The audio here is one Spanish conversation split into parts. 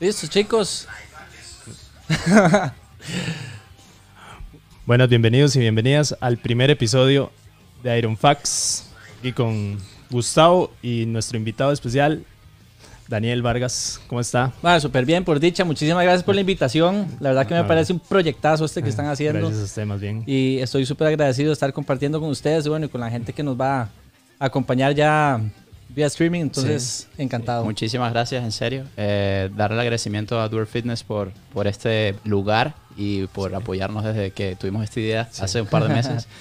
Listo, chicos. Buenas, bienvenidos y bienvenidas al primer episodio de Iron Facts. Aquí con Gustavo y nuestro invitado especial, Daniel Vargas. ¿Cómo está? Bueno, súper bien, por dicha. Muchísimas gracias por la invitación. La verdad que me No. parece un proyectazo este que están haciendo. Gracias a usted, más bien. Y estoy súper agradecido de estar compartiendo con ustedes bueno, y con la gente que nos va a acompañar ya vía streaming. Entonces, encantado. Muchísimas gracias, en serio. Eh, darle el agradecimiento a Dure Fitness por, por este lugar y por apoyarnos desde que tuvimos esta idea hace un par de meses.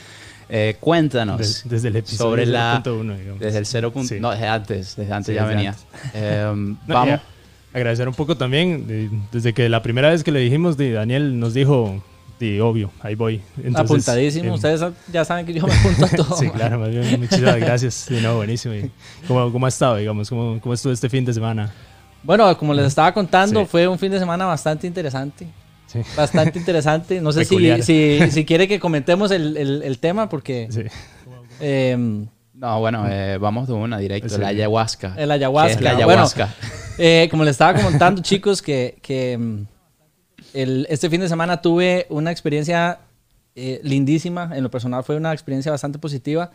Eh, cuéntanos Des- desde el episodio sobre la... 0.1, digamos. Desde el 0. Sí. No, desde antes, desde antes Sí, ya desde venía. antes. Eh, No, vamos. y a- agradecer un poco también, de- desde que la primera vez que le dijimos, de Daniel nos dijo, de obvio, ahí voy. Entonces, Apuntadísimo. eh, Ustedes ya saben que yo me apunto a todo. Sí, claro, más bien, muchísimas gracias. Sí, no, buenísimo. Y ¿Cómo, ¿Cómo ha estado, digamos? ¿Cómo, ¿Cómo estuvo este fin de semana? Bueno, como les estaba contando, Sí. fue un fin de semana bastante interesante. Sí. Bastante interesante. No sé si, si, si quiere que comentemos el, el- el tema, porque Sí. em, No, bueno, eh, vamos de una directo. Sí. La ayahuasca. el ayahuasca. ¿Qué es la Bueno, ayahuasca? Eh, como les estaba comentando, chicos, que, que, mm, el- este fin de semana tuve una experiencia eh, lindísima. En lo personal fue una experiencia bastante positiva.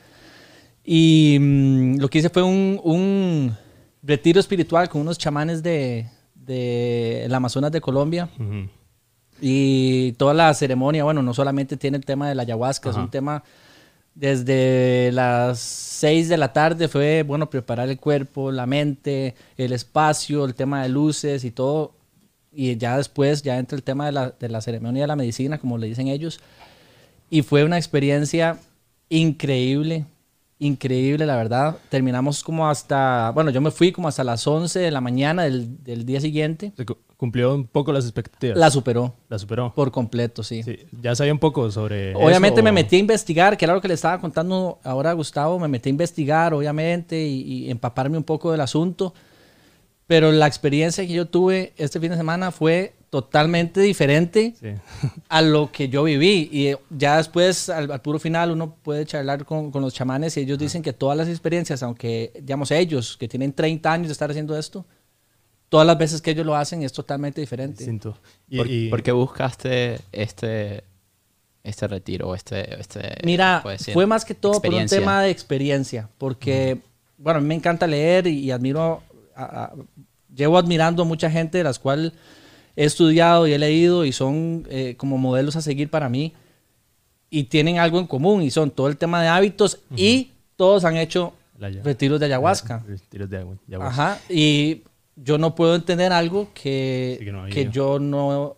Y mm, lo que hice fue un, un retiro espiritual con unos chamanes de, de el Amazonas de Colombia. Ujú. Y toda la ceremonia, bueno, no solamente tiene el tema de la ayahuasca, es Ajá. un tema desde las 6 de la tarde fue, bueno, preparar el cuerpo, la mente, el espacio, el tema de luces y todo. Y ya después ya entra el tema de la, de la ceremonia de la medicina, como le dicen ellos. Y fue una experiencia increíble, increíble, la verdad. Terminamos como hasta, bueno, yo me fui como hasta las 11 de la mañana del, del día siguiente. Se cu- cumplió un poco las expectativas. La superó La superó. por completo, sí. Sí, ya sabía un poco sobre. Obviamente eso, me o- metí a investigar, que era lo que le estaba contando ahora a Gustavo, me metí a investigar, obviamente, y, y empaparme un poco del asunto. Pero la experiencia que yo tuve este fin de semana fue totalmente diferente Sí. a lo que yo viví. Y eh, ya después, al, al puro final, uno puede charlar con, con los chamanes y ellos dicen que todas las experiencias, aunque, digamos, ellos que tienen 30 años de estar haciendo esto, todas las veces que ellos lo hacen es totalmente diferente. Y, ¿Por, y- por qué buscaste este, este retiro? Este, este, Mira, fue más que todo por un tema de experiencia, porque, bueno, a mí me encanta leer y, y admiro, a- a- llevo admirando a mucha gente de las cuales he estudiado y he leído y son eh, como modelos a seguir para mí y tienen algo en común y son todo el tema de hábitos y todos han hecho La retiros de ayahuasca. Retiros de ayahuasca. Ajá, y yo no puedo entender algo que, Sí, que no que yo no...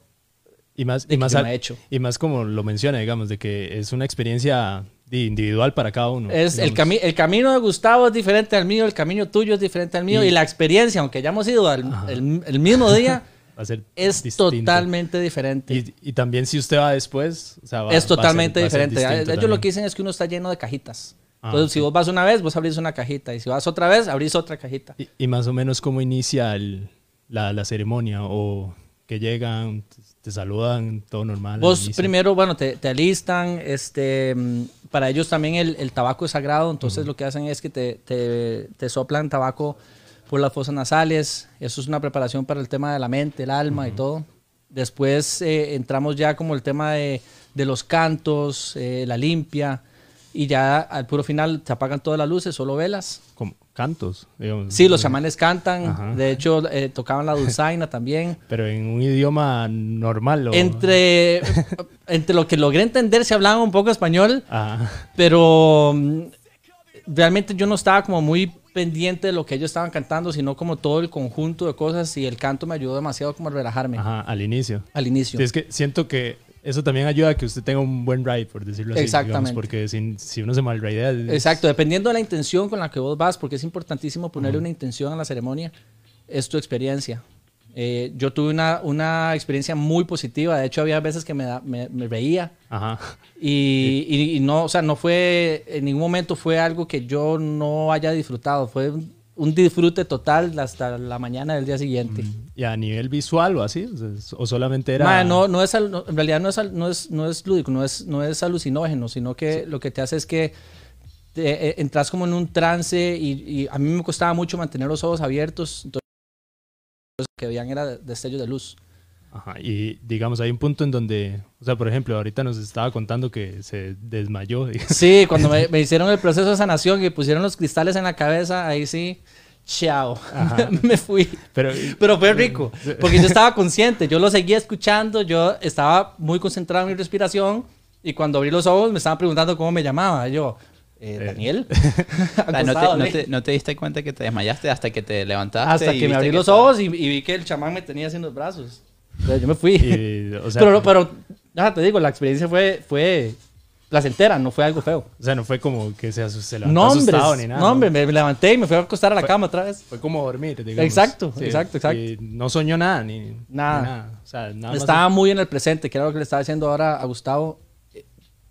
Y más, y más, no he hecho. y más como lo menciona, digamos, de que es una experiencia individual para cada uno. Es el, cami- el camino de Gustavo es diferente al mío, el camino tuyo es diferente al mío y, Y- la experiencia, aunque hayamos ido al, el, el mismo día, Va a ser es distinto. totalmente diferente. Y, y también si usted va después, o sea, va- va a es totalmente va a ser diferente. Ellos lo que dicen es que uno está lleno de cajitas. Ah, Entonces, si vos vas una vez, vos abrís una cajita. Y si vas otra vez, abrís otra cajita. Y, y más o menos cómo inicia el- la, la ceremonia o que llegan, te, saludan, todo normal. al Vos primero, bueno, te, te alistan, este, para ellos también el, el tabaco es sagrado, entonces lo que hacen es que te, te, te soplan tabaco por las fosas nasales, eso es una preparación para el tema de la mente, el alma y todo. Después eh, entramos ya como el tema de, de los cantos, eh, la limpia, y ya al puro final te apagan todas las luces, solo velas. Como cantos, digamos. Sí, los chamanes cantan, Ajá. de hecho eh, tocaban la dulzaina también. Pero en un idioma normal. O... Entre, entre lo que logré entender, se hablaba un poco español, Ajá. pero mm, realmente yo no estaba como muy pendiente de lo que ellos estaban cantando, sino como todo el conjunto de cosas y el canto me ayudó demasiado como a relajarme Ajá, al inicio. al inicio. Sí, es que siento que eso también ayuda a que usted tenga un buen ride, por decirlo así. digamos, Exactamente. porque si, si uno se mal ridea... es- Exacto, dependiendo de la intención con la que vos vas, porque es importantísimo ponerle una intención a la ceremonia, es tu experiencia. Eh, yo tuve una, una experiencia muy positiva, de hecho había veces que me, da- me, me reía Ajá. y, y- y no, o sea, no fue, en ningún momento fue algo que yo no haya disfrutado, fue un, un disfrute total hasta la mañana del día siguiente. Y a nivel visual o así, o, solamente era... Ma, no, no es, en realidad no es, al- no es, no es lúdico, no es, no es alucinógeno, sino que lo que te hace es que te- eh, entras como en un trance y, y a mí me costaba mucho mantener los ojos abiertos. entonces que veían era destellos de luz. Ajá, y digamos, hay un punto en donde, o sea, por ejemplo, ahorita nos estaba contando que se desmayó. Sí, cuando me, me hicieron el proceso de sanación y pusieron los cristales en la cabeza, ahí sí, chao, me fui. Pero, Pero fue rico, porque yo estaba consciente, yo lo seguía escuchando, yo estaba muy concentrado en mi respiración y cuando abrí los ojos me estaban preguntando cómo me llamaba. Yo, eh, eh. Daniel. no, te, diste cuenta que te desmayaste hasta que te levantaste. Hasta que me abrí los ojos y, vi que el chamán me tenía haciendo los brazos. Yo me fui. pero, pero, ya te digo, la experiencia fue, fue placentera, no fue algo feo. O sea, no fue como que se, se levantó no, asustado ni nada. No, hombre, me levanté y me fui a acostar a la cama otra vez. Fue como dormir, digamos. Exacto, exacto, exacto. Y no soñó nada, ni nada. O sea, nada estaba muy en el presente, que era lo que le estaba diciendo ahora a Gustavo.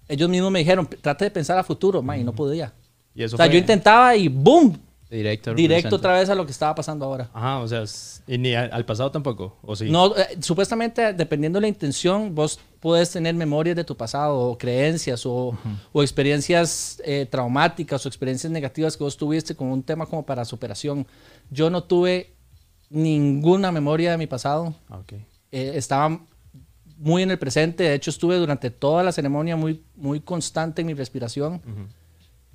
Ellos mismos me dijeron, trate de pensar a futuro, y no podía. ¿Y eso o sea, yo intentaba y ¡boom! Directo, directo otra vez a lo que estaba pasando ahora. Ajá, o sea, ¿y ni al, pasado tampoco? ¿O sí? No, eh, supuestamente, dependiendo de la intención, vos puedes tener memorias de tu pasado, o creencias, o, o experiencias eh, traumáticas, o experiencias negativas que vos tuviste con un tema como para superación. Yo no tuve ninguna memoria de mi pasado. Ah, okay. Eh, estaba muy en el presente. De hecho, estuve durante toda la ceremonia muy, muy constante en mi respiración.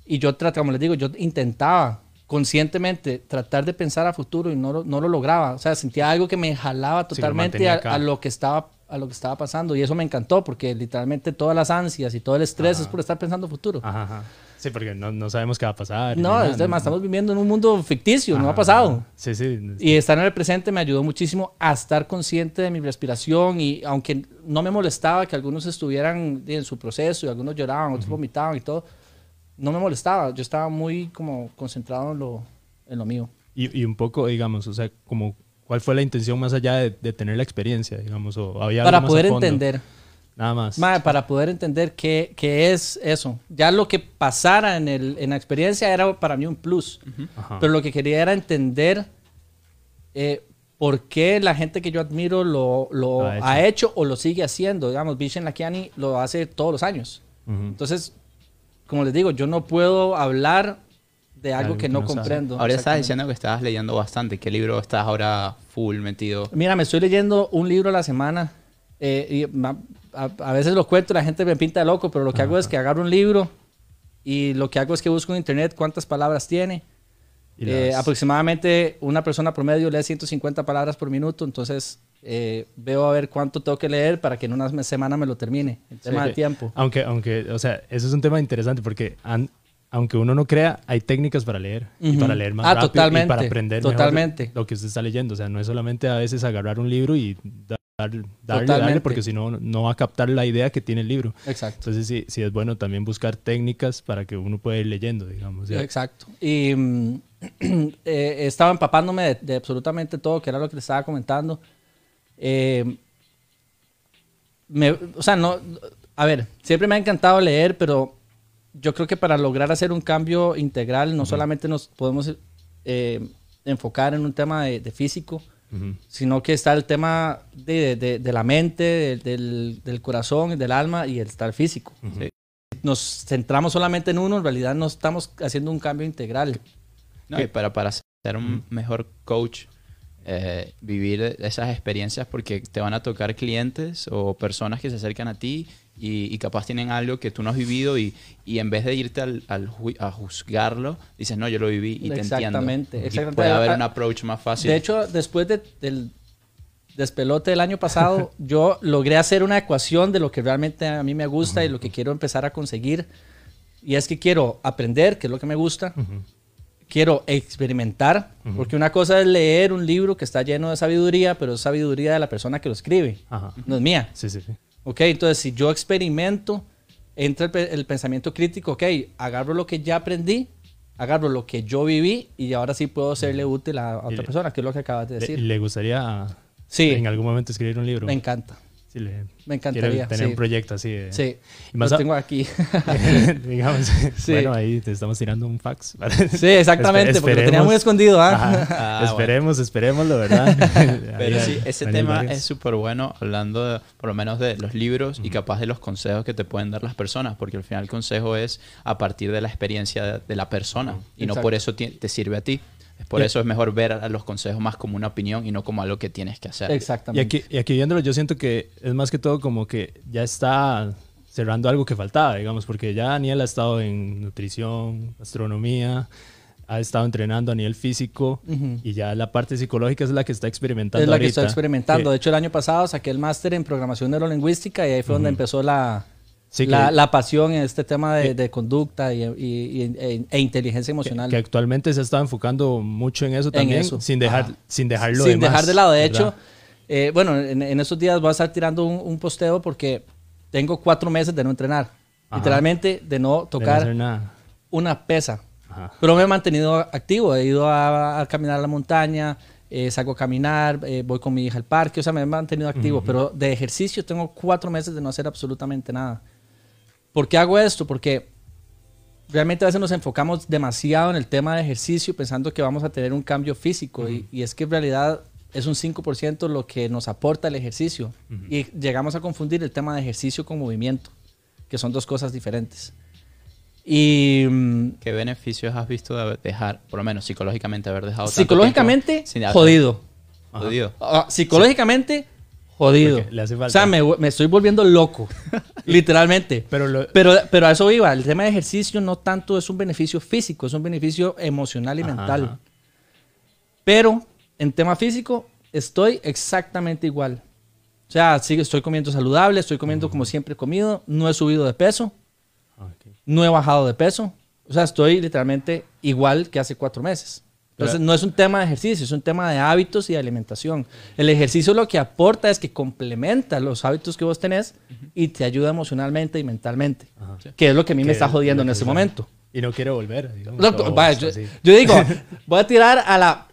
Y yo, como les digo, yo intentaba conscientemente tratar de pensar a futuro y no lo, no lo lograba. O sea, sentía algo que me jalaba totalmente a, lo que estaba, a lo que estaba pasando. Y eso me encantó porque literalmente todas las ansias y todo el estrés es por estar pensando futuro. Ajá, Sí, porque no, no, sabemos qué va a pasar. No, es estamos viviendo en un mundo ficticio, no ha pasado. Sí, sí. Y estar en el presente me ayudó muchísimo a estar consciente de mi respiración y aunque no me molestaba que algunos estuvieran en su proceso y algunos lloraban, otros vomitaban y todo, no me molestaba, yo estaba muy como concentrado en lo, en lo mío. Y, y, un poco, digamos, o sea, como, ¿cuál fue la intención más allá de, de tener la experiencia, digamos? O había para poder entender. Nada más. para poder entender qué, qué, es eso. Ya lo que pasara en, el, en la experiencia era para mí un plus. Pero lo que quería era entender eh, por qué la gente que yo admiro lo, lo ha, hecho. o lo sigue haciendo. Digamos, Vishen Lakiani lo hace todos los años. Entonces, como les digo, yo no puedo hablar de algo, que, no, comprendo. Ahora estás diciendo que estabas leyendo bastante. ¿Qué libro estás ahora full metido? Mira, me estoy leyendo un libro a la semana. Eh, y a, veces lo cuento y la gente me pinta de loco, pero lo que hago es que agarro un libro y lo que hago es que busco en internet cuántas palabras tiene. Eh, aproximadamente una persona promedio lee 150 palabras por minuto, entonces eh, veo a ver cuánto tengo que leer para que en una semana me lo termine. El tema de tiempo. Aunque, aunque, o sea, eso es un tema interesante porque aunque uno no crea, hay técnicas para leer y para leer más ah, rápido totalmente, y para aprender totalmente. lo que usted está leyendo. O sea, no es solamente a veces agarrar un libro y darle, darle, porque si no, no va a captar la idea que tiene el libro. Exacto. Entonces sí, sí es bueno también buscar técnicas para que uno pueda ir leyendo, digamos. Exacto. Y mm, eh, estaba empapándome de, de absolutamente todo, que era lo que le estaba comentando. Eh, o sea, no, a ver, siempre me ha encantado leer, pero yo creo que para lograr hacer un cambio integral, no solamente nos podemos eh, enfocar en un tema de, físico, sino que está el tema de, la mente, del, del, corazón, del alma y el estar físico. Nos centramos solamente en uno, en realidad no estamos haciendo un cambio integral. No, y para, para ser un mejor coach, eh, vivir esas experiencias porque te van a tocar clientes o personas que se acercan a ti y, capaz tienen algo que tú no has vivido y, y en vez de irte al, al a juzgarlo, dices, no, yo lo viví y te entiendo. Exactamente. puede haber un approach más fácil. De hecho, después del despelote del año pasado, yo logré hacer una ecuación de lo que realmente a mí me gusta y lo que quiero empezar a conseguir. Y es que quiero aprender, que es lo que me gusta quiero experimentar, porque una cosa es leer un libro que está lleno de sabiduría, pero es sabiduría de la persona que lo escribe, no es mía. Sí, sí, sí. Ok, entonces si yo experimento, entra el, pensamiento crítico, ok, agarro lo que ya aprendí, agarro lo que yo viví y ahora sí puedo serle útil a, otra persona, que es lo que acabas de decir. ¿Le, gustaría sí, en algún momento escribir un libro? Me encanta. Sí, le, me encantaría. Tener un proyecto así. sí, y más lo tengo aquí. digamos, bueno, ahí te estamos tirando un fax. sí, exactamente, porque lo tenía muy escondido. ¿ah? ah esperemos, esperemos, la verdad. Pero sí, ese tema es súper bueno, hablando por lo menos de los libros y capaz de los consejos que te pueden dar las personas, porque al final el consejo es a partir de la experiencia de, la persona y no por eso te, te sirve a ti. Por Y- eso es mejor ver a los consejos más como una opinión y no como algo que tienes que hacer. Y Exactamente. aquí, y aquí viéndolo, yo siento que es más que todo como que ya está cerrando algo que faltaba, digamos, porque ya Daniel ha estado en nutrición, astronomía, ha estado entrenando a nivel físico Ujú. y ya la parte psicológica es la que está experimentando. Es la que ahorita. estoy experimentando. Que- De hecho, el año pasado saqué el máster en programación neurolingüística y ahí fue donde empezó la, Sí, que- la, pasión en este tema de, Eh, de conducta y, y- y- e, e inteligencia emocional. que actualmente se está enfocando mucho en eso En también, eso. sin dejar, Ajá. sin dejarlo Sin demás, dejar de lado. De ¿verdad? hecho, eh, bueno, en, en estos días voy a estar tirando un, un posteo porque tengo cuatro meses de no entrenar. Ajá. Literalmente de no De no tocar nada. una pesa. Ajá. Pero me he mantenido activo. He ido a, a caminar a la montaña, eh, salgo a caminar, eh, voy con mi hija al parque. O sea, me he mantenido activo. Pero de ejercicio tengo cuatro meses de no hacer absolutamente nada. ¿Por qué hago esto? Porque realmente a veces nos enfocamos demasiado en el tema de ejercicio pensando que vamos a tener un cambio físico. y, y es que en realidad es un 5% lo que nos aporta el ejercicio. Y llegamos a confundir el tema de ejercicio con movimiento, que son dos cosas diferentes. Y... mm, ¿Qué beneficios has visto de dejar, por lo menos psicológicamente, haber dejado tanto Psicológicamente, tiempo sin jodido. Jodido. Ah, psicológicamente, jodido. Le hace O falta. sea, me, me estoy volviendo loco, literalmente. Pero lo- Pero, pero a eso iba. El tema de ejercicio no tanto es un beneficio físico, es un beneficio emocional y Ajá, mental. ajá. Pero en tema físico, estoy exactamente igual. O sea, sí, estoy comiendo saludable, estoy comiendo como siempre he comido, no he subido de peso, no he bajado de peso. O sea, estoy literalmente igual que hace cuatro meses. Entonces, no es un tema de ejercicio, es un tema de hábitos y de alimentación. El ejercicio lo que aporta es que complementa los hábitos que vos tenés y te ayuda emocionalmente y mentalmente, Ajá. que es lo que a mí me está es jodiendo en que ese es- momento. Y no quiero volver. digamos, No, o vaya, yo, yo digo, voy a tirar a la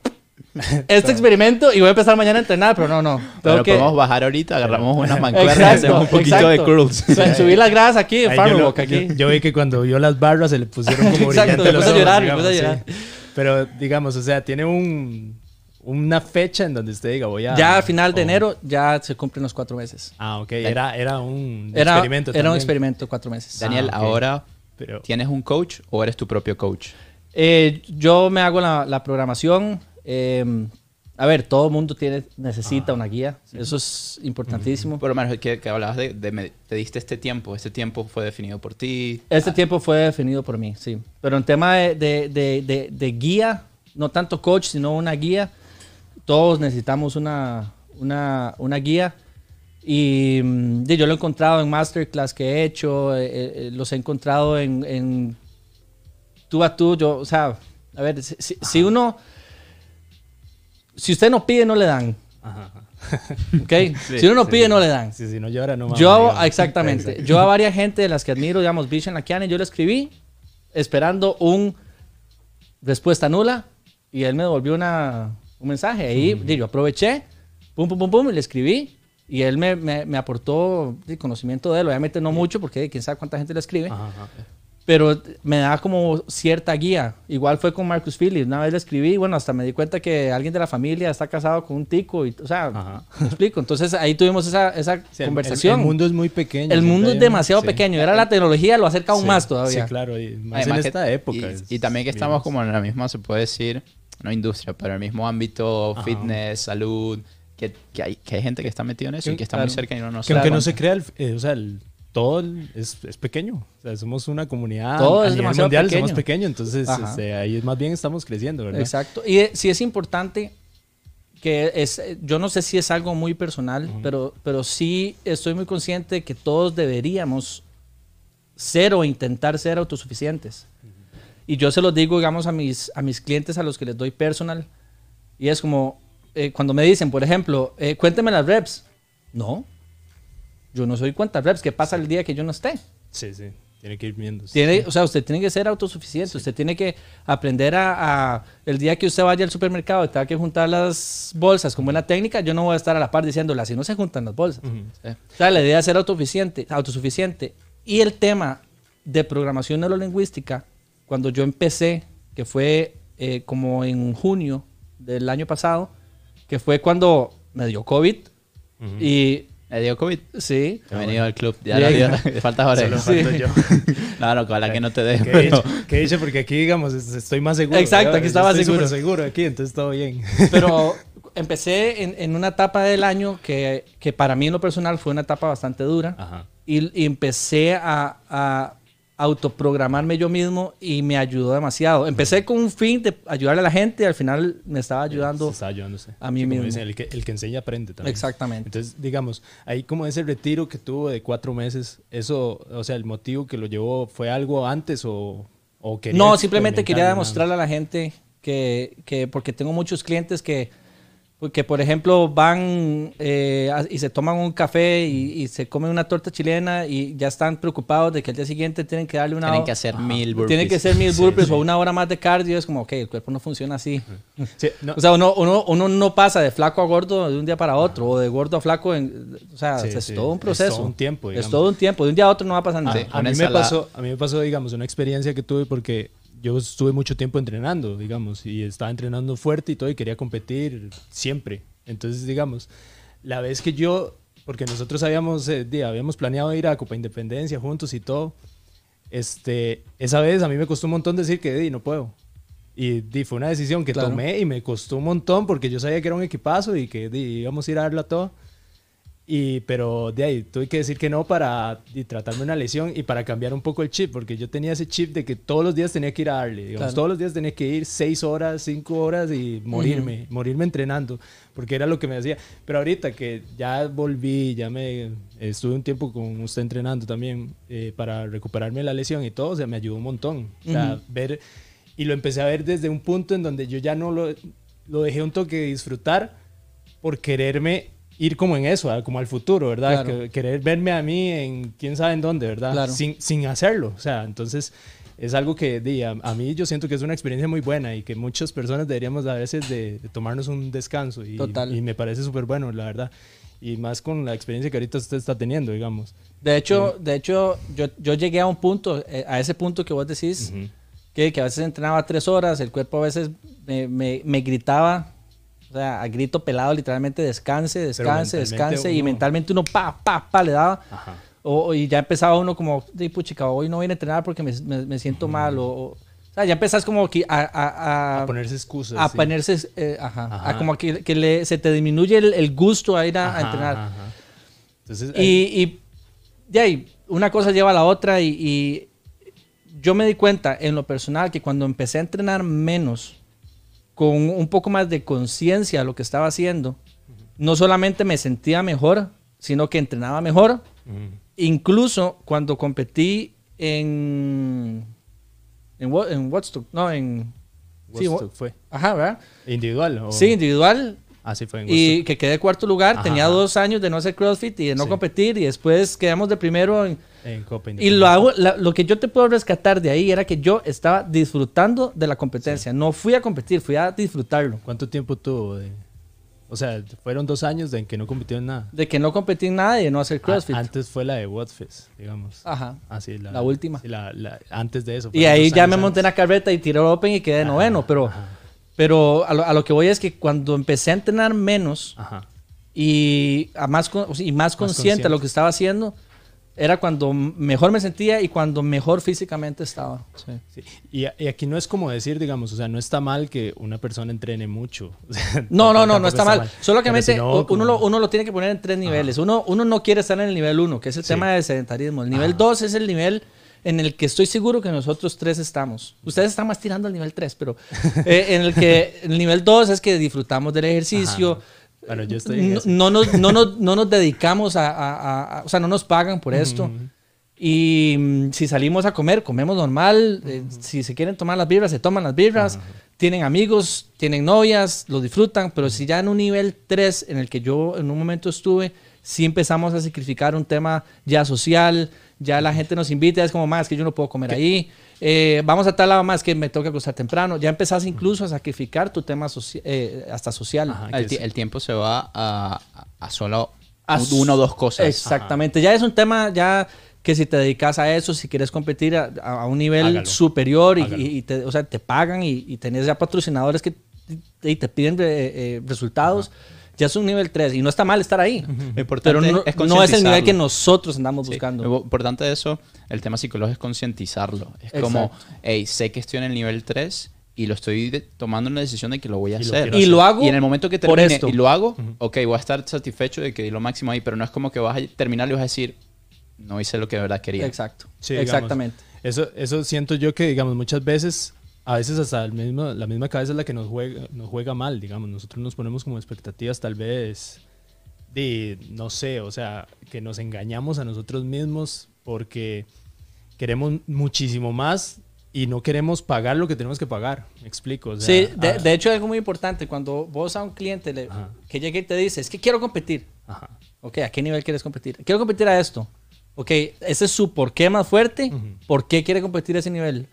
este experimento y voy a empezar mañana a entrenar, pero no, no. Tengo Pero que podemos bajar ahorita, agarramos unas mancuernas y hacemos un poquito exacto. de curls. Su- subir las grasas aquí en Ahí Farm yo, lo- aquí. yo- yo vi que cuando vio las barras se le pusieron como Exacto, brillantes me los puse a ojos, llorar, me digamos, puse a sí. Pero digamos, o sea, tiene un una fecha en donde usted diga voy a Ya a final de enero ya se cumplen los cuatro meses. Ah, ok. Era, era un Era, experimento. era un experimento cuatro meses. Daniel, Ah, ahora, Pero ¿tienes un coach o eres tu propio coach? Eh, yo me hago la, la programación. eh, a ver, todo mundo tiene, necesita una guía. Eso es importantísimo. Por lo menos que, que hablabas de, de me- te diste este tiempo, este tiempo fue definido por ti. Este tiempo fue definido por mí, sí. Pero en tema de, de- de- guía, no tanto coach, sino una guía, todos necesitamos una, una, una guía. Y mm, yo lo he encontrado en masterclass que he hecho, eh, eh, los he encontrado en, en tú a tú. Yo, o sea, a ver, si- si uno, si usted no pide, no le dan. Ajá, ajá. ¿Ok? si uno no sí, pide, sí. no le dan. Sí, sí, no llora, no Yo, exactamente. Yo a varias gente de las que admiro, digamos, Vishen Lakiani, yo le escribí esperando un respuesta nula y él me devolvió una, un mensaje. Ahí yo aproveché, pum, pum, pum, pum, y le escribí. Y él me, me- me aportó di, conocimiento de él. Obviamente no mucho, porque quién sabe cuánta gente le escribe. Ajá, ajá. Pero me da como cierta guía. Igual fue con Marcus Phillips. Una vez le escribí, bueno, hasta me di cuenta que alguien de la familia está casado con un tico. Y, o sea, Ajá. me explico. Entonces ahí tuvimos esa, esa Sí, el- conversación. El, mundo es muy pequeño. El mundo es demasiado sí. pequeño. Era la tecnología, lo acerca aún Sí, más todavía. Sí, claro. Y más Además en que- esta época. Y, es- y también que estamos como en la misma, se puede decir, no industria, pero el mismo ámbito, Ajá. fitness, salud, que, que, hay, que hay gente que está metida en eso y que está Claro. muy cerca y no nos Que aunque no se crea, el, eh, o sea, el- todo es, es pequeño. O sea, somos una comunidad Todo a es nivel mundial, pequeño. somos pequeños. Entonces, este, ahí más bien estamos creciendo, ¿verdad? Exacto. Y eh, sí es importante que es, eh, yo no sé si es algo muy personal, pero, pero sí estoy muy consciente de que todos deberíamos ser o intentar ser autosuficientes. Y yo se los digo, digamos, a mis, a mis clientes a los que les doy personal. Y es como, eh, cuando me dicen, por ejemplo, eh, cuénteme las reps. No, yo no soy cuántas reps. ¿Qué pasa el día que yo no esté? Sí, sí. Tiene que ir viendo. Tiene, o sea, usted tiene que ser autosuficiente. Usted tiene que aprender a, a- El día que usted vaya al supermercado y tenga que juntar las bolsas con buena técnica, yo no voy a estar a la par diciéndole así no se juntan las bolsas. Ujú. Sí. O sea, la idea es ser autosuficiente, autosuficiente. Y el tema de programación neurolingüística, cuando yo empecé, que fue eh, como en junio del año pasado, que fue cuando me dio COVID Ujú. y ¿Le dio COVID? Sí. Bienvenido al club. Ya lo dio. Falta Jorge. Solo Sí. yo. No, no, ojalá que no te dé. ¿Qué he pero- dicho? ¿Qué he dicho? Porque aquí, digamos, es- estoy más seguro. Exacto, ¿verdad? aquí estaba Estoy seguro. seguro aquí, entonces todo bien. Pero empecé en, en una etapa del año que, que para mí en lo personal fue una etapa bastante dura. Ajá. Y, y empecé a, a autoprogramarme yo mismo y me ayudó demasiado. Empecé con un fin de ayudarle a la gente y al final me estaba ayudando. Se está ayudándose. a mí Sí, mismo. dicen, el, que, el que enseña aprende también. Exactamente. Entonces, digamos, ahí como ese retiro que tuvo de cuatro meses, eso, o sea, el motivo que lo llevó, ¿fue algo antes o, o quería No, simplemente quería demostrarle a la gente que, que porque tengo muchos clientes que, que por ejemplo, van eh, a- y se toman un café y, y se comen una torta chilena y ya están preocupados de que al día siguiente tienen que darle una Tienen que hacer mil burpees. tienen que hacer mil burpees sí. o una hora más de cardio. Es como, ok, el cuerpo no funciona así. nada. Sí, no, O sea, uno, uno, uno no pasa de flaco a gordo de un día para otro o de gordo a flaco. En, o sea, Sí, es sí. todo un Es proceso. todo un tiempo, Es todo un tiempo. De un día a otro no va a pasar nada. Sí. a, una mí me pasó, a mí me pasó, digamos, una experiencia que tuve porque yo estuve mucho tiempo entrenando, digamos, y estaba entrenando fuerte y todo y quería competir siempre. Entonces, digamos, la vez que yo, porque nosotros habíamos, eh, habíamos planeado ir a Copa Independencia juntos y todo, este, esa vez a mí me costó un montón decir que di, no puedo. Y di, fue una decisión que Claro. tomé y me costó un montón porque yo sabía que era un equipazo y que di, íbamos a ir a darla todo. Y, pero de ahí tuve que decir que no para y tratarme una lesión y para cambiar un poco el chip, porque yo tenía ese chip de que todos los días tenía que ir a darle, digamos, Claro. todos los días tenía que ir seis horas, cinco horas y morirme, morirme entrenando, porque era lo que me hacía. Pero ahorita que ya volví, ya me estuve un tiempo con usted entrenando también eh, para recuperarme la lesión y todo, o sea, me ayudó un montón. O sea, Ujú. ver, y lo empecé a ver desde un punto en donde yo ya no lo, lo dejé un toque de disfrutar por quererme ir como en eso, ¿verdad? como al futuro, ¿verdad? Claro. Que- querer verme a mí en quién sabe en dónde, ¿verdad? Claro. Sin, sin hacerlo. O sea, entonces es algo que di, a, a mí yo siento que es una experiencia muy buena y que muchas personas deberíamos a veces de, de tomarnos un descanso y, Total. y me parece súper bueno, la verdad. Y más con la experiencia que ahorita usted está teniendo, digamos. De hecho, de hecho yo, yo llegué a un punto, eh, a ese punto que vos decís, Ujú. que, que a veces entrenaba tres horas, el cuerpo a veces me, me- me gritaba, o sea, a grito pelado, literalmente descanse, descanse, descanse, y mentalmente uno pa, pa, pa, le daba. Ajá. O, y ya empezaba uno como, "Di, puchica, hoy no voy a entrenar porque me, me- me siento mal. O, sea, ya empezás como que a, a- a- A ponerse excusas. a sí. ponerse, eh, ajá, Ajá. a como que, que le- se te disminuye el, el gusto a ir a, entrenar. Entonces, Y, y de ahí, una cosa lleva a la otra y, y yo me di cuenta en lo personal que cuando empecé a entrenar menos, con un poco más de conciencia de lo que estaba haciendo, no solamente me sentía mejor, sino que entrenaba mejor. Incluso cuando competí en... En, en Woodstock, no, en... sí, Woodstock Wo- fue. Ajá, ¿verdad? ¿Individual? O... Sí, individual. Así fue en Y que quedé cuarto lugar. Ajá, Tenía dos años de no hacer CrossFit y de no Sí. competir. Y después quedamos de primero. en- En Copa y lo, hago, la- lo que yo te puedo rescatar de ahí era que yo estaba disfrutando de la competencia. No fui a competir, fui a disfrutarlo. ¿Cuánto tiempo tuvo? de- O sea, fueron dos años en que no compitió en nada. De que no competí en nada y de no hacer CrossFit. A- antes fue la de Watfest, digamos. Ajá. Ah, sí, la, La última. sí, la- la- antes de eso. Y ahí ya me monté en la carreta y tiré el Open y quedé Ajá, noveno. Pero, Ajá, pero a, lo, a lo que voy es que cuando empecé a entrenar menos ajá. y, a más, con- y más consciente de lo que estaba haciendo, era cuando mejor me sentía y cuando mejor físicamente estaba. Sí. Sí. Y, a- y aquí no es como decir, digamos, o sea, no está mal que una persona entrene mucho. O sea, No, no, no, no está mal. Solo que si no, uno, como- lo, uno lo tiene que poner en tres niveles. Uno, uno no quiere estar en el nivel uno, que es el Sí. tema del sedentarismo. El nivel Ajá. dos es el nivel en el que estoy seguro que nosotros tres estamos. Ustedes están más tirando al nivel tres, pero eh, en el que el nivel dos es que disfrutamos del ejercicio. Ajá. Bueno, yo estoy en no, no nos, no, nos, no nos dedicamos a, a- a- O sea, no nos pagan por esto. Ujú. Y mm, si salimos a comer, comemos normal. Eh, si se quieren tomar las birras, se toman las birras. Tienen amigos, tienen novias, lo disfrutan. Pero si ya en un nivel 3, en el que yo en un momento estuve, sí empezamos a sacrificar un tema ya social. Ya la gente nos invita, es como más que yo no puedo comer ahí. Eh, vamos a tal lado más que me toca acostar temprano. Ya empezás incluso a sacrificar tu tema soci- eh, hasta social. Ajá, El, tiempo se va a, a solo A una o dos cosas. Exactamente. Ya es un tema ya que si te dedicas a eso, si quieres competir a, a un nivel Hágalo. superior y, Hágalo. y te, o sea, te pagan y, y tenés ya patrocinadores que te, y te piden eh, eh, resultados, ya es un nivel 3 y no está mal estar ahí. Lo importante Pero no, es no es el nivel que nosotros andamos Sí, buscando. Lo importante de eso, el tema psicológico es concientizarlo. Es como, Exacto. hey, sé que estoy en el nivel 3 y lo estoy de- tomando una decisión de que lo voy a Y lo hacer. quiero Y lo hago Y en el momento que por termine esto. y lo hago, ok, voy a estar satisfecho de que di lo máximo ahí, pero no es como que vas a terminar y vas a decir, no hice lo que de verdad quería. Exacto. Sí, digamos, Exactamente. Eso, eso siento yo que, digamos, muchas veces, a veces hasta el mismo, la misma cabeza es la que nos juega, nos juega mal, digamos. Nosotros nos ponemos como expectativas tal vez de, no sé, o sea, que nos engañamos a nosotros mismos porque queremos muchísimo más y no queremos pagar lo que tenemos que pagar. Me explico. o sea, sí, de, ah, de hecho, algo muy importante, cuando vos a un cliente le- que llegue y te dice, es que quiero competir. ajá. Ok, ¿a qué nivel quieres competir? Quiero competir a esto. Ok, ese es su por qué más fuerte. Ujú. ¿Por qué quiere competir a ese nivel?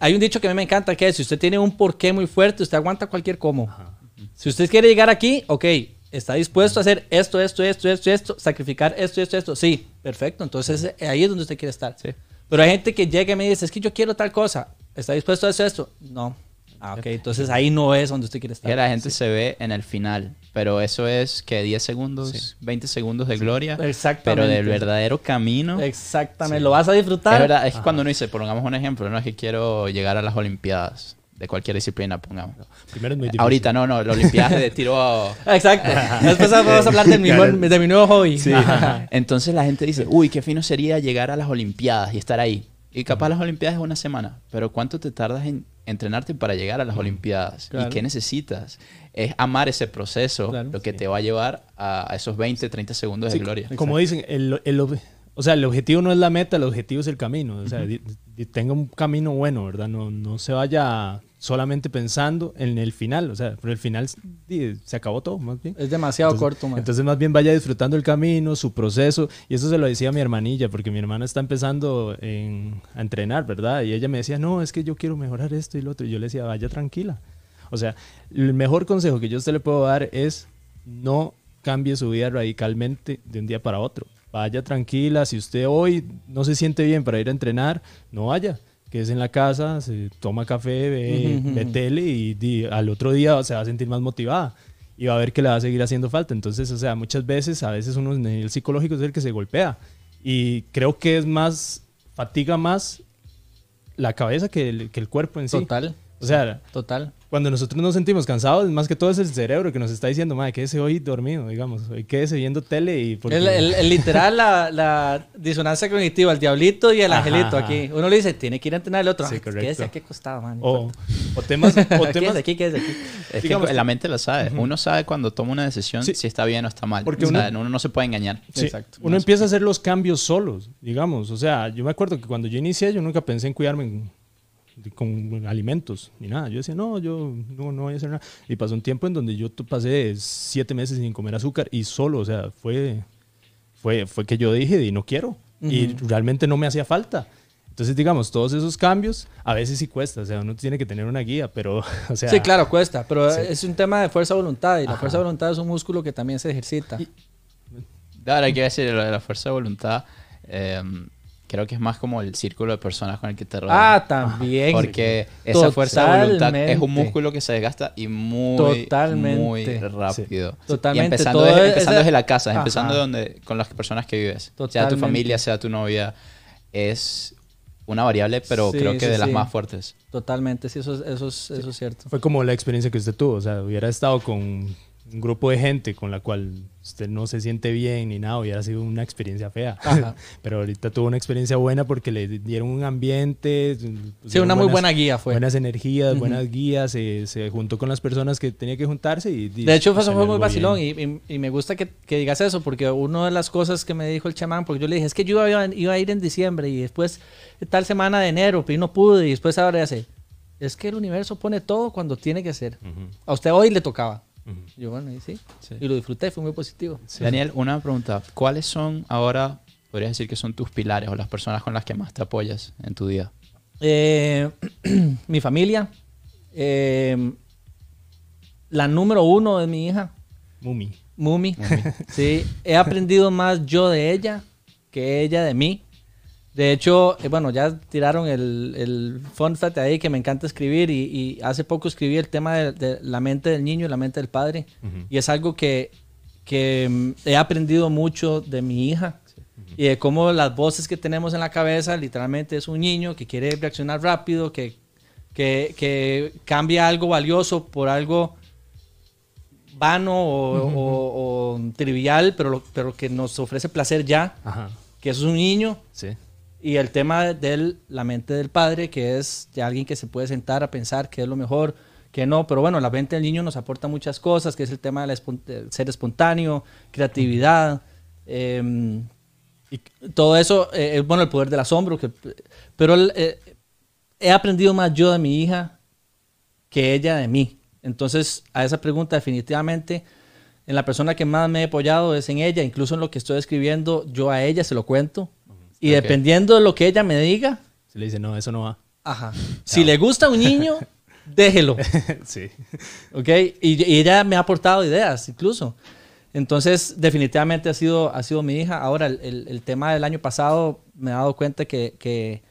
Hay un dicho que a mí me encanta que es, si usted tiene un por qué muy fuerte, usted aguanta cualquier cómo. Ajá. Si usted quiere llegar aquí, ok, está dispuesto a hacer esto, esto, esto, esto, esto, sacrificar esto, esto, esto. Sí, perfecto. Entonces eh, ahí es donde usted quiere estar. Sí. Pero hay gente que llega y me dice, es que yo quiero tal cosa. ¿Está dispuesto a hacer esto? No. Ah, ok. Entonces ahí no es donde usted quiere Que estar. la gente se ve en el final, pero eso es que 10 segundos, 20 segundos de gloria, Exactamente. pero del verdadero camino. Exactamente. Lo vas a disfrutar. Es verdad, es que cuando uno dice, pongamos un ejemplo, no es que quiero llegar a las Olimpiadas de cualquier disciplina, pongamos. Primero es muy difícil. Ahorita no, no, las Olimpiadas de tiro a- Exacto. Después vamos a hablar de mi, de mi nuevo hobby. Sí. Entonces la gente dice, uy, qué fino sería llegar a las Olimpiadas y estar ahí. Y capaz las Olimpiadas es una semana, pero ¿cuánto te tardas en entrenarte para llegar a las Olimpiadas? Claro. ¿Y qué necesitas? Es amar ese proceso, Claro. lo que te va a llevar a esos 20, 30 segundos Sí, de gloria. Como dicen, el, o sea, el objetivo no es la meta, el objetivo es el camino. O sea, tenga un camino bueno, ¿verdad? No, no se vaya solamente pensando en el final. O sea, pero el final se acabó todo, más bien. Es demasiado Entonces- corto, man. Entonces, más bien vaya disfrutando el camino, su proceso. Y eso se lo decía a mi hermanilla, porque mi hermana está empezando en- a entrenar, ¿verdad? Y ella me decía, no, es que yo quiero mejorar esto y lo otro. Y yo le decía, vaya tranquila. O sea, el mejor consejo que yo a usted le puedo dar es no cambie su vida radicalmente de un día para otro. Vaya tranquila. Si usted hoy no se siente bien para ir a entrenar, no vaya. Quédese en la casa, se toma café, ve, ve tele y di- al otro día se va a sentir más motivada y va a ver que le va a seguir haciendo falta. Entonces, o sea, muchas veces, a veces uno en el psicológico es el que se golpea. Y creo que es más, fatiga más la cabeza que el, que el cuerpo en sí. Total. O sea, Total. cuando nosotros nos sentimos cansados, más que todo es el cerebro que nos está diciendo, madre, quédese hoy dormido, digamos, hoy quédese viendo tele y... porque- El, el- el literal, la, la disonancia cognitiva, el diablito y el Ajá, angelito ajá. aquí. Uno le dice, tiene que ir a entrenar el otro. Sí, "Ay, correcto. Quédese aquí acostado, man. o, o temas... O Quédese temas aquí, quédese aquí. Es Digamos- que la mente lo sabe. Uno sabe cuando toma una decisión Sí. si está bien o está mal. Porque O sea, uno- uno no se puede engañar. Sí, Exacto. Uno empieza a hacer los cambios solos, digamos. O sea, yo me acuerdo que cuando yo inicié, yo nunca pensé en cuidarme en- con alimentos ni nada. Yo decía, no, yo no, no voy a hacer nada. Y pasó un tiempo en donde yo pasé siete meses sin comer azúcar y solo, o sea, fue, fue, fue que yo dije, y no quiero. Y realmente no me hacía falta. Entonces, digamos, todos esos cambios a veces sí cuesta. O sea, uno tiene que tener una guía, pero, o sea... Sí, claro, cuesta, pero Sí. es un tema de fuerza de voluntad y la Ajá. fuerza de voluntad es un músculo que también se ejercita. Ahora hay que decir, lo de la fuerza de voluntad, eh, creo que es más como el círculo de personas con el que te rodeas. Ah, también. Porque esa fuerza de voluntad es un Totalmente. músculo que se desgasta y muy, Totalmente. muy rápido. Totalmente. Y empezando, Todo desde, es- empezando esa- desde la casa, Ajá. empezando de donde, con las personas que vives. Sea tu Totalmente. familia, sea tu novia. Es una variable, pero Sí, creo que sí, de las sí. más fuertes. Totalmente, sí, eso, es- eso, es, eso es cierto. Fue como la experiencia que usted tuvo. O sea, hubiera estado con un grupo de gente con la cual usted no se siente bien ni nada, hubiera sido una experiencia fea. Ajá. Pero ahorita tuvo una experiencia buena porque le dieron un ambiente. Sí, una muy buenas- buena guía fue. Buenas energías, Ujú. buenas guías, se, se juntó con las personas que tenía que juntarse y... y De hecho, eso fue muy vacilón y, y- y me gusta que, que digas eso, porque una de las cosas que me dijo el chamán, porque yo le dije, es que yo iba, iba a ir en diciembre y después tal semana de enero, pero no pude y después ahora ya sé. Es que el universo pone todo cuando tiene que ser. Ujú, A usted hoy le tocaba. Yo, bueno, y sí. Sí. Y lo disfruté, fue muy positivo. Daniel, una pregunta. ¿Cuáles son ahora, podrías decir que son tus pilares o las personas con las que más te apoyas en tu día? Eh, mi familia. eh, la número uno es mi hija, Mumi. Mumi. Sí, he aprendido más yo de ella que ella de mí. De hecho, eh, bueno, ya tiraron el, el fun fact ahí que me encanta escribir y, y hace poco escribí el tema de, de la mente del niño y la mente del padre. Y es algo que, que mm, he aprendido mucho de mi hija y de cómo las voces que tenemos en la cabeza literalmente es un niño que quiere reaccionar rápido, que, que, que cambia algo valioso por algo vano o, o- o trivial, pero, lo- pero que nos ofrece placer ya, Ajá. que eso es un niño. Sí. Y el tema de la mente del padre, que es de alguien que se puede sentar a pensar qué es lo mejor, que no. Pero bueno, la mente del niño nos aporta muchas cosas, que es el tema del del ser espontáneo, creatividad. em, y todo eso, eh, bueno, el poder del asombro. Pero eh, he aprendido más yo de mi hija que ella de mí. Entonces, a esa pregunta definitivamente, en la persona que más me he apoyado es en ella, incluso en lo que estoy escribiendo, yo a ella se lo cuento. Y Ok. dependiendo de lo que ella me diga, Se le dice, no, eso no va. ajá. Si le gusta a un niño, déjelo. sí. ¿Ok? Y, y ella me ha aportado ideas, incluso. Entonces, definitivamente ha sido, ha sido mi hija. Ahora, el, el- el tema del año pasado, me he dado cuenta que, que,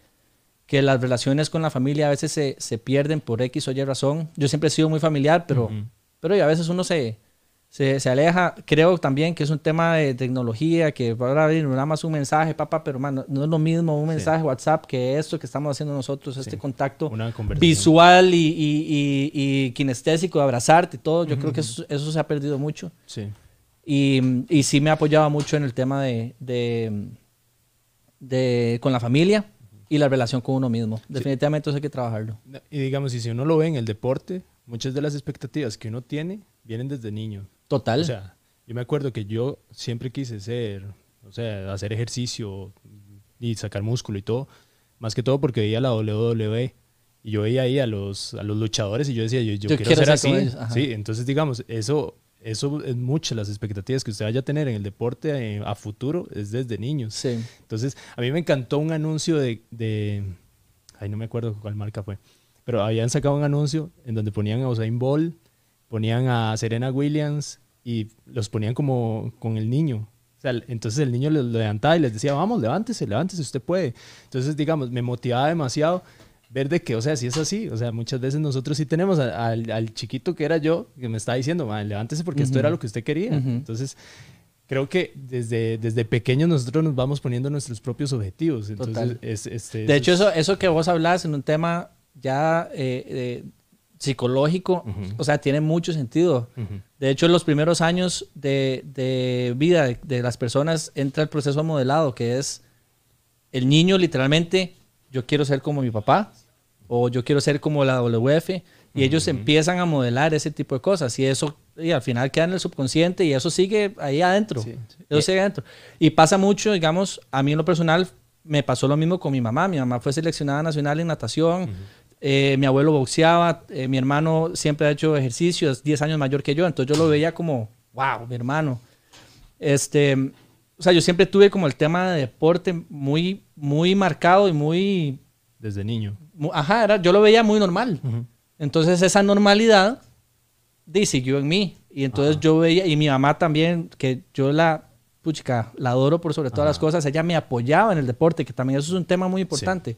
que las relaciones con la familia a veces se, se pierden por X o Y razón. Yo siempre he sido muy familiar, pero, pero y a veces uno se, se, se aleja. Creo también que es un tema de tecnología, que ahora venir nada más un mensaje, papá, pero man, no, no es lo mismo un mensaje WhatsApp que esto que estamos haciendo nosotros, este contacto visual y, y- y- y kinestésico de abrazarte y todo. Yo creo que eso, eso se ha perdido mucho. Sí. Y, y sí me apoyaba mucho en el tema de, de, de- con la familia y la relación con uno mismo. Definitivamente eso hay que trabajarlo. Y digamos, y si uno lo ve en el deporte, muchas de las expectativas que uno tiene vienen desde niño. Total. O sea, yo me acuerdo que yo siempre quise ser, o sea, hacer ejercicio y sacar músculo y todo, más que todo porque veía la WWE y yo veía ahí a los, a los luchadores y yo decía, yo, yo Yo quiero, quiero ser así. ellos. Sí, entonces digamos, eso, eso es muchas las expectativas que usted vaya a tener en el deporte eh, a futuro, es desde niños. sí. Entonces, a mí me encantó un anuncio de, de- Ay, no me acuerdo cuál marca fue. Pero habían sacado un anuncio en donde ponían a Usain Bolt, ponían a Serena Williams y los ponían como con el niño. O sea, entonces el niño los levantaba y les decía, vamos, levántese, levántese, usted puede. Entonces, digamos, me motivaba demasiado ver de que, o sea, si es así, o sea, muchas veces nosotros sí tenemos a- al, al chiquito que era yo, que me estaba diciendo, "Ma, levántese porque esto era lo que usted quería. Ujú. Entonces, creo que desde, desde pequeños nosotros nos vamos poniendo nuestros propios objetivos. Entonces, es, este, De hecho, es- eso, eso que vos hablas en un tema ya eh, eh, psicológico, o sea, tiene mucho sentido. De hecho, en los primeros años de, de vida de, de las personas entra el proceso modelado, que es el niño literalmente, yo quiero ser como mi papá, o yo quiero ser como la WF, y ellos empiezan a modelar ese tipo de cosas, y eso y al final queda en el subconsciente, y eso sigue ahí adentro. Sí, sí. Eso sigue adentro. Y pasa mucho, digamos, a mí en lo personal, me pasó lo mismo con mi mamá. Mi mamá fue seleccionada nacional en natación. Eh, mi abuelo boxeaba, eh, mi hermano siempre ha hecho ejercicio, es 10 años mayor que yo, entonces yo lo veía como, wow, mi hermano. Este, o sea, yo siempre tuve como el tema de deporte muy, muy marcado y muy, desde niño. mu- ajá, era, yo lo veía muy normal. Ujú. Entonces esa normalidad di, siguió en mí. Y entonces Ajá. yo veía, y mi mamá también, que yo la, puchica, la adoro por sobre todas las Ajá. cosas, ella me apoyaba en el deporte, que también eso es un tema muy importante.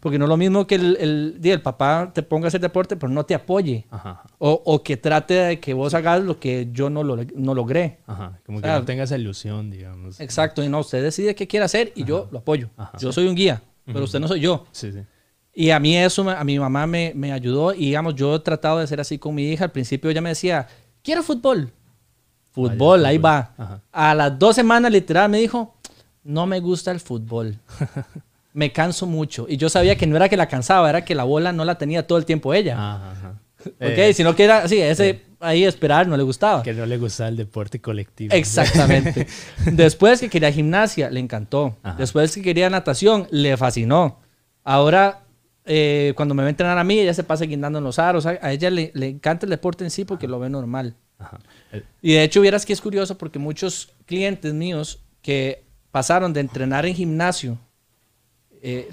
Porque no es lo mismo que el, el, el papá te ponga a hacer deporte, pero no te apoye. Ajá, ajá, O, o que trate de que vos hagas lo que yo no, lo, no logré. ajá. Como O que sea, no tenga esa ilusión, digamos. Exacto. Y no, usted decide qué quiere hacer y yo lo apoyo. Ajá. Yo soy un guía, pero usted no soy yo. Sí, sí. Y a mí eso, a mi mamá me, me ayudó y digamos, yo he tratado de ser así con mi hija. Al principio ella me decía, quiero fútbol. Fútbol, Vaya, ahí fútbol. va. Ajá. A las dos semanas literal me dijo, no me gusta el fútbol. me canso mucho. Y yo sabía que no era que la cansaba, era que la bola no la tenía todo el tiempo ella. Ajá, ajá. ¿Ok? Eh, Sino que era así, ese ahí esperar no le gustaba. que no le gustaba el deporte colectivo. Exactamente. Después que quería gimnasia, le encantó. Ajá. Después que quería natación, le fascinó. Ahora, eh, cuando me va a entrenar a mí, ella se pasa guindando en los aros. A ella le, le encanta el deporte en sí porque lo ve normal. Ajá. Eh, Y de hecho, vieras que es curioso porque muchos clientes míos que pasaron de entrenar en gimnasio, eh,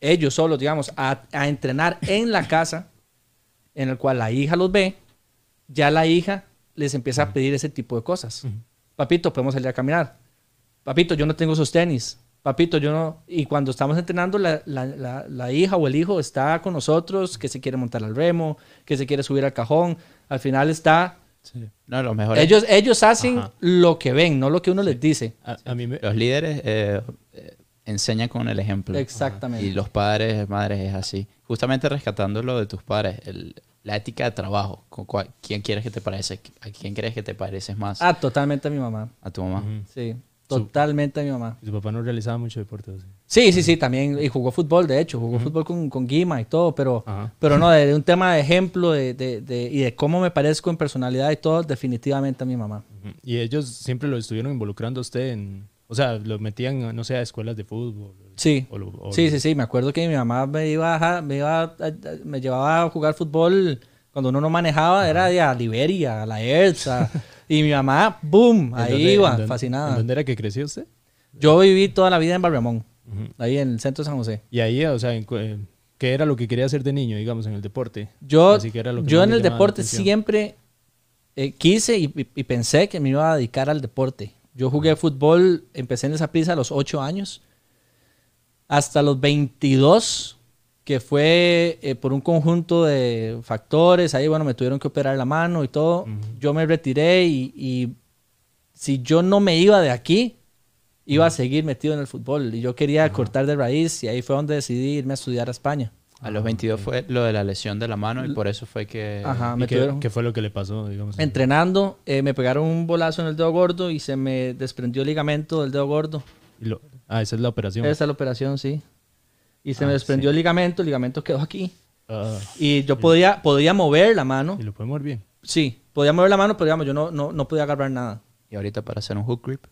ellos solos, digamos, a, a entrenar en la casa, en el cual la hija los ve, ya la hija les empieza a pedir ese tipo de cosas. Papito, podemos salir a caminar. Papito, yo no tengo esos tenis. papito, yo no. Y cuando estamos entrenando, la, la- la- la hija o el hijo está con nosotros, que se quiere montar al remo, que se quiere subir al cajón. Al final está. No, los mejores. Ellos, ellos hacen Ajá. lo que ven, no lo que uno les dice. A, a mí Los líderes eh, enseñan con el ejemplo. Exactamente. Y los padres, madres es así. Justamente rescatando lo de tus padres, el- la ética de trabajo. Con cuál- ¿Quién quieres que te parece? ¿A quién crees que te pareces más? Ah, totalmente a mi mamá. A tu mamá. Sí, totalmente a mi mamá. Y su papá no realizaba mucho deporte. ¿o sí? Sí, sí, también. Y jugó fútbol, de hecho. Jugó fútbol con, con Guima y todo, pero, pero no, de, de un tema de ejemplo de, de- de- y de cómo me parezco en personalidad y todo, definitivamente a mi mamá. Y ellos siempre lo estuvieron involucrando a usted en... O sea, lo metían, no sé, a escuelas de fútbol. Sí. O lo- o Sí, sí, sí. Me acuerdo que mi mamá me iba a, me iba a- me llevaba a jugar fútbol cuando uno no manejaba, era de a Liberia, a la ERSA. y mi mamá, ¡boom! ¿En Ahí dónde- iba, dónde- fascinada. ¿En dónde era que creció usted? Yo viví toda la vida en Barriamón, Ujú. ahí en el centro de San José. Y ahí, o sea, en eh, ¿qué era lo que quería hacer de niño, digamos, en el deporte? Yo, Así que era lo que yo en el deporte siempre eh, quise y, y- y pensé que me iba a dedicar al deporte. Yo jugué fútbol, empecé en esa prisa a los 8 años, hasta los 22, que fue eh, por un conjunto de factores. Ahí, bueno, me tuvieron que operar la mano y todo. Yo me retiré y, y si yo no me iba de aquí, iba a seguir metido en el fútbol. Y yo quería cortar de raíz y ahí fue donde decidí irme a estudiar a España. A los 22 fue lo de la lesión de la mano y por eso fue que... Ajá, ¿Y me tuvieron. qué fue lo que le pasó, digamos? Entrenando, eh, me pegaron un bolazo en el dedo gordo y se me desprendió el ligamento del dedo gordo. Y lo- ah, esa es la operación. Esa es la operación, sí. Y se Ah, me desprendió el ligamento, el ligamento quedó aquí. Ah, Y yo podía, podía mover la mano. y lo puede mover bien. Sí, podía mover la mano, pero digamos, yo no, no, no podía agarrar nada. Y ahorita para hacer un hook grip.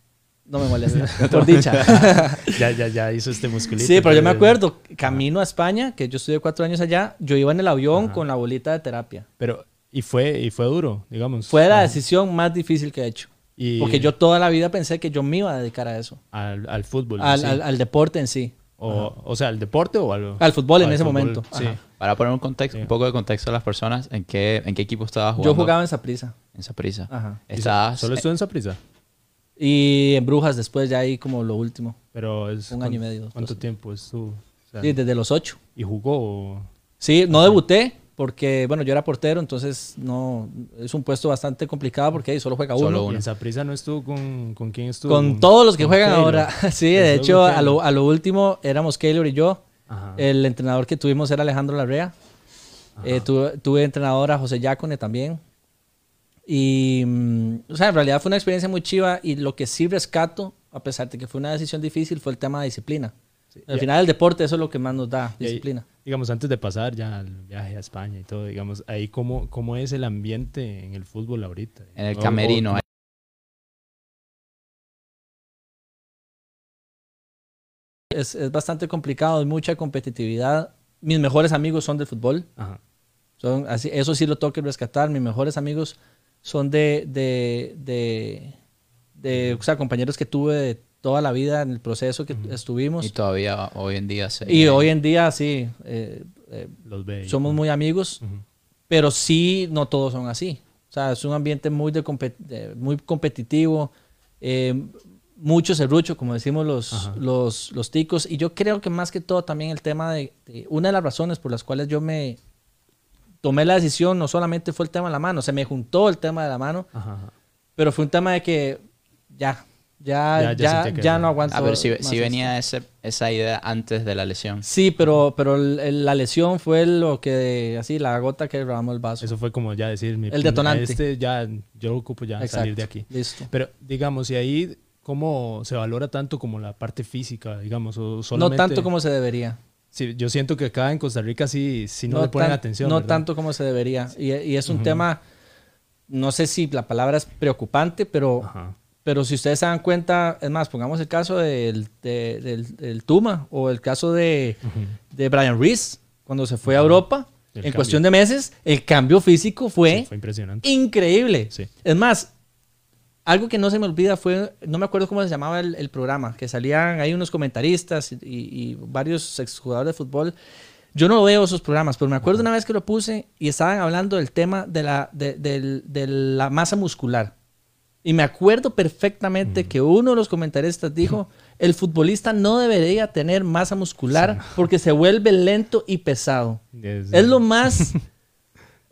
No me molesta, por dicha. ya, ya, ya hizo este musculito. sí, pero yo me acuerdo, camino a España, que yo estudié cuatro años allá, yo iba en el avión con la bolita de terapia. Pero, y fue, y fue duro, digamos. Fue la decisión más difícil que he hecho. y Porque yo toda la vida pensé que yo me iba a dedicar a eso. Al, al fútbol. Al, sí. al- al deporte en sí. o, o sea, al deporte o al... Al fútbol en al ese fútbol, momento. Sí. Para poner un contexto, Sí. un poco de contexto a las personas, ¿en qué, en qué equipo estabas jugando? Yo jugaba en Saprissa. en Saprissa. Ajá. Estabas... ¿Solo estuvo en Saprissa? Y en Brujas después ya ahí como lo último. Pero es... Un año y medio, dos, ¿Cuánto dos. tiempo estuvo? O sea, Sí, desde los ocho. ¿Y jugó? o- Sí, no debuté porque, bueno, yo era portero, entonces no es un puesto bastante complicado porque ahí solo juega uno. Solo ¿Y uno. en Saprissa no estuvo con... ¿Con quién estuvo? Con todos los que juegan ahora. Sí, de hecho, a lo, a lo último éramos Keylor y yo. Ajá. El entrenador que tuvimos era Alejandro Larrea. Eh, tuve, tuve entrenador a José Yacone también. Y, mm, o sea, en realidad fue una experiencia muy chiva y lo que sí rescato, a pesar de que fue una decisión difícil, fue el tema de disciplina. Al final el deporte eso es lo que más nos da, ahí, disciplina. digamos, antes de pasar ya al viaje a España y todo, digamos, ahí cómo, cómo es el ambiente en el fútbol ahorita. En el O- camerino. o- Es, es bastante complicado, hay mucha competitividad. Mis mejores amigos son del fútbol. Ajá. Son así, eso sí lo tengo que rescatar. Mis mejores amigos son de, de, de, de, o sea, compañeros que tuve de toda la vida en el proceso que estuvimos. Y todavía hoy en día se... Y hoy en día sí, eh, eh, Los ve. somos muy amigos, pero sí no todos son así. O sea, es un ambiente muy, de compet- de- muy competitivo, eh, mucho serrucho, como decimos los, los, los ticos. Y yo creo que más que todo también el tema de, de- Una de las razones por las cuales yo me tomé la decisión no solamente fue el tema de la mano, se me juntó el tema de la mano, Ajá, ajá. pero fue un tema de que ya, ya, Ya- ya, ya ya, no aguanto. Ah, pero si, si venía ese, esa idea antes de la lesión. Sí, pero, pero el- el- la lesión fue lo que, así, la gota que derramó el vaso. Eso fue como ya decir, mi, El detonante. Este ya, yo ocupo ya salir de aquí. Listo. Pero, digamos, y ahí, ¿cómo se valora tanto como la parte física, digamos? O No solamente, tanto como se debería. Sí, yo siento que acá en Costa Rica sí, sí no, le ponen tan- atención. No ¿verdad? tanto como se debería. Y, y es un tema, no sé si la palabra es preocupante, pero, Ajá. pero si ustedes se dan cuenta, es más, pongamos el caso del, de- del, del Tuma o el caso de, de Brian Reese, cuando se fue a Europa, El en cambio. cuestión de meses, el cambio físico fue Sí, fue impresionante. increíble. Sí. Es más, algo que no se me olvida fue, no me acuerdo cómo se llamaba el, el programa, que salían ahí unos comentaristas y, y varios exjugadores de fútbol. Yo no veo esos programas, pero me acuerdo una vez que lo puse y estaban hablando del tema de la, de, la masa muscular. Y me acuerdo perfectamente que uno de los comentaristas dijo, el futbolista no debería tener masa muscular porque se vuelve lento y pesado. Es, Es lo más...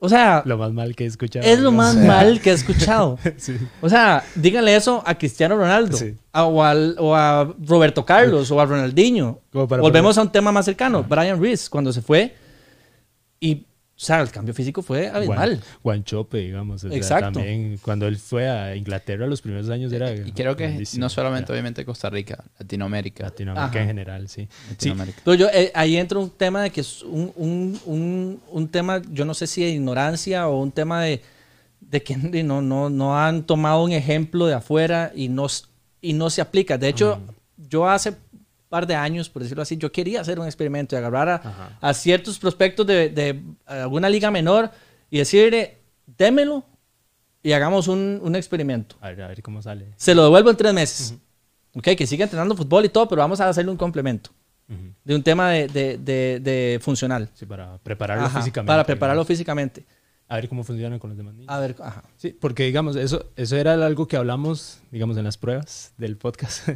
O sea, lo más mal que he escuchado. es lo más O sea. mal que he escuchado. Sí. O sea, díganle eso a Cristiano Ronaldo, Sí. a- o, al- o a Roberto Carlos, o a Ronaldinho. Volvemos a un tema más cercano. Brian Reese, cuando se fue, y, o sea, el cambio físico fue abismal. Guan- Guanchope, digamos. o sea, Exacto. también cuando él fue a Inglaterra los primeros años era. Y creo que no solamente, Ya, obviamente, Costa Rica, Latinoamérica. Latinoamérica Ajá. en general, sí. Sí, Latinoamérica. Pero yo, eh, ahí entra un tema de que es un, un, un, un tema, yo no sé si de ignorancia o un tema de, de que no, no, no han tomado un ejemplo de afuera y no, y no se aplica. De hecho, yo hace par de años, por decirlo así, yo quería hacer un experimento y agarrar a, a ciertos prospectos de, de alguna liga menor y decirle, démelo y hagamos un, un experimento. A ver, a ver cómo sale. Se lo devuelvo en tres meses. Ok, que siga entrenando fútbol y todo, pero vamos a hacerle un complemento Ujú. de un tema de, de, de- de funcional. Sí, para prepararlo Ajá, físicamente. Para prepararlo digamos. físicamente. A ver cómo funcionan con los demás niños. A ver, ajá. Sí, porque digamos, eso, eso era algo que hablamos, digamos, en las pruebas del podcast.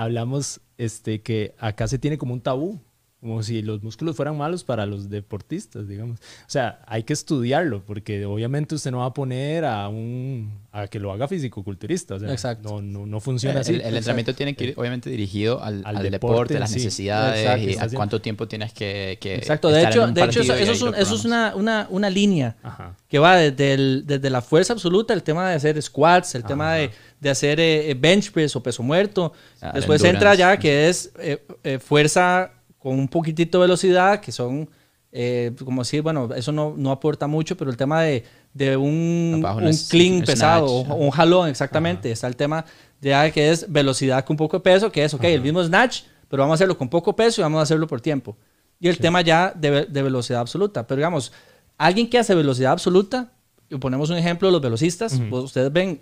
Hablamos este, que acá se tiene como un tabú, como si los músculos fueran malos para los deportistas, digamos. O sea, hay que estudiarlo, porque obviamente usted no va a poner a un a que lo haga físico-culturista. O sea, Exacto. No, no, no funciona así. El, el entrenamiento tiene que ir, obviamente, dirigido al, Al al deporte las sí. necesidades Exacto, y a cuánto tiempo tienes que, que Exacto. De estar en hecho, un de hecho eso, es, un- lo eso es programas. una, una, una línea Ajá. que va desde, el- desde la fuerza absoluta, el tema de hacer squats, el tema de, de hacer eh, eh, bench press o peso muerto. Ah, Después entra ya que es eh, eh, fuerza con un poquitito de velocidad, que son, eh, como decir, bueno, eso no, no aporta mucho, pero el tema de, de un, Abajo, un clean pesado un jalón, exactamente. Está el tema ya que es velocidad con poco peso, que es, ok, el mismo snatch, pero vamos a hacerlo con poco peso y vamos a hacerlo por tiempo. Y el tema ya de, de velocidad absoluta. Pero digamos, alguien que hace velocidad absoluta, y ponemos un ejemplo de los velocistas, pues ustedes ven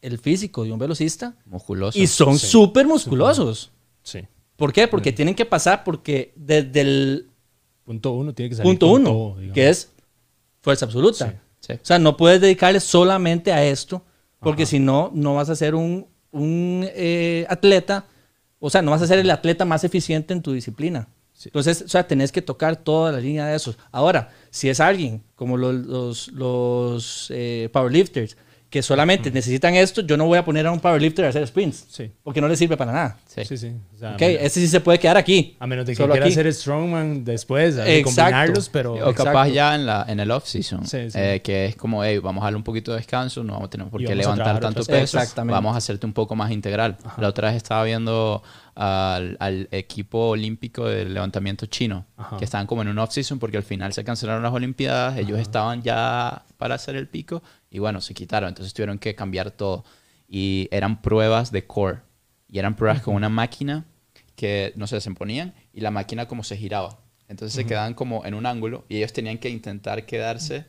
el físico de un velocista Musculoso. y son Sí. súper musculosos. Sí. ¿Por qué? Porque tienen que pasar porque desde el Punto uno tiene que salir punto con uno, digamos. que es fuerza absoluta. Sí. Sí. O sea, no puedes dedicarle solamente a esto, porque si no, no vas a ser un, un, eh, atleta, o sea, no vas a ser el atleta más eficiente en tu disciplina. Entonces, o sea, tenés que tocar toda la línea de esos. Ahora, si es alguien como los, los, los, eh, powerlifters, que solamente necesitan esto, yo no voy a poner a un powerlifter a hacer sprints, Sí. porque no le sirve para nada. Sí. Sí, sí. O sea, Ok, a menos- ese sí se puede quedar aquí. a menos de que solo quiera aquí. hacer strongman después, hay que Exacto. combinarlos, pero... O capaz Exacto. ya en, la, en el off-season, Sí, sí. eh, que es como, hey, vamos a darle un poquito de descanso, no vamos a tener por qué levantar tanto peso. Exactamente. vamos a hacerte un poco más integral. La otra vez estaba viendo al, al equipo olímpico del levantamiento chino, Ajá. que estaban como en un off-season porque al final se cancelaron las Olimpiadas, ellos estaban ya para hacer el pico y bueno, se quitaron, entonces tuvieron que cambiar todo. Y eran pruebas de core, y eran pruebas con una máquina que, no sé, se ponían y la máquina como se giraba. Entonces se quedaban como en un ángulo y ellos tenían que intentar quedarse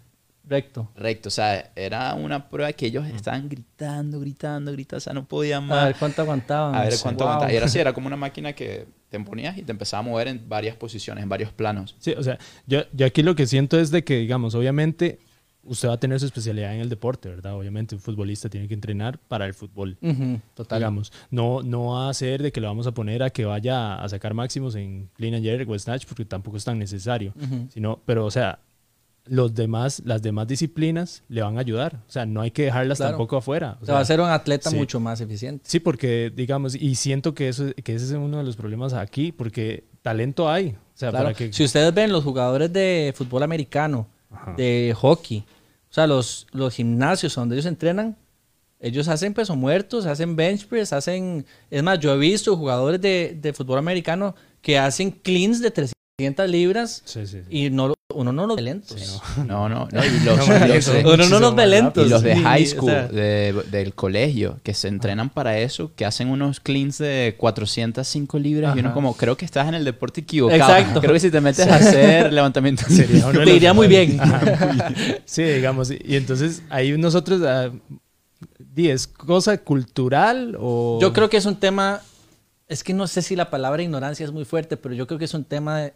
Recto. recto. O sea, era una prueba que ellos estaban gritando, gritando, gritando. O sea, no podían A más. ver cuánto aguantaban. A ver cuánto Wow. aguantaba. Y era así, era como una máquina que te ponías y te empezaba a mover en varias posiciones, en varios planos. Sí, o sea, yo, yo aquí lo que siento es de que, digamos, obviamente usted va a tener su especialidad en el deporte, ¿verdad? Obviamente un futbolista tiene que entrenar para el fútbol. Ujú, total. Digamos, no, no va a ser de que lo vamos a poner a que vaya a sacar máximos en clean and jerk o snatch porque tampoco es tan necesario. Ujú. Sino, pero, o sea, los demás, las demás disciplinas le van a ayudar. O sea, no hay que dejarlas Claro. tampoco afuera. O sea, va a ser un atleta sí. mucho más eficiente. Sí, porque, digamos, y siento que, eso, que ese es uno de los problemas aquí, porque talento hay. O sea, Claro. para que... Si ustedes ven los jugadores de fútbol americano, Ajá. de hockey, sea, los, los gimnasios donde ellos entrenan, ellos hacen peso muertos, hacen bench press, hacen... Es más, yo he visto jugadores de, de fútbol americano que hacen cleans de 300 libras Sí, sí, sí. y no, lo- uno no los ve lentos. Sí, No, no, no. Y los, No, y los eso- de- Uno no los ve lentos. y los de high o school, sea, de- del colegio, que se entrenan para eso, que hacen unos cleans de 405 libras y uno como, creo que estás en el deporte equivocado. Exacto. Creo que si te metes a hacer levantamiento Sería Te iría muy bien. Ajá. Sí, digamos. Y entonces ahí nosotros, ah, ¿es cosa cultural o...? Yo creo que es un tema, es que no sé si la palabra ignorancia es muy fuerte, pero yo creo que es un tema de,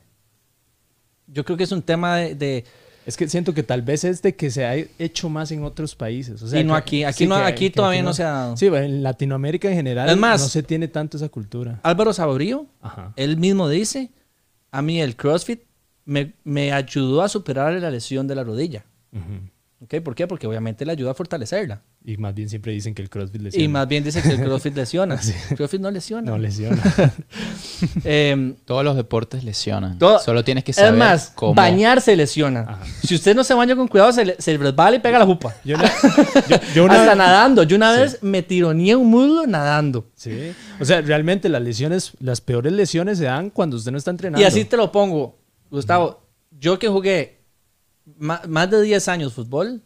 yo creo que es un tema de, de, Es que siento que tal vez es de que se ha hecho más en otros países. O sea, y no aquí, aquí, sí, no, que- aquí que todavía no se ha dado. Sí, en Latinoamérica en general más- no se tiene tanto esa cultura. Álvaro Saborío, Ajá. él mismo dice, a mí el CrossFit me, me ayudó a superar la lesión de la rodilla. Ujú. ¿Ok? ¿Por qué? Porque obviamente le ayuda a fortalecerla. Y más bien siempre dicen que el CrossFit lesiona. Y más bien dice que el CrossFit lesiona. El CrossFit no lesiona. No lesiona. Em, Todos los deportes lesionan. Todo- Solo tienes que saber es más, cómo. bañarse lesiona. Ajá. Si usted no se baña con cuidado, se, le- se resbala y pega la jupa. Yo, una- yo- yo una- Hasta nadando. Yo una vez me tironeé un muslo nadando. Sí. O sea, realmente las lesiones, las peores lesiones se dan cuando usted no está entrenando. Y así te lo pongo, Gustavo. Yo que jugué más de 10 años fútbol,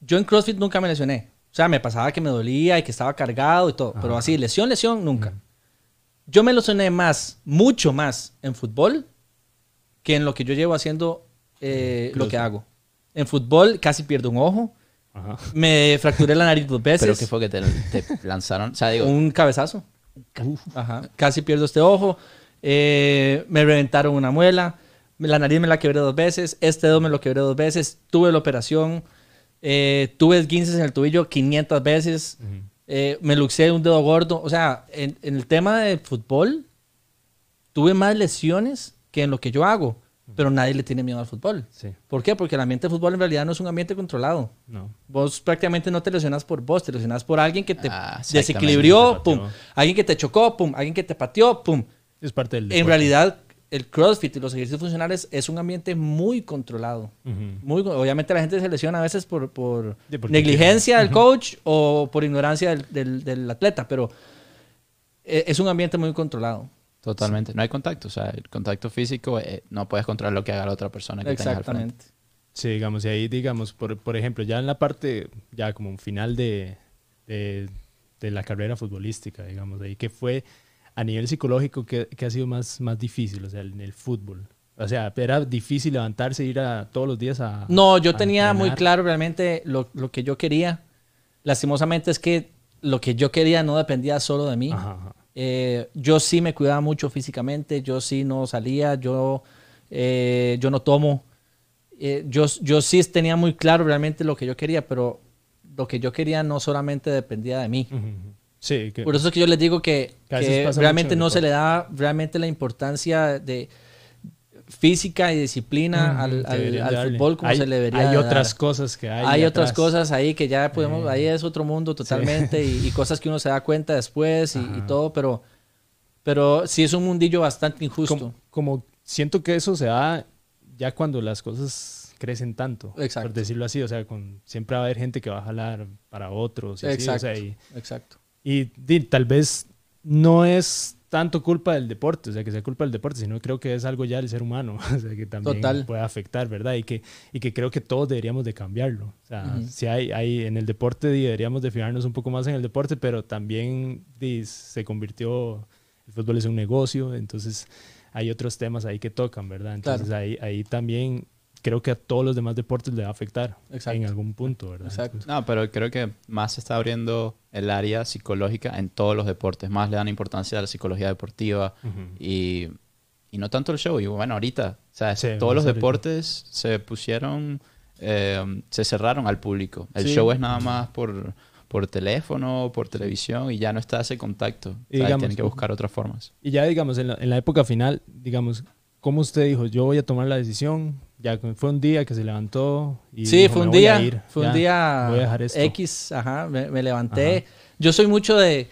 yo en CrossFit nunca me lesioné. O sea, me pasaba que me dolía y que estaba cargado y todo. Pero así, lesión, lesión, nunca. Yo me lesioné más, mucho más en fútbol que en lo que yo llevo haciendo eh, lo que hago. En fútbol casi pierdo un ojo. Ajá. Me fracturé la nariz dos veces. Pero que fue que te, te lanzaron. O sea, digo, Un cabezazo. Ajá. Casi pierdo este ojo. Eh, me reventaron una muela. La nariz me la quebré dos veces. Este dedo me lo quebré dos veces. Tuve la operación. Eh, tuve esguinces en el tobillo 500 veces. Eh, me luxé un dedo gordo. O sea, en, en el tema de fútbol, tuve más lesiones que en lo que yo hago. Pero nadie le tiene miedo al fútbol. Sí. ¿Por qué? Porque el ambiente de fútbol en realidad no es un ambiente controlado. No. Vos prácticamente no te lesionas por vos, te lesionas por alguien que te Ah, desequilibrió, pum. Alguien que te chocó, pum. Alguien que te pateó, pum. Es parte del En realidad, el CrossFit y los ejercicios funcionales es un ambiente muy controlado. Muy, obviamente la gente se lesiona a veces por, por Sí, porque negligencia del coach o por ignorancia del, del- del atleta, pero eh, es un ambiente muy controlado. totalmente. No hay contacto. O sea, el contacto físico eh, no puedes controlar lo que haga la otra persona que tengas al frente. Exactamente. Sí, digamos, y ahí, digamos, por, por ejemplo, ya en la parte, ya como un final de, de, de la carrera futbolística, digamos, ahí que fue a nivel psicológico que, que ha sido más, más difícil, o sea, en el fútbol. O sea, era difícil levantarse e ir a, todos los días a... No, yo a tenía muy entrenar. claro realmente lo, lo que yo quería. Lastimosamente es que lo que yo quería no dependía solo de mí. Ajá, ajá. Eh, yo sí me cuidaba mucho físicamente, yo sí no salía, yo, eh, yo no tomo. Eh, yo, yo sí tenía muy claro realmente lo que yo quería, pero lo que yo quería no solamente dependía de mí. Ujú, ujú. Sí, que, Por eso es que yo les digo que, realmente no se le da realmente la importancia de física y disciplina al, fútbol como Hay- se le debería Hay dar. otras cosas que hay. Hay otras atrás. cosas ahí que ya podemos, Eh. ahí es otro mundo totalmente y, y cosas que uno se da cuenta después y, todo, pero, pero sí es un mundillo bastante injusto. Como, como siento que eso se da ya cuando las cosas crecen tanto, Exacto. por decirlo así, o sea, con, siempre va a haber gente que va a jalar para otros y, así, o Exacto. sea, y, Exacto. Y tal vez no es tanto culpa del deporte, o sea, que sea culpa del deporte, sino creo que es algo ya del ser humano, o sea, que también Total. puede afectar, ¿verdad? Y que, y que creo que todos deberíamos de cambiarlo. O sea, Ujú. si hay, hay en el deporte deberíamos de fijarnos un poco más en el deporte, pero también se convirtió, el fútbol es un negocio, entonces hay otros temas ahí que tocan, ¿verdad? Entonces ahí, ahí también creo que a todos los demás deportes le va a afectar Exacto. en algún punto, ¿verdad? Exacto. Entonces, No, pero creo que más se está abriendo el área psicológica en todos los deportes. Más le dan importancia a la psicología deportiva ujú. y, y no tanto el show. Y bueno, ahorita, o sea, Sí, todos los más ahorita. deportes se pusieron, eh, se cerraron al público. El Sí. show es nada más por, por teléfono, por televisión y ya no está ese contacto. Y digamos, tienen que buscar otras formas. Y ya, digamos, en la, en la época final, digamos, ¿cómo usted dijo, yo voy a tomar la decisión? Ya fue un día que se levantó y Sí, dijo, fue un "Me voy a día, ir, fue un ya, día voy a dejar esto". X, ajá, me, me levanté. Ajá. Yo soy mucho de,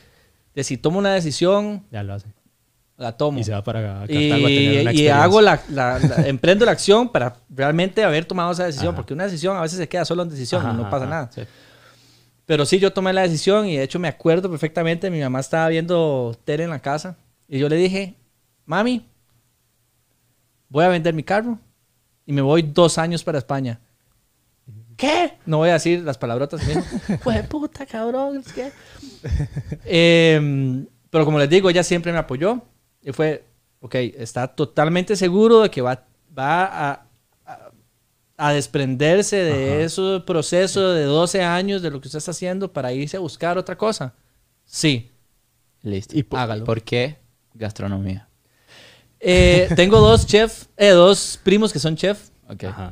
de si tomo una decisión, Ya lo hace. la tomo. Y se va para y, a tener y hago la, la- la- emprendo la acción para realmente haber tomado esa decisión, Ajá. porque una decisión a veces se queda solo en decisión Ajá, y no pasa nada. Sí. Pero sí, yo tomé la decisión y de hecho me acuerdo perfectamente, mi mamá estaba viendo tele en la casa y yo le dije, mami, voy a vender mi carro y me voy dos años para España. ¿Qué? No voy a decir las palabrotas. "Jue puta, cabrón. es que-". Em, pero como les digo, ella siempre me apoyó y fue, ok, está totalmente seguro de que va, va a, a, a desprenderse de Ajá. ese proceso de 12 años de lo que usted está haciendo para irse a buscar otra cosa. Sí. Listo. Y por- Hágalo. ¿Por qué gastronomía? Eh, tengo dos chef, eh, dos primos que son chef.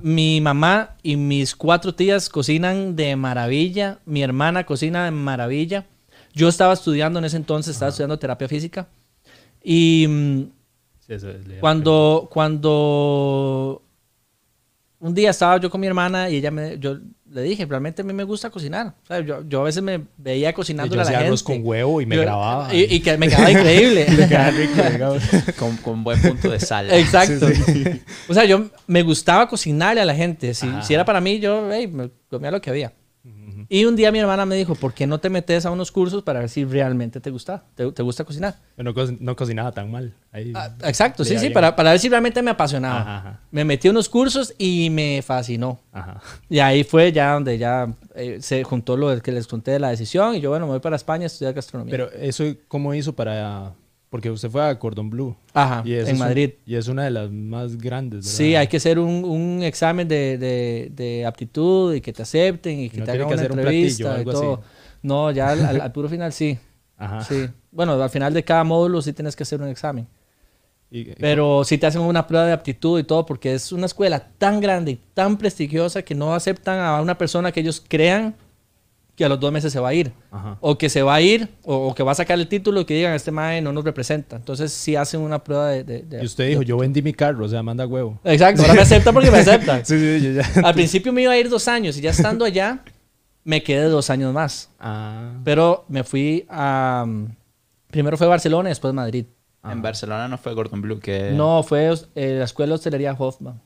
Mi mamá y mis cuatro tías cocinan de maravilla. Mi hermana cocina de maravilla. Yo estaba estudiando en ese entonces, estaba estudiando terapia física. Y mm, Sí, eso es- le- cuando, cuando un día estaba yo con mi hermana y ella me, yo le dije, realmente a mí me gusta cocinar. O sea, yo, yo a veces me veía Sí, cocinando a la hacía gente. arroz con huevo y me Yo- grababa. Y, y que me quedaba increíble. Le quedaba rico, digamos. Con, con buen punto de sal. Exacto. O sea, yo me gustaba cocinarle a la gente. Si, si era para mí, yo hey, me comía lo que había. Y un día mi hermana me dijo, ¿por qué no te metes a unos cursos para ver si realmente te gusta, te, te gusta cocinar? Pero no, no cocinaba tan mal. Ahí, Ah, exacto, sí, sí, para, para ver si realmente me apasionaba. Ajá, ajá. Me metí a unos cursos y me fascinó. Ajá. Y ahí fue ya donde ya eh, se juntó lo que les conté de la decisión y yo, bueno, me voy para España a estudiar gastronomía. Pero eso, ¿cómo hizo para...? Porque usted fue a Cordon Bleu. Ajá, Y en un- Madrid. y es una de las más grandes, ¿verdad? Sí, hay que hacer un, un examen de, de- de aptitud y que te acepten y que no te hagan que una hacer un entrevista platillo o y todo. así. No, ya al, al- al puro final sí. Ajá. Sí. Bueno, al final de cada módulo sí tienes que hacer un examen. Y- Pero sí te hacen una prueba de aptitud y todo porque es una escuela tan grande y tan prestigiosa que no aceptan a una persona que ellos crean que a los dos meses se va a ir. Ajá. O que se va a ir, o, o que va a sacar el título y que digan, este mae no nos representa. Entonces sí hacen una prueba de... de- de- Y usted dijo, yo vendí mi carro, o sea, manda huevo. Exacto, ahora me aceptan porque me aceptan. Sí, sí, yo ya. Al principio me iba a ir dos años y ya estando allá, me quedé dos años más. Ah. Pero me fui a... Primero fue Barcelona y después Madrid. En Barcelona no fue Gordon Blue que... No, fue eh, la escuela de hostelería Hoffman.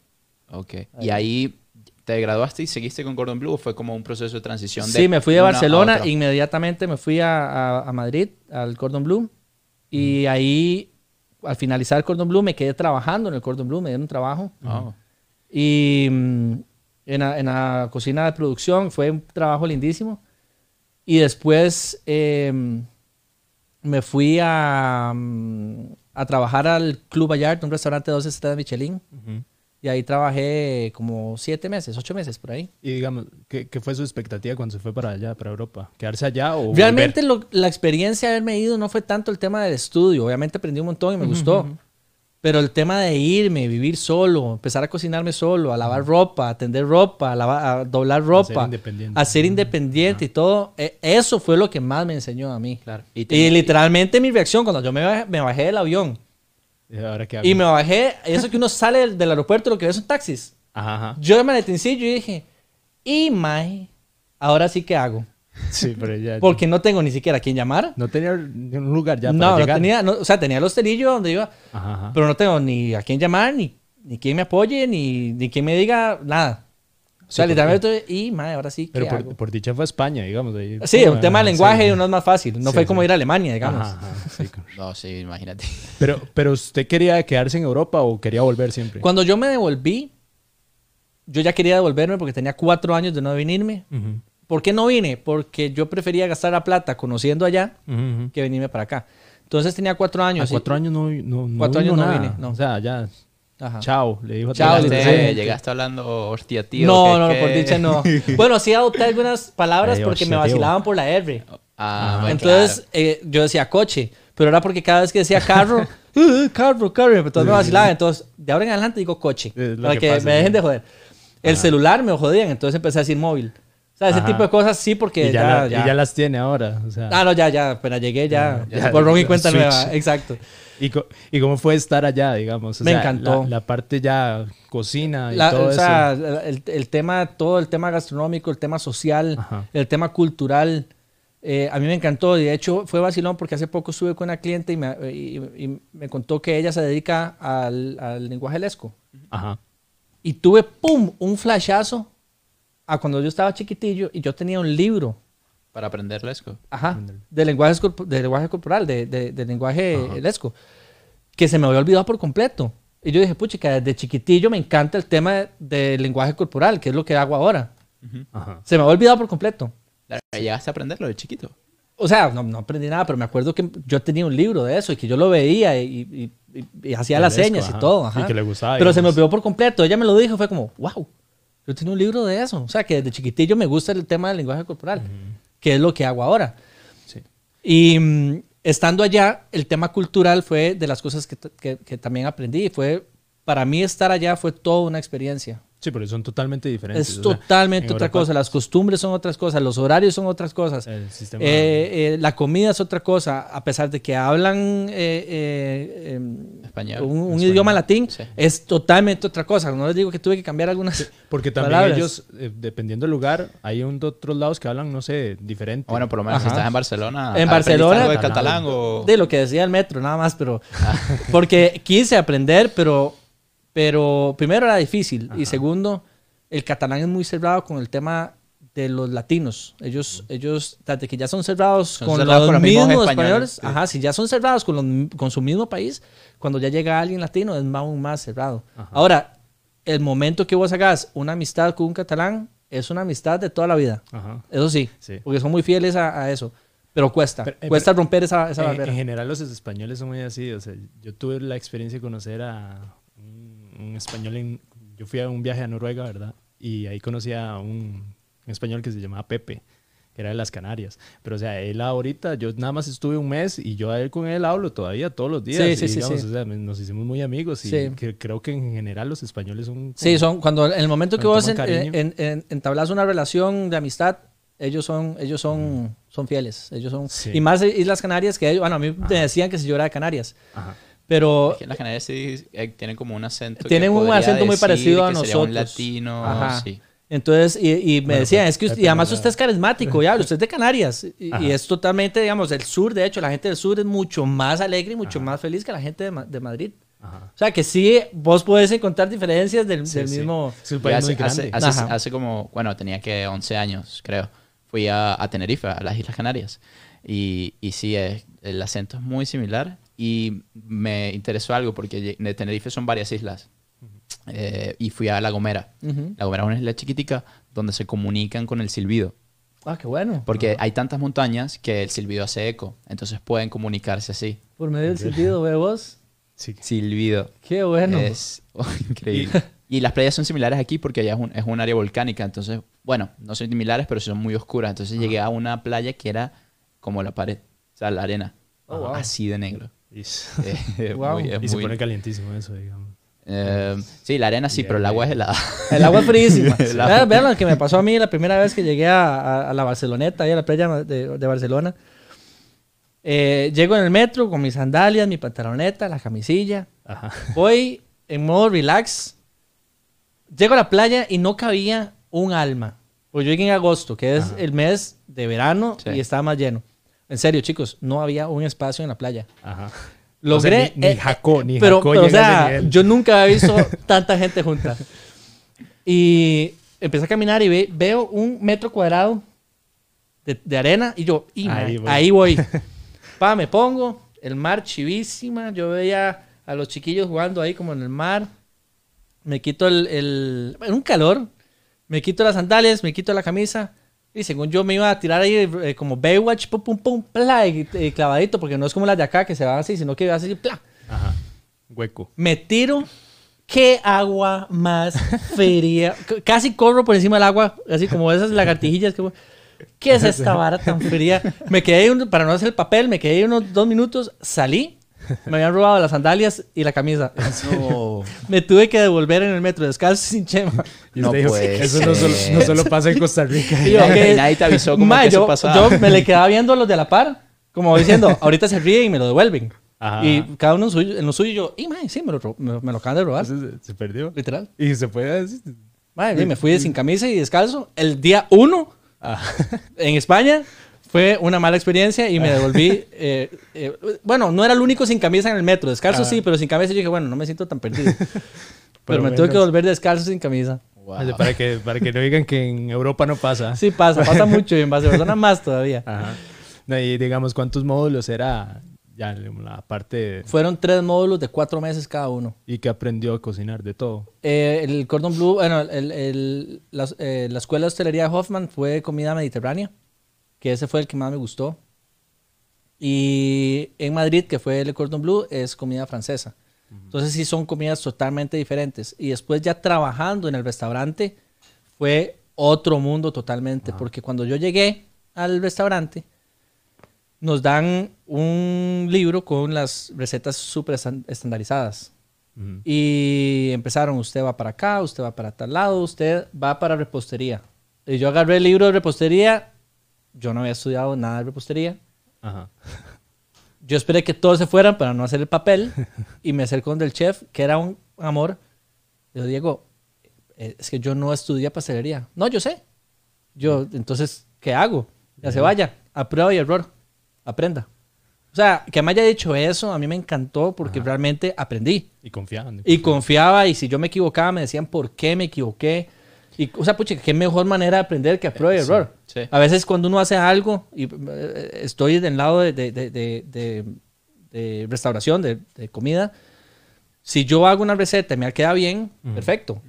Ok. Y ahí te graduaste y seguiste con Gordon Blue o fue como un proceso de transición de Sí, me fui de Barcelona, inmediatamente me fui a, a- a Madrid, al Cordon Blue. Y ahí, al finalizar el Cordon Blue, me quedé trabajando en el Cordon Blue, me dieron un trabajo. Oh. Y mm, en, la, en la cocina de producción fue un trabajo lindísimo. Y después em, me fui a, mm, a trabajar al Club Bayard, un restaurante de dos estrellas Michelin. Ujú. Y ahí trabajé como siete meses, ocho meses por ahí. Y digamos, ¿qué, qué fue su expectativa cuando se fue para allá, para Europa? ¿Quedarse allá o Realmente lo- la experiencia de haberme ido no fue tanto el tema del estudio. Obviamente aprendí un montón y me gustó. Pero el tema de irme, vivir solo, empezar a cocinarme solo, a lavar ropa, a tender ropa, a, lavar- a doblar ser ropa, independiente. a ser independiente y todo, e- eso fue lo que más me enseñó a mí. Claro. Y Y, te- literalmente mi reacción cuando yo me bajé, me bajé del avión ¿Y ahora qué hago? y me bajé, eso que uno sale del, del aeropuerto, lo que ve son taxis. Ajá, ajá. Yo me maletincillo y dije, y mae, ahora sí que hago. Sí, pero ya... Porque no tengo ni siquiera a quién llamar. No tenía un lugar ya para no, no tenía, no, o sea, tenía el hostelillo donde iba, Ajá, pero no tengo ni a quién llamar, ni, ni quien me apoye, ni, ni quien me diga nada. O sea, Sí, literalmente, y madre, ahora sí, ¿qué Pero por, hago? por dicha fue a España, digamos. ahí. Sí, un tema de lenguaje sí. no es más fácil. No Sí, fue sí. como ir a Alemania, digamos. Ajá, ajá, sí, con- No, sí, imagínate. pero, pero usted quería quedarse en Europa o quería volver siempre? Cuando yo me devolví, yo ya quería devolverme porque tenía cuatro años de no venirme. ¿Por qué no vine? Porque yo prefería gastar la plata conociendo allá que venirme para acá. Entonces tenía cuatro A años. y- cuatro años no, no, no Cuatro años no nada. vine, no. O sea, ya, Ajá. chao, le dijo a Chao, le dije. Llegaste, llegaste hablando hostia, tío. no, no, que- por dicha no. Bueno, sí adopté algunas palabras Ay, porque me hostia, tío. vacilaban por la R. Ah, bueno, Entonces eh, yo decía coche, pero era porque cada vez que decía carro, "Uh, carro, carro, entonces me vacilaban. Entonces, de ahora en adelante digo coche, para que que, pasa, me dejen de joder. El celular me jodían, entonces empecé a decir móvil. O sea, ese Ajá. tipo de cosas sí, porque Y ya, ya, la- ya. y ya las tiene ahora. O sea, Ah, no, ya, ya, apenas llegué ya, Ya, borrón y cuenta switch. nueva, exacto. ¿Y, co- ¿Y cómo fue estar allá, digamos? O Me sea, encantó. La, la parte ya cocina y La- todo o eso. sea, el, el tema, todo el tema gastronómico, el tema social, Ajá. el tema cultural, eh, a mí me encantó. Y de hecho, fue vacilón porque hace poco estuve con una cliente y me, y- y me contó que ella se dedica al, al lenguaje lesco. Ajá. Y tuve, ¡pum!, un flashazo a cuando yo estaba chiquitillo y yo tenía un libro. Para aprender lesco. Ajá, de lenguaje, de lenguaje corporal, de, de- de lenguaje lesco, que se me había olvidado por completo. Y yo dije, puchica, desde chiquitillo me encanta el tema de- del lenguaje corporal, que es lo que hago ahora. Ajá. Se me había olvidado por completo. Llegaste a aprenderlo de chiquito. O sea, no, no aprendí nada, pero me acuerdo que yo tenía un libro de eso y que yo lo veía y, y- y- y hacía las señas y ajá. todo. Y ajá. que le gustaba, Pero se me digamos. olvidó por completo. Ella me lo dijo, fue como, wow, yo tenía un libro de eso. O sea, que desde chiquitillo me gusta el tema del lenguaje corporal, que es lo que hago ahora. Sí. Y mm, estando allá, el tema cultural fue de las cosas que, que- que también aprendí. Fue, para mí estar allá fue toda una experiencia. Sí, pero son totalmente diferentes. Es o sea, totalmente en otra Europa, cosa. Las costumbres son otras cosas, los horarios son otras cosas. El sistema. Eh, eh, la comida es otra cosa, a pesar de que hablan eh, eh, em, Español. un, un Español. idioma latín, Sí. es totalmente otra cosa. No les digo que tuve que cambiar algunas. porque también palabras. ellos, eh, dependiendo del lugar, hay un, otros lados que hablan, no sé, diferente. Bueno, por lo menos si Ajá. estás en Barcelona. En ¿aprendiste Barcelona- algo de catalán o...? De lo que decía el metro, nada más, pero. Porque quise aprender, pero. Pero primero era difícil. Y segundo, el catalán es muy cerrado con el tema de los latinos. Ellos, ellos, desde que ya son cerrados Son con cerrados los los mismos españoles, españoles, ajá, si ya son cerrados con, los- con su mismo país, cuando ya llega alguien latino es más- aún más cerrado. Ahora, el momento que vos hagas una amistad con un catalán es una amistad de toda la vida. Ajá. Eso sí, Sí. porque son muy fieles a, a eso. Pero cuesta, Pero, eh, cuesta romper esa, esa barrera. en general los españoles son muy así. O sea, yo tuve la experiencia de conocer a un, español en... Yo fui a un viaje a Noruega, ¿verdad? Y ahí conocí a un, un español que se llamaba Pepe, que era de las Canarias. Pero, o sea, él ahorita, yo nada más estuve un mes y yo a él con él hablo todavía todos los días. Sí, sí, sí, digamos, sí. O sea, nos hicimos muy amigos y Sí. que- creo que en general los españoles son... Sí, como- son cuando en el momento que vos en, toman cariño. en- en- entablas una relación de amistad, ellos son ellos son son fieles, ellos son Sí. y más Islas Canarias que ellos, bueno, a mí me decían que si yo era de Canarias, Ajá. Pero Es que las Canarias sí eh, tienen como un acento. que Tienen un podría acento muy parecido a que sería un nosotros. latino, Ajá. sí. Entonces, y, y me Bueno, decían, pues, es que, usted- y además usted es carismático, ya, usted es de Canarias. Y, Ajá. y es totalmente, digamos, el sur, de hecho, la gente del sur es mucho más alegre y mucho más feliz que la gente de, Ma- de Madrid. Ajá. O sea, que sí, vos podés encontrar diferencias del, Sí, del sí. mismo... Es un país hace, muy grande. hace- hace- Ajá. hace como, bueno, tenía que 11 años, creo. Fui a, a Tenerife, a las Islas Canarias. Y, y sí, es- el acento es muy similar. Y me interesó algo porque de Tenerife son varias islas. Eh, y fui a La Gomera. Ujú. La Gomera es una isla chiquitica donde se comunican con el silbido. Ah, qué bueno. Porque hay tantas montañas que el silbido hace eco. Entonces pueden comunicarse así. Por medio del sentido, ve vos. Sí. Silbido. Qué bueno. Es increíble. Y las playas son similares aquí porque allá es un, es un área volcánica. Entonces, bueno, no son similares, pero sí son muy oscuras. Entonces llegué a una playa que era como la pared, o sea, la arena. Oh, wow. Así de negro. Y, Eh, Wow. muy- y se muy- pone calientísimo eso, digamos. eh, sí, la arena sí, Bien, pero el agua es helada. El agua es fríísima. Vean, vean lo que me pasó a mí la primera vez que llegué a, a- a la Barceloneta, ahí a la playa de, de Barcelona. Eh, llego en el metro con mis sandalias, mi pantaloneta, la camisilla. Ajá. Voy en modo relax. Llego a la playa y no cabía un alma. Pues yo llegué en agosto, que es Ajá. el mes de verano Sí. y estaba más lleno. En serio, chicos, no había un espacio en la playa. Ajá. Logré. O sea, ni- ni eh, Jacó, ni pero, Jacó pero, o sea, yo nunca había visto tanta gente junta. Y empecé a caminar y ve- veo un metro cuadrado de, de arena y yo, y, Ahí ahí voy. voy. Pa, me pongo, el mar chivísima, yo veía a los chiquillos jugando ahí como en el mar. Me quito el, el un calor, me quito las sandalias, me quito la camisa. Y según yo me iba a tirar ahí eh, como Baywatch, pum, pum, pum, pla, y, y clavadito, porque no es como las de acá que se van así, sino que así, pla. Ajá. Hueco. Me tiro. ¿Qué agua más fría? C- Casi corro por encima del agua, así como esas lagartijillas. Que... ¿Qué es esta vara tan fría? Me quedé, un- para no hacer el papel, me quedé ahí unos dos minutos, salí, me habían robado las sandalias y la camisa. No. Me tuve que devolver en el metro descalzo sin chema. Y No dijo, puede eso no solo, no solo pasa en Costa Rica. Y yo, Y ¿qué? nadie te avisó como Ma, que eso yo, pasaba. yo me le quedaba viendo a los de la par, como diciendo, ahorita se ríen y me lo devuelven. Ajá. Y cada uno en, suyo, en lo suyo, yo, y mae, sí, me lo, me, me lo acaban de robar, Entonces, se perdió. literal. Y se puede decir. Mae, y me fui sin camisa y descalzo. El día uno Ah, en España fue una mala experiencia y me devolví. eh, eh, bueno, no era el único sin camisa en el metro. Descalzo Ah. sí, pero sin camisa yo dije, bueno, no me siento tan perdido. pero Por lo me tuve que menos. volver descalzo sin camisa. Wow. para, que, para que no digan que en Europa no pasa. Sí pasa, pasa mucho y en Barcelona más todavía. Ajá. No, y digamos, ¿cuántos módulos era ya la parte Fueron tres módulos de cuatro meses cada uno. y que aprendió a cocinar de todo? Eh, el Cordon Bleu, bueno, el, el- la, eh, la escuela de hostelería Hoffman fue comida mediterránea, que ese fue el que más me gustó. Y en Madrid, que fue el Cordon Bleu, es comida francesa. Entonces sí son comidas totalmente diferentes. Y después ya trabajando en el restaurante fue otro mundo totalmente, porque cuando yo llegué al restaurante, nos dan un libro con las recetas súper estan- estandarizadas. Y empezaron, usted va para acá, usted va para tal lado, usted va para repostería. Y yo agarré el libro de repostería, yo no había estudiado nada de repostería. Ajá. Yo esperé que todos se fueran para no hacer el papel y me acerco donde el chef, que era un amor. Le digo, Diego, eh, es que yo no estudié pastelería. No, yo sé. Yo, entonces, ¿qué hago? Ya se vaya, a prueba y error, aprenda. O sea, que me haya dicho eso, a mí me encantó porque realmente aprendí. Y confiaban. Y confiaba, y si yo me equivocaba, me decían por qué me equivoqué. Y, o sea, pucha, qué mejor manera de aprender que a prueba y Sí, error. sí. A veces cuando uno hace algo, y eh, estoy del lado de, de- de- de- de- de restauración, de, de comida, si yo hago una receta y me queda bien, perfecto.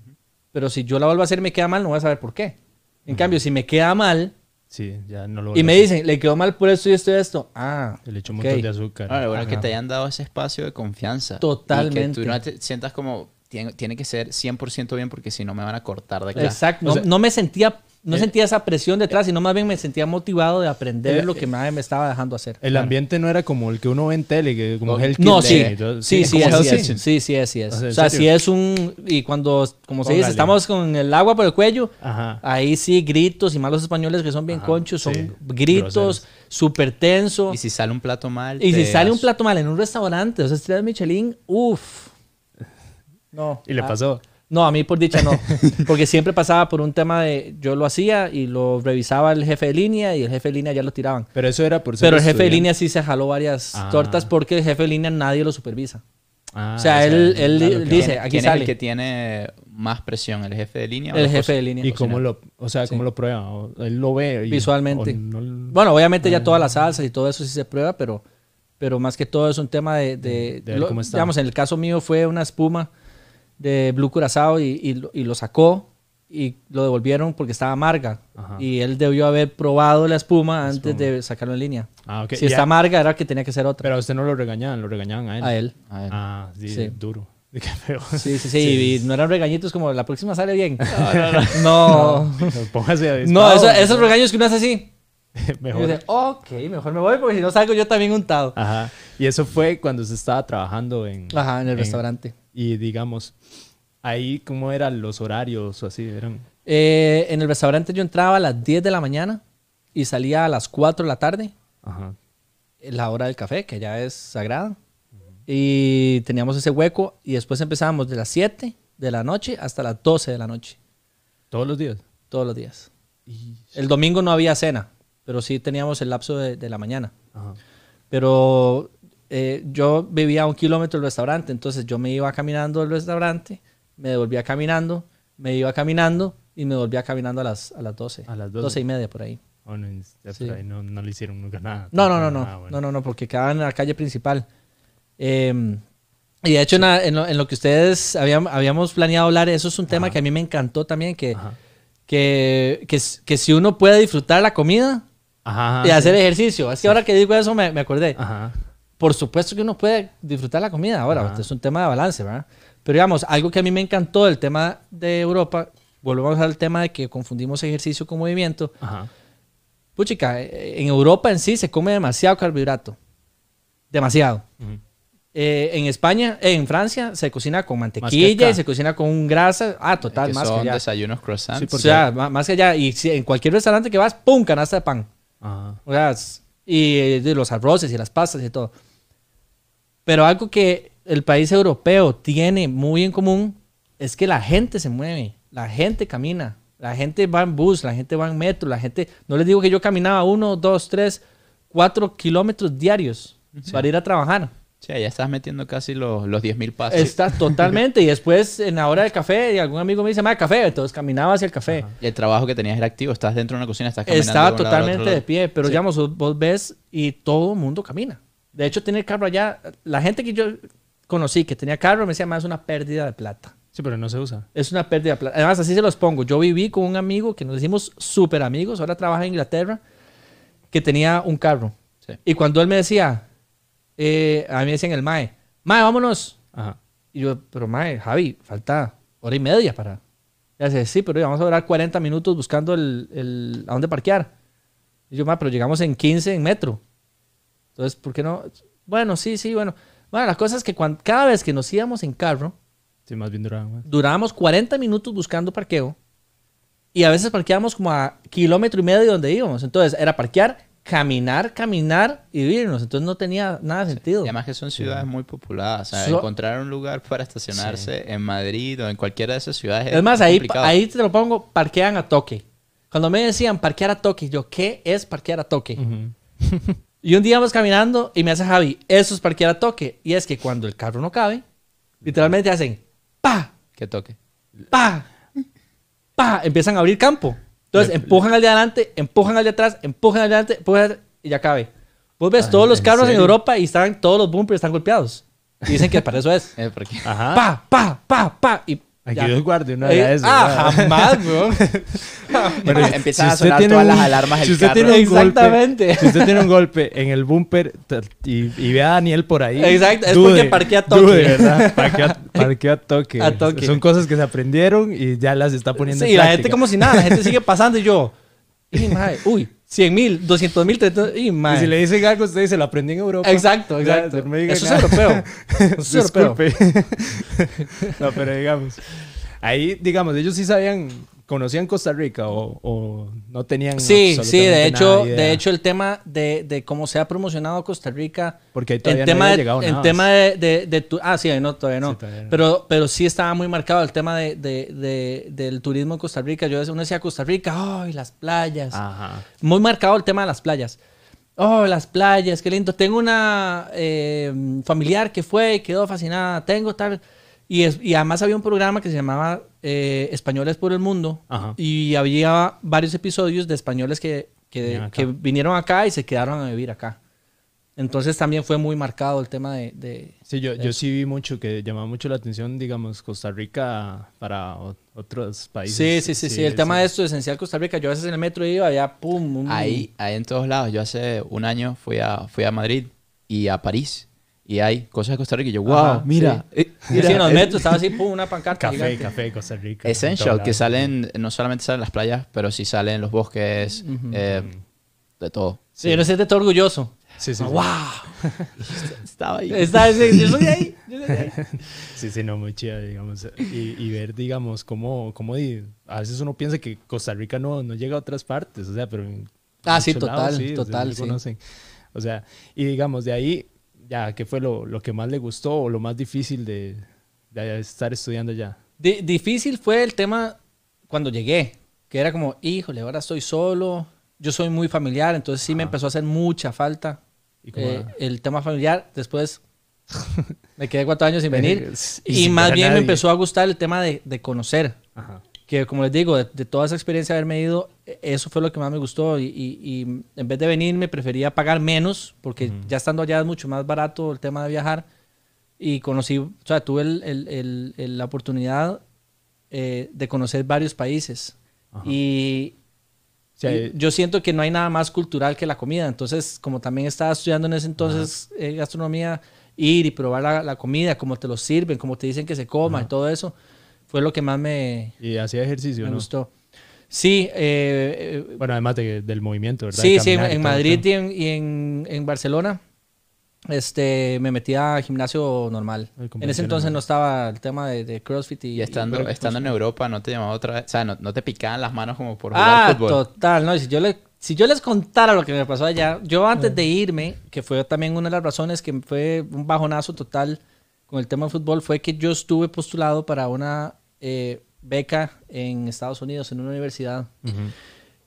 Pero si yo la vuelvo a hacer y me queda mal, no voy a saber por qué. En cambio, si me queda mal Sí, ya no lo y me dicen, le quedó mal por esto y esto y esto, ah. Le echó un montón de azúcar. Ah, lo bueno es que Ajá. te hayan dado ese espacio de confianza. Totalmente. Y que tú no te sientas como, tiene, tiene que ser 100% bien porque si no me van a cortar de acá. Exacto. No, O sea, no me sentía, no eh, sentía esa presión detrás, sino más bien me sentía motivado de aprender eh, lo que me, me estaba dejando hacer. El ambiente no era como el que uno ve en tele, que como No, sí, Kitchen y todo. sí, sí, es, sí, es, sí, sí, es, sí es. O sea, si es un, y cuando, como se dice, estamos con el agua por el cuello, Ajá. ahí sí, gritos y malos españoles que son bien Ajá, conchos, son sí, gritos, súper tenso. Y si sale un plato mal. Y si sale un plato mal en un restaurante, o sea, estrellas Michelin, uff. No. Y le ah, pasó. No, a mí por dicha no. Porque siempre pasaba por un tema de yo lo hacía y lo revisaba el jefe de línea y el jefe de línea ya lo tiraban. Pero eso era por ser Pero el jefe de línea sí se jaló varias Ah. tortas porque el jefe de línea nadie lo supervisa. Ah, o sea, él- él claro, dice, ¿Quién, aquí quién es sale. el que tiene más presión? ¿El jefe de línea? o El jefe de línea. ¿Y cómo lo, o sea, cómo lo prueba? ¿O él lo ve y- Visualmente. o no- Bueno, obviamente ya todas las salsas y todo eso sí se prueba, pero, pero más que todo es un tema de... de- De ver lo- cómo está. digamos, en el caso mío fue una espuma de Blue Curazao y, y lo- y lo sacó y lo devolvieron porque estaba amarga. Ajá. Y él debió haber probado la espuma antes espuma. de sacarlo en línea. Ah, ok. Si está amarga era que tenía que ser otra. Pero a usted no lo regañaban, lo regañaban a él. a él. A ver. Ah, sí, Sí. duro. Feo. Sí, sí, sí, Y no eran regañitos como la próxima sale bien. No, no. Póngase a No, eso- esos regaños que uno hace así. Y Mejor. dice, ok, mejor me voy porque si no salgo yo también untado. Ajá. Y eso fue cuando se estaba trabajando en... Ajá, en el restaurante. Y digamos, ahí cómo eran los horarios o así, eran... Eh, en el restaurante yo entraba a las 10 de la mañana y salía a las 4 de la tarde, Ajá. la hora del café, que ya es sagrada. Y teníamos ese hueco y después empezábamos de las 7 de la noche hasta las 12 de la noche, Todos los días. todos los días. El domingo no había cena, pero sí teníamos el lapso de, de la mañana. Ajá. Pero eh, yo vivía a un kilómetro del restaurante, entonces yo me iba caminando del restaurante, me devolvía caminando, me iba caminando y me volvía caminando a las, a las 12. A las 12. 12 y media por ahí. Oh, no, ya Sí. por ahí no, no le hicieron nunca nada. No, no, no, no. Bueno. No, no, no, porque quedaba en la calle principal. Eh, y de hecho, en, la- en lo, en lo que ustedes habían- habíamos planeado hablar, eso es un tema Ajá. que a mí me encantó también, que, que, que, que si uno puede disfrutar la comida Ajá. y sí. hacer ejercicio. Así ahora que digo eso me, me acordé. Ajá. Por supuesto que uno puede disfrutar la comida ahora, Ajá. es un tema de balance, ¿verdad? Pero digamos, algo que a mí me encantó del tema de Europa, volvemos al tema de que confundimos ejercicio con movimiento. Ajá. Puchica, eh, en Europa en sí se come demasiado carbohidrato. Demasiado. Eh, en España, eh, en Francia, se cocina con mantequilla y se cocina con grasa. Ah, Es total, que más que son allá. desayunos croissants. Sí, O porque- sea, ma- más que allá. Y si- en cualquier restaurante que vas, ¡pum! canasta de pan. Ajá. O sea, es- y eh, de los arroces y las pastas y todo. Pero algo que el país europeo tiene muy en común es que la gente se mueve, la gente camina, la gente va en bus, la gente va en metro, la gente... No les digo que yo caminaba uno, dos, tres, cuatro kilómetros diarios para ir a trabajar. Sí, ya estás metiendo casi los, los 10.000 pasos. Está totalmente. Y después, en la hora del café, y algún amigo me dice, más café. Entonces caminaba hacia el café. Y el trabajo que tenías era activo. Estás dentro de una cocina, estás caminando. Estaba de totalmente de pie, pero Sí. digamos, vos- vos ves y todo el mundo camina. De hecho, tener carro allá, la gente que yo conocí que tenía carro me decía, más es una pérdida de plata. Sí, pero no se usa. Es una pérdida de plata. Además, así se los pongo. Yo viví con un amigo que nos hicimos súper amigos, ahora trabaja en Inglaterra, que tenía un carro. Sí. Y cuando él me decía, eh, a mí me decían el Mae, Mae, vámonos. Ajá. Y yo, pero Mae, Javi, falta hora y media para... Y dice, sí, pero vamos a durar 40 minutos buscando el, el, a dónde parquear. Y yo, Mae, pero llegamos en 15 en metro. Entonces, ¿por qué no? Bueno, sí, sí, bueno. Bueno, la cosa es que cuando, cada vez que nos íbamos en carro, Sí, más bien duraba más. durábamos 40 minutos buscando parqueo y a veces parqueábamos como a kilómetro y medio de donde íbamos. Entonces era parquear, caminar, caminar y irnos. Entonces no tenía nada de sentido. Y además que son ciudades muy populadas. O sea, So- encontrar un lugar para estacionarse en Madrid o en cualquiera de esas ciudades Es más, ahí, ahí te lo pongo, parquean a toque. Cuando me decían parquear a toque, yo, ¿qué es parquear a toque? Ujú. Y un día vamos caminando y me hace Javi, eso es parquear a toque. Y es que cuando el carro no cabe, literalmente hacen pa, Que toque. pa, pa, empiezan a abrir campo. Entonces empujan al de adelante, empujan al de atrás, empujan al de adelante, empujan al de- y ya cabe. Vos ves Ah, todos los ¿en carros en? Europa y están, todos los bumpers están golpeados. Y dicen que para eso es. Eh, Ajá. Pa, pa, pa, pa. Y Aquí ya. Dios guarde una Eh, de esas. ah, ¿verdad? jamás, bro. Bueno, Empiezan si a sonar todas un- las alarmas del si usted carro. tiene un golpe- Exactamente. si usted tiene un golpe en el bumper y, y ve a Daniel por ahí. Exacto, es porque parquea a toque. Dude, ¿verdad? Parquea, parquea a toque. A toque. Son cosas que se aprendieron y ya las está poniendo Sí, en y la práctica. gente como si nada, la gente sigue pasando y yo, y, uy, 100 mil, 200 mil, 300 y Y si le dicen algo, usted dice, lo aprendí en Europa. Exacto, exacto. no Eso es nada. europeo. Eso es europeo. No, pero digamos. Ahí, digamos, ellos sí sabían, conocían Costa Rica o, o no tenían. Sí, sí, de hecho, de hecho el tema de, de cómo se ha promocionado Costa Rica, Porque ahí todavía tema, no había de, llegado en nada. tema de, de, de tu- ah, sí, no, todavía no. Sí, todavía no. Pero, pero sí estaba muy marcado el tema de, de, de- del turismo en Costa Rica. Yo uno decía Costa Rica, ay, las playas. Ajá. Muy marcado el tema de las playas. Oh, las playas, qué lindo. Tengo una eh, familiar que fue y quedó fascinada. Tengo tal. Y, es- y además había un programa que se llamaba eh, Españoles por el Mundo. Ajá. Y había varios episodios de españoles que, que, Venían acá. que vinieron acá y se quedaron a vivir acá. Entonces también fue muy marcado el tema de... de- Sí, yo, yo sí vi mucho que llamaba mucho la atención, digamos, Costa Rica para o- otros sí, países. sí, sí, sí, El tema de esto de Esencial Costa Rica. Yo a veces en el metro iba, allá, pum. un- Ahí, ahí en todos lados. Yo hace un año fui a, fui a Madrid y a París. Y hay cosas de Costa Rica y yo, wow, Ajá, mira. sí. eh, Sí, mira, sí, en los eh, metros estaba así, pum, una pancarta Café, gigante. café, Costa Rica. en Essential, que salen, no solamente salen las playas, pero sí salen en los bosques, eh, de todo. Sí, yo no sé, de todo orgulloso. Sí, sí, sí. ¡Wow! Estaba ahí. Está, sí, yo soy de ahí. yo soy de ahí. Sí, sí, no, muy chida, digamos. Y, y ver, digamos, cómo, cómo a veces uno piensa que Costa Rica no, no llega a otras partes, o sea, pero en Ah, sí, muchos total, o sea, total, no sí. conocen. O sea, y digamos, de ahí, ya, ¿qué fue lo, lo que más le gustó o lo más difícil de, de estar estudiando allá? Di- difícil fue el tema cuando llegué, que era como, híjole, ahora estoy solo. Yo soy muy familiar, entonces sí me Ajá. empezó a hacer mucha falta Y eh, el tema familiar. Después me quedé cuatro años sin venir. Y y sin más bien me nadie. empezó a gustar el tema de, de conocer. Ajá. Que como les digo, de, de toda esa experiencia de haberme ido, e- eso fue lo que más me gustó. Y, y- y en vez de venirme, prefería pagar menos, porque ya estando allá es mucho más barato el tema de viajar. Y conocí, o sea, tuve el- el- el- el- la oportunidad eh, de conocer varios países. Y, O sea, y yo siento que no hay nada más cultural que la comida. Entonces, como también estaba estudiando en ese entonces eh, gastronomía, ir y probar la, la comida, cómo te lo sirven, cómo te dicen que se coma y todo eso, fue lo que más me, y hacía ejercicio, me ¿no? gustó. Sí, eh, eh, Bueno, además de- del movimiento, ¿verdad? sí, sí, en, Madrid y, en, y en- en Barcelona este, me metí a gimnasio normal. En ese entonces no estaba el tema de, de CrossFit y... Y estando, y- estando en Europa, ¿no te llamaba otra vez? O sea, no, no te picaban las manos como por jugar Ah, fútbol. total, no, si yo, le, si yo les contara lo que me pasó allá, yo antes de irme, que fue también una de las razones que fue un bajonazo total con el tema del fútbol, fue que yo estuve postulado para una eh, beca en Estados Unidos, en una universidad.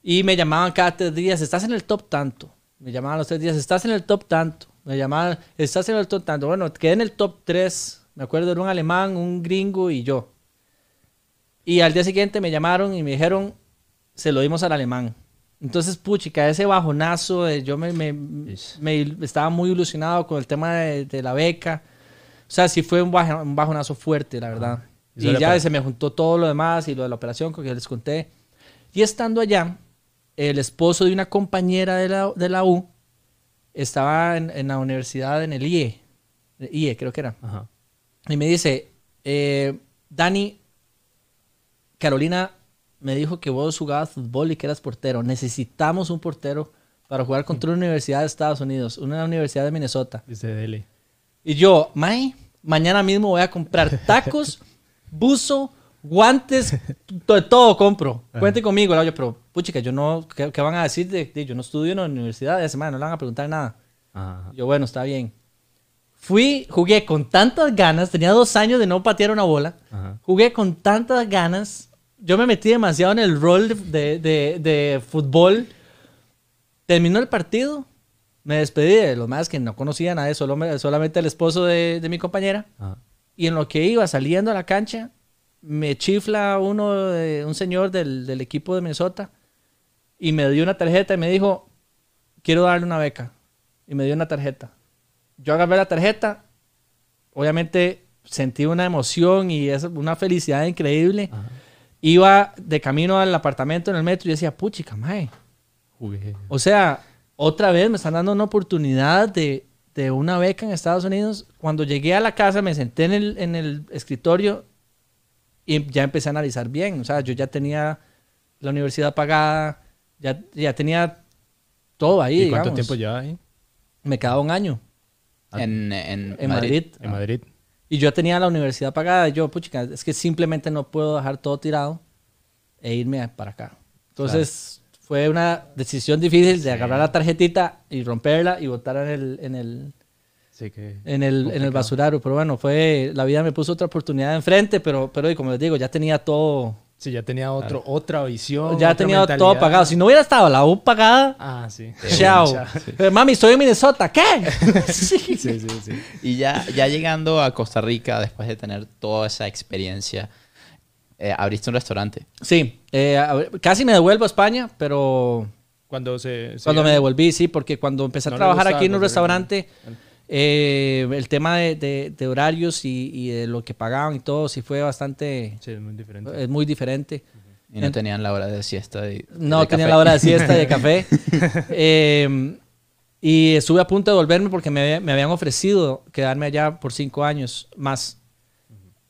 Y me llamaban cada tres días, estás en el top tanto. Me llamaban los tres días, estás en el top tanto. Me llamaban, estás en el top tanto. Bueno, quedé en el top tres. Me acuerdo, era un alemán, un gringo y yo. Y al día siguiente me llamaron y me dijeron, se lo dimos al alemán. Entonces, puchica, ese bajonazo, de, yo me, me- me- estaba muy ilusionado con el tema de, de la beca. O sea, sí fue un, un bajonazo fuerte, la verdad. Eso Y ya se me juntó todo lo demás y lo de la operación que les conté. Y estando allá, el esposo de una compañera de la, de la U estaba en, en la universidad, en el IE. IE, creo que era. Ajá. Y me dice, eh, Dani, Carolina me dijo que vos jugabas fútbol y que eras portero. Necesitamos un portero para jugar contra una universidad de Estados Unidos, una universidad de Minnesota. Dice Dele. Y yo, Mae, mañana mismo voy a comprar tacos, buzo, guantes, to- todo compro. Cuente conmigo. Yo, pero, puchica, yo no, ¿qué, qué van a decir? De, de- yo no estudio en la universidad de semana, no le van a preguntar nada. Ajá. Yo, bueno, está bien. Fui, jugué con tantas ganas, tenía dos años de no patear una bola. Ajá. Jugué con tantas ganas. Yo me metí demasiado en el rol de- de- de fútbol. Terminó el partido. Me despedí de los más que no conocían a nadie, solo me- solamente el esposo de, de mi compañera. Ajá. Y en lo que iba saliendo a la cancha, me chifla uno, de- un señor del, del equipo de Minnesota y me dio una tarjeta y me dijo, quiero darle una beca. Y me dio una tarjeta. Yo agarré la tarjeta, obviamente sentí una emoción y es una felicidad increíble. Ajá. Iba de camino al apartamento en el metro y decía, puchica, mae. Jugué. O sea, otra vez me están dando una oportunidad de, de una beca en Estados Unidos. Cuando llegué a la casa, me senté en el, en el escritorio y ya empecé a analizar bien. O sea, yo ya tenía la universidad pagada, ya, ya tenía todo ahí. ¿Y cuánto digamos. tiempo lleva ahí? Me quedaba un año En, en, en Madrid. En Madrid. Y yo tenía la universidad pagada. Y yo, puchica, es que simplemente no puedo dejar todo tirado e irme para acá. Entonces, fue una decisión difícil de agarrar la tarjetita y romperla y botarla en el, en el, Sí que... en el, en el Complicado. basurero. Pero bueno, fue, la vida me puso otra oportunidad enfrente, pero, pero y como les digo, ya tenía todo, Sí, ya tenía otro, otra visión. ya otra tenía todo pagado. Si no hubiera estado la U pagada, Ah, sí. chao. Mami, estoy en Minnesota, ¿qué? sí. Sí, sí, sí. Y ya, ya llegando a Costa Rica, después de tener toda esa experiencia, eh, abriste un restaurante. Sí, eh, casi me devuelvo a España, pero Cuando se... se- Cuando me devolví, sí, porque cuando empecé a No trabajar gustaba aquí en un restaurante, eh, el tema de, de- de horarios y, y de lo que pagaban y todo, sí fue bastante, Sí, es muy diferente. es muy diferente. Y no En- tenían la hora de siesta. y- No de tenía café. la hora de siesta y de café. Eh, y estuve a punto de volverme porque me, me habían ofrecido quedarme allá por cinco años más.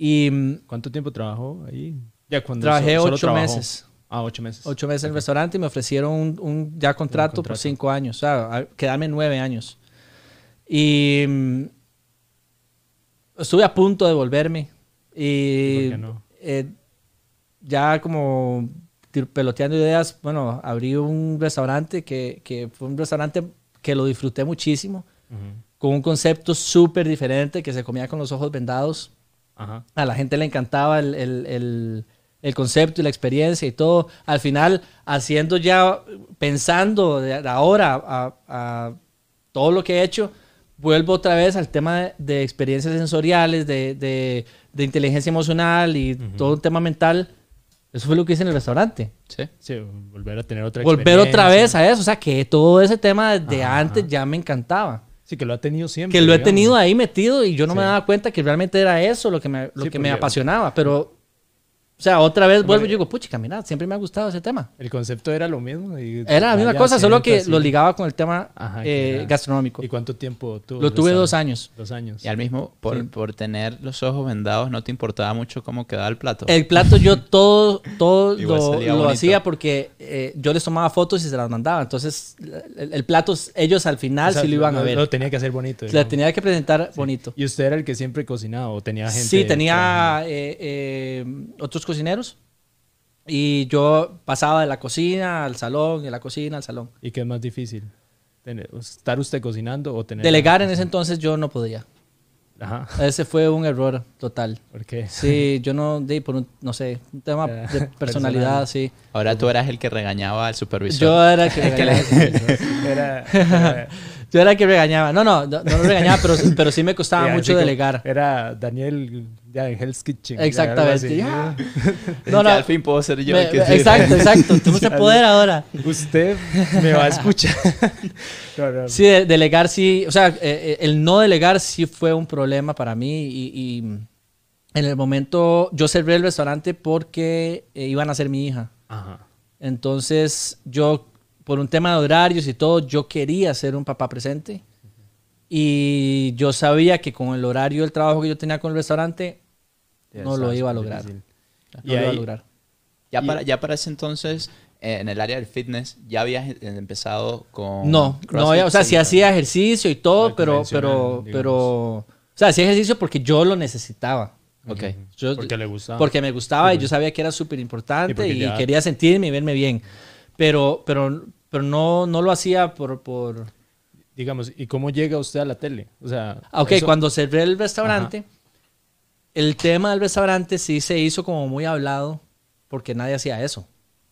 Y mm, ¿Cuánto tiempo trabajó ahí? Ya cuando trabajé so- solo ocho trabajó. meses. Ah, ocho meses. Ocho meses en el restaurante y me ofrecieron un, un ya contrato, por contrato. cinco años, o sea, quedarme nueve años. Y mm, estuve a punto de volverme. ¿Y por qué no? eh, ya como peloteando ideas, bueno, abrí un restaurante que, que fue un restaurante que lo disfruté muchísimo, Ujú. con un concepto súper diferente, que se comía con los ojos vendados. Ajá. A la gente le encantaba el, el- el- el concepto y la experiencia y todo. Al final, haciendo ya, pensando de ahora a, a todo lo que he hecho, vuelvo otra vez al tema de, de experiencias sensoriales, de, de- de inteligencia emocional y todo un tema mental. Eso fue lo que hice en el restaurante. Sí. Sí, volver a tener otra Volver otra vez a eso. O sea, que todo ese tema de antes ajá. ya me encantaba. Sí, que lo ha tenido siempre. Que lo he tenido ahí metido y yo no me daba cuenta que realmente era eso lo que me, lo Sí, que me porque- apasionaba. Pero, o sea, otra vez vuelvo y digo, puchica, mira, siempre me ha gustado ese tema. El concepto era lo mismo. y- Era la misma cosa, solo que y- lo ligaba con el tema Ajá, que eh, gastronómico. ¿Y cuánto tiempo tuvo? Lo tuve dos años. Dos años. Y al mismo, por, Sí. por tener los ojos vendados, no te importaba mucho cómo quedaba el plato. El plato yo todo, todo lo, lo hacía porque eh, yo les tomaba fotos y se las mandaba. Entonces, el, el plato, ellos al final O sea, sí lo iban a ver. Lo tenía que hacer bonito. La digamos. tenía que presentar bonito. ¿Y usted era el que siempre cocinaba o tenía gente? Sí, tenía eh, eh, otros cocineros. Y yo pasaba de la cocina al salón, de la cocina al salón. ¿Y qué es más difícil? Tener- ¿Estar usted cocinando o tener... Delegar en ese entonces yo no podía. Ajá. Ese fue un error total. ¿Por qué? Sí, yo no, de, por un, no sé, un tema de personalidad, personal. sí. Ahora tú eras el que regañaba al supervisor. Yo era el que regañaba. Era, era, Yo era el que regañaba. No, no, no, no lo regañaba, pero, pero sí me costaba mucho delegar. Era Daniel ya en Hell's Kitchen. Exactamente. Ya. No, al fin puedo ser yo Me- el que exacto, exacto. Tengo ese poder ahora. Usted me va a escuchar. No, no, Sí, de- delegar sí, o sea, eh, eh, el no delegar sí fue un problema para mí y, y en el momento yo cerré el restaurante porque eh, iban a ser mi hija. Ajá. Entonces yo, por un tema de horarios y todo, yo quería ser un papá presente y yo sabía que con el horario del trabajo que yo tenía con el restaurante Ya no lo iba a lograr. difícil. no Y lo iba a ahí- lograr. Ya Y- para, ya para ese entonces, eh, en el área del fitness, ya habías eh, empezado con. No, no, CrossFit o sea, sí hacía ejercicio y todo, pero, pero, digamos. pero sea, hacía ejercicio porque yo lo necesitaba. Ok. Yo- Porque le gustaba. Porque me gustaba y yo sabía que era súper Y importante porque y, ya- quería sentirme y verme bien. Pero, pero, pero no, no lo hacía por... por... Digamos, ¿y cómo llega usted a la tele? O sea, Ah, Ok, eso- cuando cerré el restaurante, el tema del restaurante sí se hizo como muy hablado porque nadie hacía eso.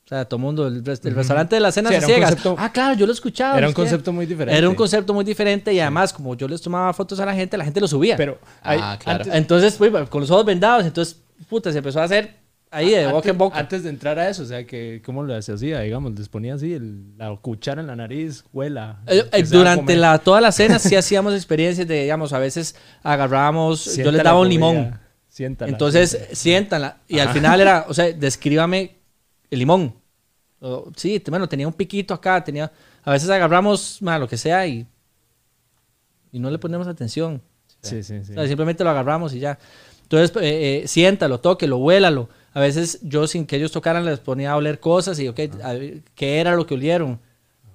O sea, todo el mundo, el, res- el restaurante de las cenas Sí, ciegas. concepto- ah, claro, yo lo escuchaba. Era un concepto muy diferente. Era un concepto muy diferente y además, como yo les tomaba fotos a la gente, la gente lo subía. Pero, Ah, hay- claro. antes- entonces, pues, con los ojos vendados, entonces, puta, se empezó a hacer ahí de boca antes, en boca. antes de entrar a eso, o sea, que ¿cómo lo hacía? Digamos, les ponía así el- la cuchara en la nariz, huela. Eh, eh, durante la, toda la cena sí hacíamos experiencias de, digamos, a veces agarrábamos, yo les daba un comida, limón. siéntala. Entonces, siéntala. Y al final era, o sea, descríbame el limón. O, sí, bueno, tenía un piquito acá, tenía... A veces agarramos, lo que sea y... Y no le ponemos atención. Sí, sí, sí. O sea, simplemente lo agarramos y ya. Entonces, eh, eh, siéntalo, tóquelo, huélalo. A veces yo, sin que ellos tocaran, les ponía a oler cosas y, ok, ¿qué era lo que olieron?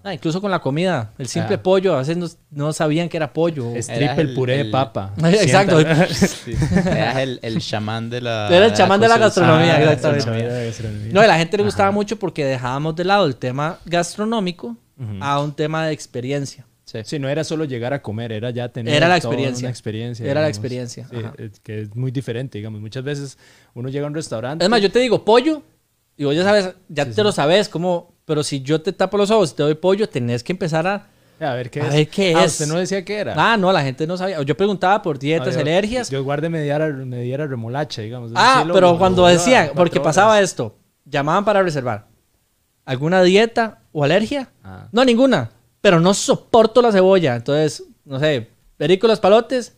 Ah, incluso con la comida. El simple Ah. pollo, a veces no, no sabían que era pollo. Triple el puré el- de papa. Exacto. Sí. Eras el, el chamán de la... Era el chamán de la gastronomía, Ah, exactamente. el chamán de la gastronomía. No, a la gente le gustaba mucho porque dejábamos de lado el tema gastronómico a un tema de experiencia. Sí. Sí, no era solo llegar a comer, era ya tener Era la experiencia. una experiencia. Era la digamos. experiencia, Sí, que es muy diferente, digamos. Muchas veces uno llega a un restaurante. Es más, yo te digo pollo y vos ya sabes, ya te lo sabes, como, pero si yo te tapo los ojos y te doy pollo, tenés que empezar a... A ver qué A es. ver qué Ah, es. usted no decía qué era. Ah, no, la gente no sabía. Yo preguntaba por dietas, Ah, yo- alergias. Yo guardé me diera, me diera remolacha, digamos. ah, Sí, pero cuando decían, porque horas. pasaba esto, llamaban para reservar. ¿Alguna dieta o alergia? Ah. No, ninguna. Pero no soporto la cebolla. Entonces, no sé, perico los palotes,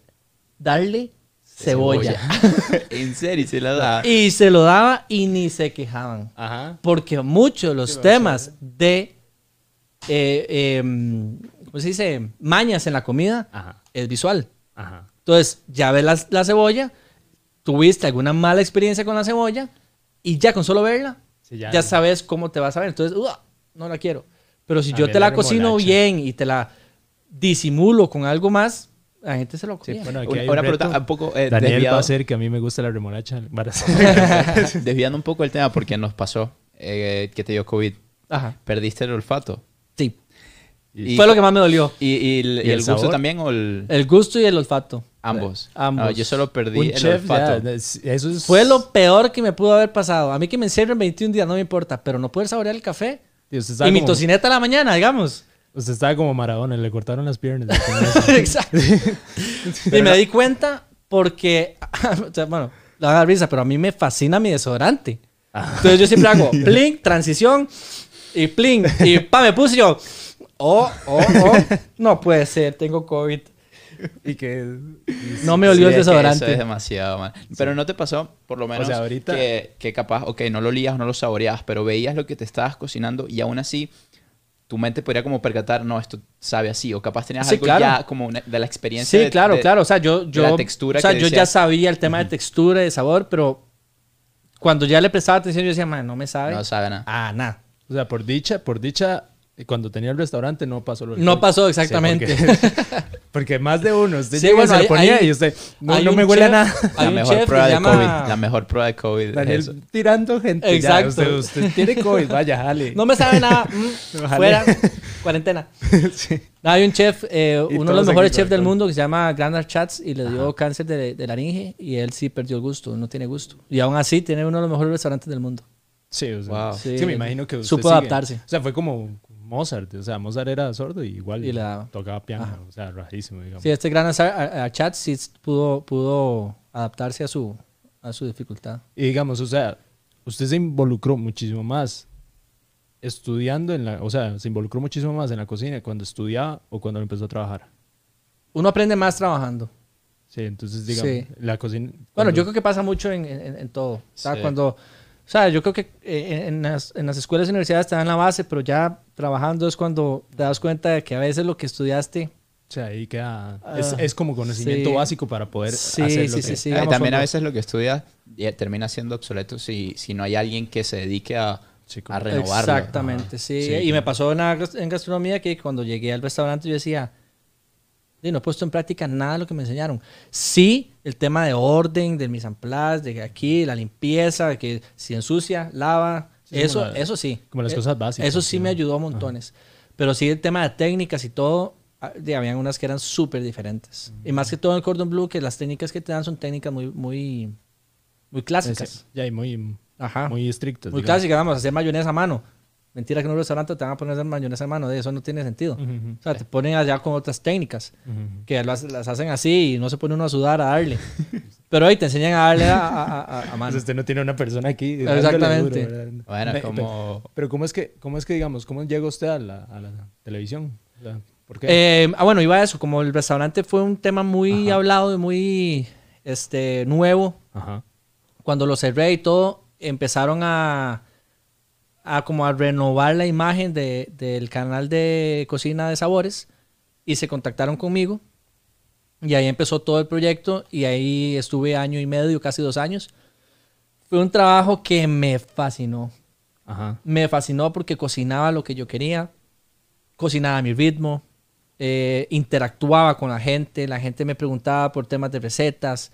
darle cebolla. en serio, se la da. y se lo daba y ni se quejaban. Ajá. Porque muchos de los temas de, eh, em, ¿cómo se dice? Mañas en la comida Ajá. es visual. Ajá. Entonces, ya ves la, la cebolla, tuviste alguna mala experiencia con la cebolla y ya con solo verla, Sí, ya, ya- sabes cómo te vas a ver. Entonces, "Ua, no la quiero. Pero si A yo te la la cocino bien y te la disimulo con algo más, la gente se lo Sí, comía. bueno, aquí hay una un pregunta reto. un poco eh, Daniel va desviado, a hacer que a mí me gusta la remolacha. Desviando un poco el tema porque nos pasó eh, que te dio COVID. Ajá. Perdiste el olfato. Sí. Y- Fue lo que más me dolió. ¿Y, y el, ¿Y y el el gusto sabor? también o el...? El gusto y el olfato. Ambos. Ambos. No, yo solo perdí un el chef, olfato. es- eso es... Fue lo peor que me pudo haber pasado. A mí que me encierren 21 días no me importa, pero no poder saborear el café. Y usted estaba Y mi como- tocineta a la mañana, digamos. Usted estaba como Maradona, le cortaron las piernas. Exacto. y me di cuenta porque, o sea, bueno, la van a dar risa, pero a mí me fascina mi desodorante. Entonces yo siempre hago plink, transición y plink. Y pa, me puse yo. Oh, oh, oh. No puede ser, tengo COVID. y que... No me olió Sí, el es que desodorante. Eso es demasiado, man. Pero no te pasó, por lo menos, sea, ahorita- que, que capaz, ok, no lo olías, no lo saboreabas, pero veías lo que te estabas cocinando y aún así tu mente podría como percatar, no, esto sabe así, o capaz tenías Sí, algo claro. ya como una- de la experiencia. Sí, de- claro, de- claro. O sea, yo, yo, la textura o sea, que yo ya sabía el tema de textura y de sabor, pero cuando ya le prestaba atención, yo decía, man, no me sabe. No sabe nada. Ah, nada. O sea, por dicha, por dicha, cuando tenía el restaurante no pasó lo No pasó Sí, exactamente. porque, porque más de uno, usted Sí, bueno, se lo hay- ponía hay- y usted, no, no me huele a nada. La mejor prueba de llama- COVID. La mejor prueba de COVID. Daniel eso. tirando gente. ya, Exacto. usted, usted tiene COVID, vaya, jale. No me sabe nada. mm, fuera. Cuarentena. Sí. Hay un chef, eh, uno de los mejores chefs del mundo que se llama Grandar Chats y le dio cáncer de, de laringe y él sí perdió el gusto, no tiene gusto. Y aún así tiene uno de los mejores restaurantes del mundo. Sí, o sea, Wow. sí, Sí. me imagino que usted Supo sigue- adaptarse. O sea, fue como Mozart. O sea, Mozart era sordo y igual Y daba. tocaba piano. Ajá. O sea, rarísimo, digamos. Sí, este Grandar Chats sí pudo, pudo adaptarse a su, a su dificultad. Y digamos, o sea, usted se involucró muchísimo más estudiando en la... O sea, se involucró muchísimo más en la cocina cuando estudiaba o cuando empezó a trabajar. Uno aprende más trabajando. Sí, entonces, digamos, Sí. la cocina... Bueno, cuando- yo creo que pasa mucho en, en- en todo. O sea, Sí. cuando, o sea, yo creo que eh, en, las, en las escuelas y universidades te dan la base, pero ya trabajando es cuando te das cuenta de que a veces lo que estudiaste. O sea, ahí queda... es, Ah, es como conocimiento sí. básico para poder Sí, hacer sí, lo sí, que... sí. Eh, también a veces lo que estudias ya termina siendo obsoleto si, si no hay alguien que se dedique a, a renovarlo. Exactamente, sí. Sí, y me pasó en, en gastronomía que cuando llegué al restaurante yo decía, y no he puesto en práctica nada de lo que me enseñaron. Sí, el tema de orden, de mis amplas, de que aquí, la limpieza, de que si ensucia, lava, Sí, eso, como la- eso sí. como las Eh, cosas básicas, Eso sí me ayudó a montones. Pero sí el tema de técnicas y todo, ah, habían unas que eran súper diferentes. Y más que todo en el Cordon Blue, que las técnicas que te dan son técnicas muy, muy, muy clásicas. Sí, Ya, y muy, Ajá. muy estrictos. Muy digamos. clásica, vamos hacer mayonesa a mano. Mentira que en un restaurante te van a poner mayonesa a mano, de eso no tiene sentido. Ujú, ujú. O sea, te ponen allá con otras técnicas, que las, las hacen así y no se pone uno a sudar a darle. Pero ahí te enseñan a darle a, a- a- a mano. Pues usted no tiene una persona aquí. Exactamente. duro. Bueno, como... pe- Pero ¿cómo es que, cómo es que digamos, cómo llega usted a la, a la televisión? Eh, ah, bueno, iba a eso. Como el restaurante fue un tema muy Ajá. hablado y muy este, nuevo, Ajá. cuando lo cerré y todo, empezaron a, a como a renovar la imagen de- del canal de cocina de sabores y se contactaron conmigo y ahí empezó todo el proyecto y ahí estuve año y medio, casi dos años. Fue un trabajo que me fascinó. Ajá. Me fascinó porque cocinaba lo que yo quería, cocinaba a mi ritmo, eh, interactuaba con la gente, la gente me preguntaba por temas de recetas.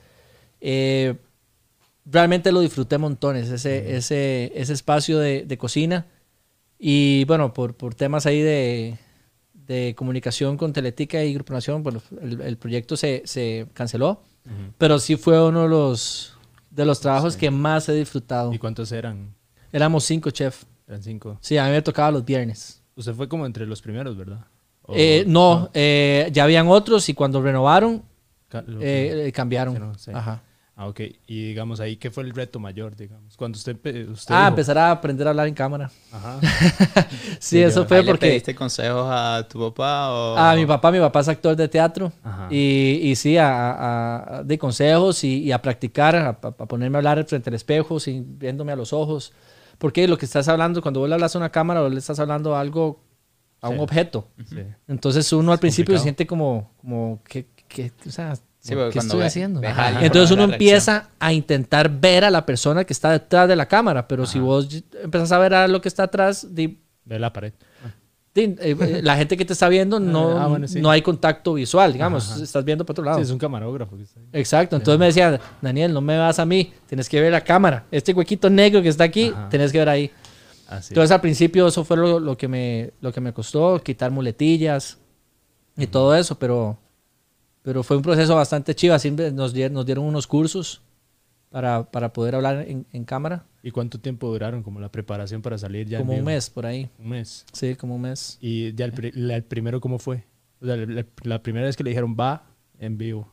eh, realmente lo disfruté montones, ese, ese, ese espacio de, de cocina. Y bueno, por, por temas ahí de, de comunicación con Teletica y Grupo Nación, bueno, el, el proyecto se, se canceló. Pero sí fue uno de los, de los trabajos que más he disfrutado. ¿Y cuántos eran? Éramos cinco chefs. Eran cinco. Sí, a mí me tocaba los viernes. Usted fue como entre los primeros, ¿verdad? O- Eh, no, eh, ya habían otros y cuando renovaron, eh, eh, cambiaron. que no, sí. Ajá. Ah, ok. Y digamos ahí, ¿qué fue el reto mayor, digamos? Cuando usted... usted Ah, dijo- empezar a aprender a hablar en cámara. Ajá. Sí, Sí, eso yo- fue ¿Ahí le porque... pediste consejos a tu papá o...? A mi papá, mi papá es actor de teatro. Ajá. Y, y sí, a, a- a- de consejos y, y a practicar, a, a ponerme a hablar frente al espejo, sin, viéndome a los ojos. Porque lo que estás hablando, cuando vos le hablas a una cámara, vos le estás hablando a algo, a un objeto. Sí. Entonces uno al principio se siente como, como ¿qué, qué- o sea, Sí, ¿qué estoy ve- haciendo? Entonces uno empieza a intentar ver a la persona que está detrás de la cámara, pero si vos empezás a ver a lo que está atrás, di- Ve la pared. di, eh, eh, la gente que te está viendo no, Ah, bueno, sí. no hay contacto visual, digamos, Ajá. estás viendo para otro lado. Sí, es un camarógrafo. que está ahí. Exacto, entonces me decían, Daniel, no me vas a mí, tienes que ver la cámara. Este huequito negro que está aquí, Ajá. tenés que ver ahí. Así. Entonces al principio eso fue lo, lo que me, lo que me costó, quitar muletillas y todo eso, pero, pero fue un proceso bastante chiva. Siempre nos, dieron, nos dieron unos cursos para, para poder hablar en, en cámara, ¿Y cuánto tiempo duraron como la preparación para salir ya como un mes por ahí. Un mes. Sí, como un mes. ¿Y ya el, pri- la- el primero cómo fue? O sea, la, la primera vez que le dijeron va en vivo.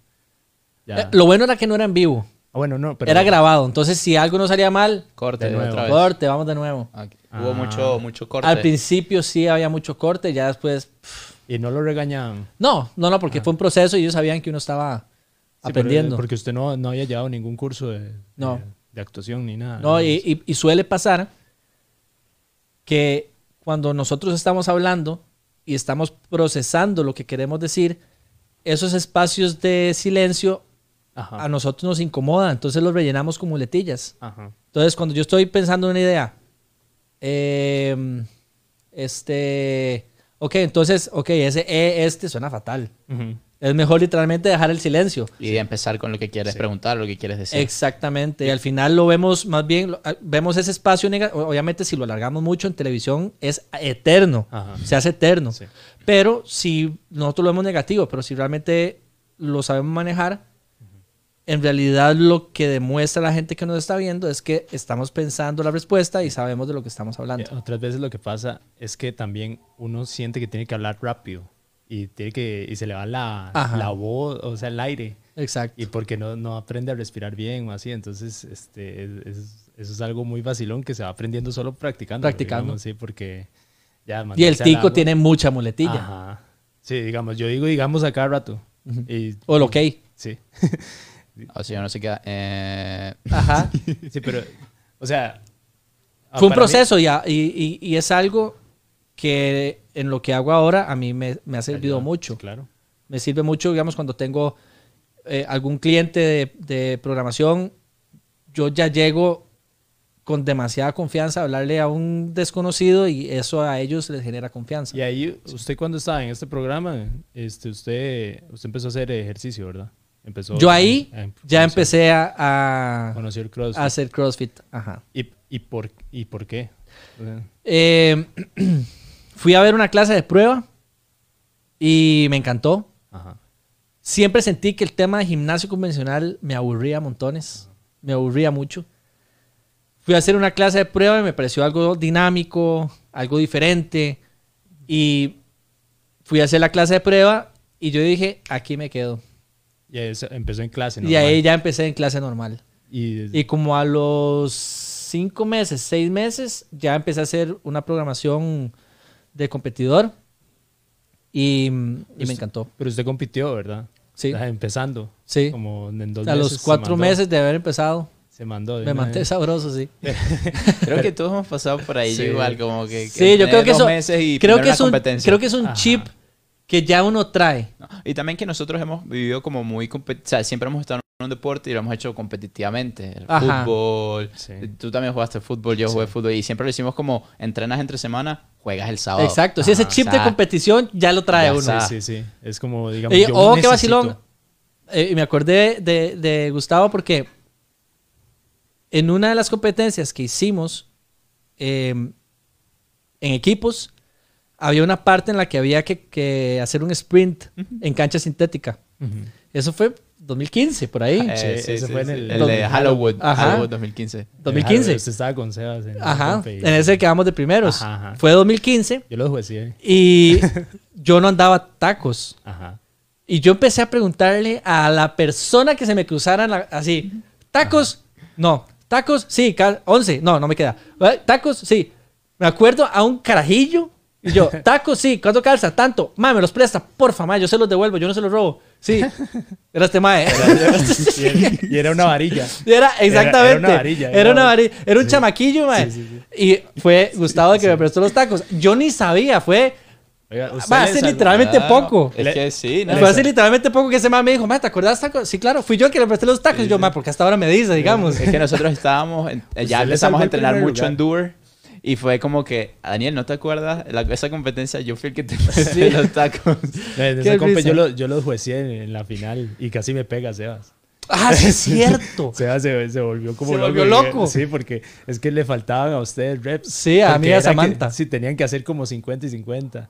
Ya. Eh, lo bueno era que no era en vivo, Ah, bueno, no, pero... era grabado. Entonces si algo no salía mal, Corte De nuevo. otra vez. corte, vamos de nuevo. Ok. Hubo Ah. mucho, mucho corte. Al principio sí había mucho corte, ya después... Y no lo regañaban. No, no, no, porque fue un proceso y ellos sabían que uno estaba Ah. Sí, aprendiendo. porque usted no, no había llevado ningún curso de, No. de, de actuación ni nada. No, y, y- y suele pasar que cuando nosotros estamos hablando y estamos procesando lo que queremos decir, esos espacios de silencio Ajá. a nosotros nos incomodan, entonces los rellenamos con muletillas. Ajá. Entonces, cuando yo estoy pensando en una idea, eh, este, ok, entonces, ok, ese e, este suena fatal. Ujú. Es mejor literalmente dejar el silencio. Y empezar con lo que quieres preguntar, lo que quieres decir. Exactamente. Y al final lo vemos más bien, lo- ah, vemos ese espacio negativo. Obviamente, si lo alargamos mucho en televisión, es eterno. Ajá. Se hace eterno. Sí. Pero si nosotros lo vemos negativo, pero si realmente lo sabemos manejar, en realidad lo que demuestra la gente que nos está viendo es que estamos pensando la respuesta y sabemos de lo que estamos hablando. Eh, Otras veces lo que pasa es que también uno siente que tiene que hablar rápido y, tiene que, y se le va la, la voz, o sea, el aire. Exacto. Y porque no, no aprende a respirar bien o así. Entonces, este, es- es- eso es algo muy vacilón que se va aprendiendo solo practicando. Practicando. digamos, sí, porque ya Y el tico agua- tiene mucha muletilla. Ajá. Sí, digamos, yo digo digamos a cada rato. y, O el ok. sí. O sea, no se queda... eh, Ajá. sí, pero, o sea... ah, Fue un mí- proceso ya, y, y- y es algo que en lo que hago ahora a mí me, me ha servido Ayuda, mucho. claro. Me sirve mucho, digamos, cuando tengo eh, algún cliente de, de programación, yo ya llego con demasiada confianza hablarle a un desconocido y eso a ellos les genera confianza. Y ahí, usted cuando estaba en este programa, este, usted, usted empezó a hacer ejercicio, ¿verdad? Empezó Yo ahí a- a- ya empecé a, a- conocer el CrossFit. a hacer CrossFit. Ajá. ¿Y, y, por, ¿Y por qué? Eh, fui a ver una clase de prueba y me encantó. ajá. Siempre sentí que el tema de gimnasio convencional me aburría montones. Me aburría mucho. Fui a hacer una clase de prueba y me pareció algo dinámico, algo diferente. Y fui a hacer la clase de prueba y yo dije, aquí me quedo. Y ahí empezó en clase, Y normal. ahí ya empecé en clase normal. Y, Y como a los cinco meses, seis meses, ya empecé a hacer una programación de competidor. Y, y me Usted- encantó. Pero usted compitió, ¿verdad? Sí. O sea, empezando. Sí. Como en dos A meses los cuatro meses de haber empezado, Se mandó. me manté vez. sabroso, sí. Creo que todos hemos pasado por ahí Sí. igual, como que... que Sí, yo creo que eso. meses y Creo que, una es un, creo que es un Ajá. chip que ya uno trae. ¿no? Y también que nosotros hemos vivido como muy... compet- O sea, siempre hemos estado en un deporte y lo hemos hecho competitivamente. El Ajá. fútbol. Sí. Tú también jugaste fútbol, yo jugué fútbol. Y siempre lo hicimos como, entrenas entre semana, juegas el sábado. Exacto. Si ese chip de competición ya lo trae Ya uno. Sí, sí, sí. Es como, digamos, Y, yo oh, qué vacilón. Eh, y me acordé de, de Gustavo porque en una de las competencias que hicimos eh, en equipos, había una parte en la que había que, que hacer un sprint en cancha sintética. Ujú. Eso fue 2015, por ahí. Eh, Sí, sí, ese sí, fue en sí. el- El de Halloween. Ajá. Halloween 2015. 2015. Usted estaba con Sebas en Ajá. En ese quedamos de primeros. Ajá, ajá. Fue 2015 Yo lo sí. eh. y yo no andaba tacos. Ajá. Y yo empecé a preguntarle a la persona que se me cruzara en la- así, ¿tacos? No. ¿Tacos? Sí, ca- 11. No, no me queda. Eh, ¿Tacos? Sí. Me acuerdo a un carajillo. Y yo, ¿tacos? Sí. ¿Cuánto calza? Tanto. Ma, me los presta. Porfa, ma, yo se los devuelvo. Yo no se los robo. Sí. Era este mae. Y era, y era una varilla. Era exactamente. Era una varilla, Era era- una varilla. Era un Sí. chamaquillo, mae. Sí, sí, Y fue Gustavo el que me prestó los tacos. Yo ni sabía. Fue... Oiga, usted Va a ser literalmente Claro. poco. Es que sí, ¿no? Fue hace literalmente poco que ese man me dijo, "Ma, ¿te acuerdas tacos? Sí, claro, fui yo el que le presté los tacos. Y yo, ma, porque hasta ahora me dice, digamos. Es que nosotros estábamos, en- ya empezamos a entrenar mucho lugar. endure y fue como que, Daniel, ¿no te acuerdas? La- esa competencia yo fui el que te presté los tacos. De- esa compa yo, lo, yo los juecé en, en la final y casi me pega Sebas. Ah, sí, es cierto. Sebas se, se volvió como Se volvió loco. Sí, porque es que le faltaban a ustedes reps. Sí, a mí y a que- Samantha. sí, tenían que hacer como 50 y 50.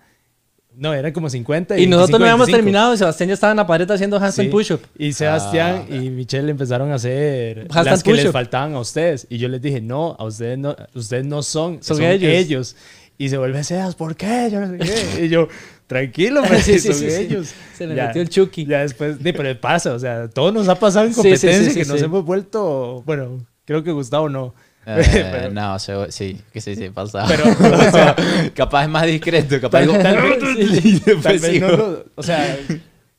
No, eran como 50 Y nosotros no 25, habíamos 25. terminado y Sebastián ya estaba en la pared haciendo handstand Sí. push-up. Y Sebastián Ah. y Michelle empezaron a hacer Handstand las que les faltaban a ustedes. Y yo les dije, no, a ustedes no, ustedes no son, Son son, ellos. ellos. Y se vuelve Sebas, ¿por qué? Yo no sé qué. Y yo, tranquilo, pues, Sí, sí, son ellos. Se le Ya- metió el Chucky. Ya después, sí, pero pasa, o sea, todo nos ha pasado en competencia que nos hemos vuelto, bueno, creo que Gustavo no. Eh, Pero- no, se- sí, que sí, sí, pasaba. Pero, o sea, capaz es más discreto, capaz Tal- digo, tal vez- y después tal vez sigo. no, lo- o sea,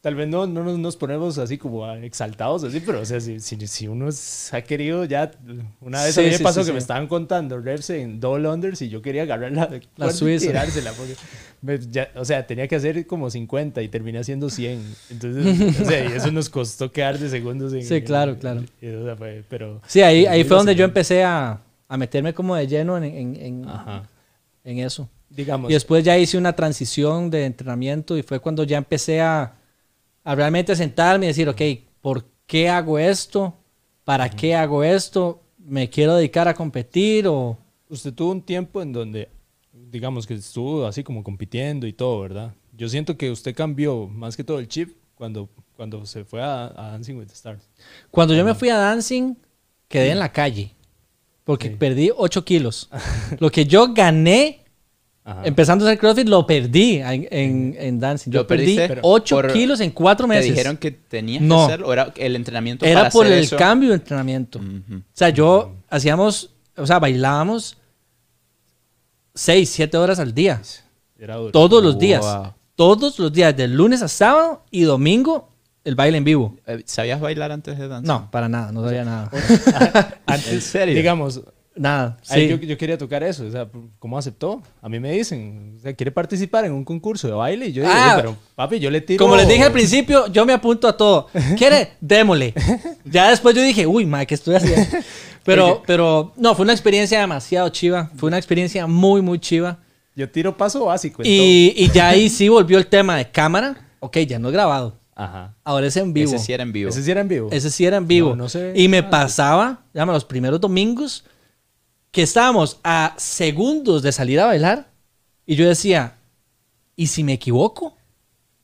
tal vez no, no nos, ponemos así como exaltados, así, pero o sea, si, si, si uno ha querido ya, una vez Sí, a mí me sí, pasó sí, que me estaban contando reps en double unders y yo quería agarrar la, y suiza. tirársela, porque me- ya- o sea, tenía que hacer como 50 y terminé haciendo 100. Entonces, o sea, y eso nos costó quedar de segundos en... Sí, claro, claro. y, o sea, fue- pero... Sí, ahí, ahí fue donde yo empecé a, a meterme como de lleno en, en, en- en eso. Digamos, Y después ya hice una transición de entrenamiento y fue cuando ya empecé a, a realmente sentarme y decir, ok, ¿por qué hago esto? ¿Para qué hago esto? ¿Me quiero dedicar a competir o...? Usted tuvo un tiempo en donde, digamos que estuvo así como compitiendo y todo, ¿verdad? Yo siento que usted cambió más que todo el chip cuando, cuando se fue a, a Dancing with the Stars. Cuando yo me fui a dancing, quedé en la calle. Porque Sí. perdí 8 kilos. Lo que yo gané Ajá. empezando a hacer CrossFit, lo perdí en, en, en dancing. Yo ¿Lo perdí perdiste 8 por- kilos en 4 ¿Te meses. dijeron que tenías No. que hacerlo? ¿O era el entrenamiento Era para por hacer el eso? cambio de entrenamiento. Ujú. O sea, yo hacíamos, o sea, bailábamos 6, 7 horas al día. Era duro. Todos los días. Wow. Todos los días, de lunes a sábado y domingo, el baile en vivo. Eh, ¿Sabías bailar antes de danza? No, para nada, no sabía nada. Antes, ¿En serio? digamos, Nada. Ahí Sí. yo, yo quería tocar eso, o sea, ¿cómo aceptó? A mí me dicen, o sea, quiere participar en un concurso de baile y yo digo, Ah. "Oye, pero papi, yo le tiro... Como les dije al principio, yo me apunto a todo. ¿Quiere? Démosle. Ya después yo dije, uy, ma, ¿qué estoy haciendo? Pero, pero, no, fue una experiencia demasiado chiva. Fue una experiencia muy, muy chiva. Yo tiro paso básico Y, y ya ahí sí volvió el tema de cámara. Ok, ya no es grabado. Ajá. Ahora es en vivo. Ese sí era en vivo. ¿Ese sí era en vivo? Ese sí era en vivo. No, no sé. Y me pasaba, llama, los primeros domingos, que estábamos a segundos de salir a bailar. Y yo decía, ¿y si me equivoco?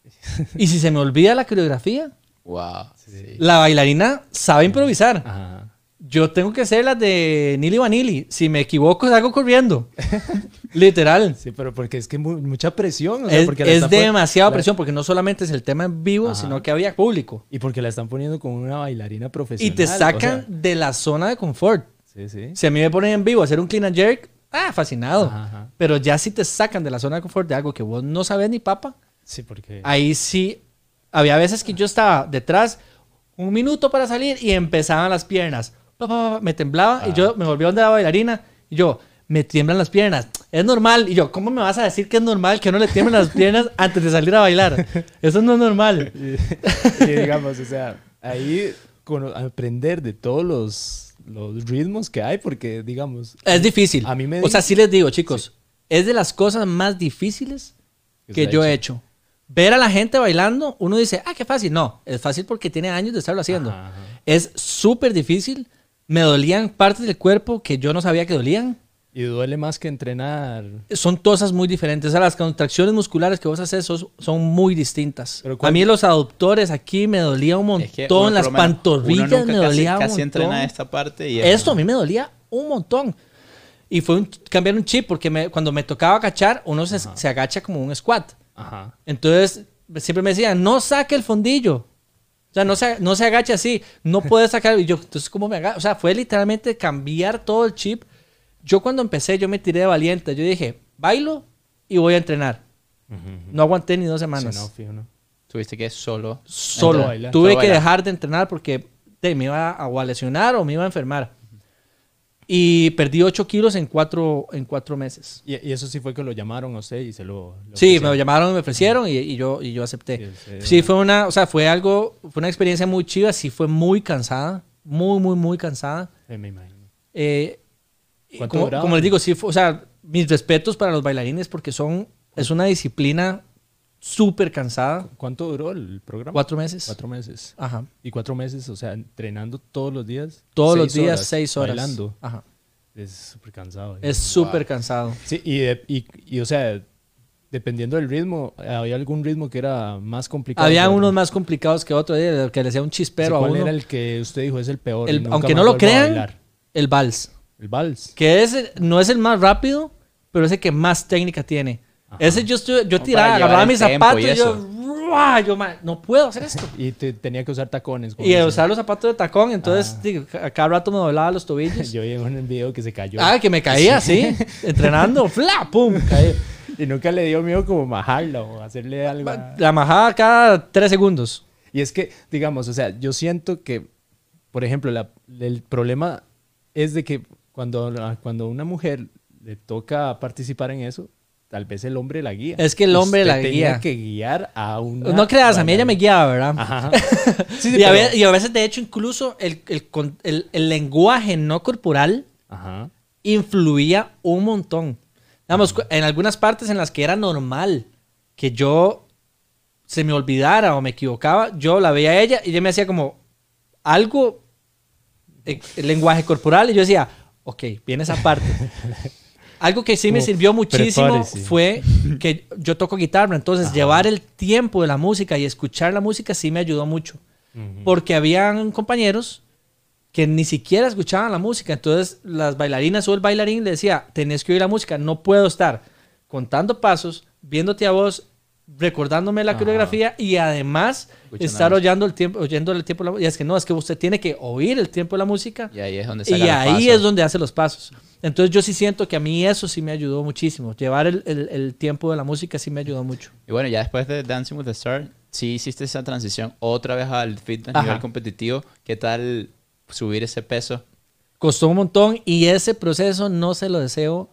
¿Y si se me olvida la coreografía? Wow. sí. La bailarina sabe improvisar. Ajá. Yo tengo que ser las de Nili Vanilli. Si me equivoco, salgo corriendo. Literal. Sí, pero porque es que mu- mucha presión. o sea, Es, porque es demasiada la- presión porque no solamente es el tema en vivo, Ajá. sino que había público. Y porque la están poniendo con una bailarina profesional. Y te o sea, sacan de la zona de confort. Sí, sí. Si a mí me ponen en vivo a hacer un clean and jerk, ah, fascinado. Ajá, ajá. Pero ya si te sacan de la zona de confort de algo que vos no sabes ni papa, Sí, porque... ahí sí. Había veces que yo estaba detrás, un minuto para salir y empezaban las piernas. Me temblaba y yo me volví donde la bailarina y yo, me tiemblan las piernas. Es normal. Y yo, ¿cómo me vas a decir que es normal que no le tiemblen las piernas antes de salir a bailar? Eso no es normal. y, y digamos, o sea, ahí con- aprender de todos los, los ritmos que hay, porque, digamos... Es difícil. A mí me o sea, sí les digo, chicos, es de las cosas más difíciles Que yo he hecho. Ver a la gente bailando, uno dice, ah, qué fácil. No, es fácil porque tiene años de estarlo haciendo. Ajá, ajá. Es súper difícil. Me dolían partes del cuerpo que yo no sabía que dolían. Y duele más que entrenar. Son cosas muy diferentes. O sea, las contracciones musculares que vos haces son, son muy distintas. Pero A ¿cuál- mí los aductores aquí me dolía un montón. Es que las menos, pantorrillas me casi, dolía un casi montón. entrena esta parte y Esto a mí me dolía un montón. Y fue un, cambiar un chip porque me- cuando me tocaba agachar, uno se, se agacha como un squat. Ajá. Entonces, siempre me decían, no saque el fondillo. O sea, no se, no se agache así. No puedes sacar. Y yo, entonces, ¿cómo me agacho? O sea, fue literalmente cambiar todo el chip. Yo cuando empecé, yo me tiré de valiente. Yo dije, bailo y voy a entrenar. No aguanté ni dos semanas. Sí, no, fijo, no. Tuviste que solo. Solo. Tuve Solo que bailar. dejar de entrenar porque de, me iba a, o a lesionar o me iba a enfermar. Y perdí 8 kilos en 4 en cuatro meses. Y, y eso sí fue que lo llamaron a usted y se lo... lo Sí, me ofrecieron. llamaron y me ofrecieron y, y yo, y yo acepté. Sí, sí. Sí, fue una, o sea, fue algo, fue una experiencia muy chiva, sí fue muy cansada, muy, muy, muy cansada. Eh, me imagino. Eh, y ¿Cuánto como, como les digo, sí, o sea, mis respetos para los bailarines porque son, es una disciplina súper cansada. ¿Cuánto duró el programa? Cuatro meses. Cuatro meses. Ajá. Y cuatro meses, o sea, entrenando todos los días. Todos los días, horas, seis horas. Bailando. Ajá. Es súper cansado. Es súper cansado. Sí, y, de- y, y, o sea, dependiendo del ritmo, ¿había algún ritmo que era más complicado? Había unos más complicados que otros, eh, que le hacía un Sí, chispero a ¿Cuál uno. era el que usted dijo es el peor? El- aunque no lo a crean, el vals. El vals. Que ese no es el más rápido, pero es el que más técnica tiene. Ese yo, estuve, yo tiraba, agarraba mis zapatos y y, yo, eso. ¡ruah! yo "Ma, no puedo hacer esto. Y te- tenía que usar tacones. y dicen. usar los zapatos de tacón, entonces Ah. digo, a cada rato me doblaba los tobillos. Yo vi en un video que se cayó. ah, que me caía, sí, entrenando, ¡fla! ¡pum! caí. Y nunca le dio miedo como majarla o hacerle algo. a- La majada cada tres segundos. Y es que, digamos, o sea, yo siento que, por ejemplo, la- el problema es de que cuando, cuando una mujer le toca participar en eso, tal vez el hombre la guía. Es que el hombre Usted la tenía guía. que guiar a una... No creas, a mí ella me guiaba, ¿verdad? Ajá. Sí, sí, y, a pero- ve- y a veces, de hecho, incluso el, el el- el lenguaje no corporal Ajá. influía un montón. Digamos, en algunas partes en las que era normal que yo se me olvidara o me equivocaba, yo la veía a ella y ella me hacía como algo, eh, el lenguaje corporal, y yo decía, ok, viene esa parte. Algo que sí me Como, sirvió muchísimo prepárese. fue que yo toco guitarra, entonces llevar el tiempo de la música y escuchar la música sí me ayudó mucho. Porque habían compañeros que ni siquiera escuchaban la música. Entonces las bailarinas o el bailarín le decía, tenés que oír la música, no puedo estar contando pasos, viéndote a vos, recordándome la Ajá. coreografía y además Escuchando estar oyendo el tiempo, oyendo el tiempo de la música. Y es que no, es que usted tiene que oír el tiempo de la música Y ahí es donde saca y los ahí pasos. es donde hace los pasos. Entonces yo sí siento que a mí eso sí me ayudó muchísimo. Llevar el, el- el tiempo de la música sí me ayudó mucho. Y bueno, ya después de Dancing with the Stars, sí hiciste esa transición otra vez al fitness nivel competitivo. ¿Qué tal subir ese peso? Costó un montón y ese proceso no se lo deseo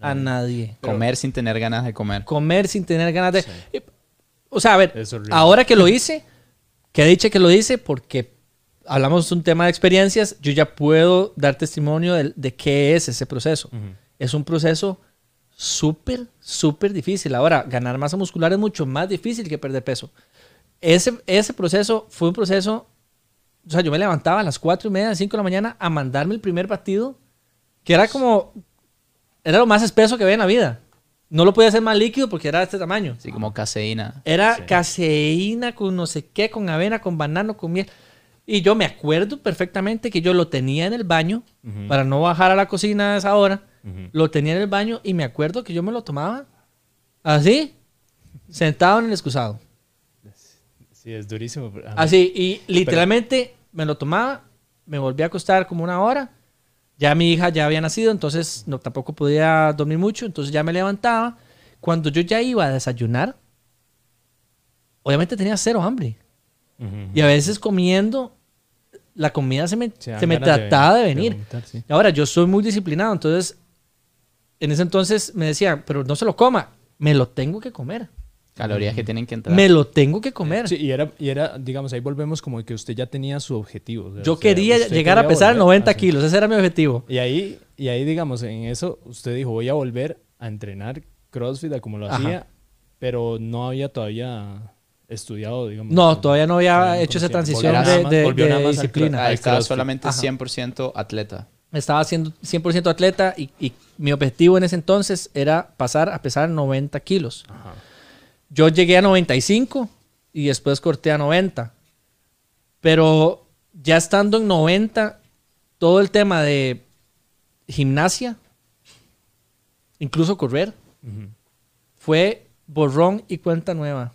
a nadie. comer sin tener ganas de comer. Comer sin tener ganas de... O sea, a ver, ahora que lo hice, que dicho que lo hice porque hablamos de un tema de experiencias, yo ya puedo dar testimonio de, de qué es ese proceso. Ujú. Es un proceso súper, súper difícil. Ahora, ganar masa muscular es mucho más difícil que perder peso. Ese, ese proceso fue un proceso, o sea, yo me levantaba a las 4 y media, 5 de la mañana a mandarme el primer batido, que era como, era lo más espeso que había en la vida. No lo podía hacer más líquido porque era de este tamaño. Así como caseína. Era Sí. caseína con no sé qué, con avena, con banano, con miel. Y yo me acuerdo perfectamente que yo lo tenía en el baño Ujú. para no bajar a la cocina a esa hora. Ujú. Lo tenía en el baño y me acuerdo que yo me lo tomaba así, sentado en el excusado. Sí, es durísimo. Así, y literalmente me lo tomaba, me volví a acostar como una hora. Ya mi hija ya había nacido, entonces no, tampoco podía dormir mucho, entonces ya me levantaba. Cuando yo ya iba a desayunar, obviamente tenía cero hambre. Ujú. Y a veces comiendo, la comida se me, Se me trataba de, venir. vomitar, sí. Ahora, yo soy muy disciplinado, entonces, en ese entonces me decían, pero no se lo coma, me lo tengo que comer. Calorías que tienen que entrar. Me lo tengo que comer. Sí, y era, y era, digamos, ahí volvemos como que usted ya tenía su objetivo. o sea, yo quería llegar a pesar volver 90 a hacer- kilos, ese era mi objetivo. Y ahí, y ahí, digamos, en eso, usted dijo, voy a volver a entrenar CrossFit a como lo Ajá. hacía, pero no había todavía estudiado, digamos. No, todavía no había hecho esa transición Volvió de, nada más- de- volvió de nada más al cro- disciplina. Estaba CrossFit. solamente Ajá. 100% atleta. Estaba siendo 100% atleta y, y mi objetivo en ese entonces era pasar a pesar 90 kilos. Ajá. Yo llegué a 95 y después corté a 90. Pero ya estando en 90, todo el tema de gimnasia, incluso correr, fue borrón y cuenta nueva.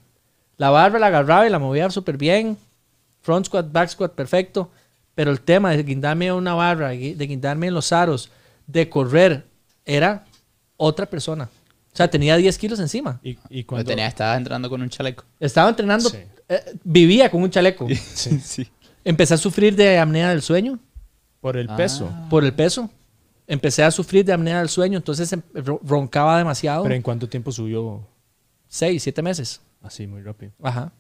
La barra la agarraba y la movía súper bien. Front squat, back squat, perfecto. Pero el tema de guindarme a una barra, de guindarme en los aros, de correr, era otra persona. O sea, tenía 10 kilos encima. Y, y Cuando tenía, estaba entrando con un chaleco. Estaba entrenando, Sí. eh, vivía con un chaleco. Sí, sí. Empecé a sufrir de apnea del sueño por el Ah. peso. por el peso. Empecé a sufrir de apnea del sueño, entonces em- ro- roncaba demasiado. Pero ¿en cuánto tiempo subió Seis, siete meses. así muy rápido? Ajá.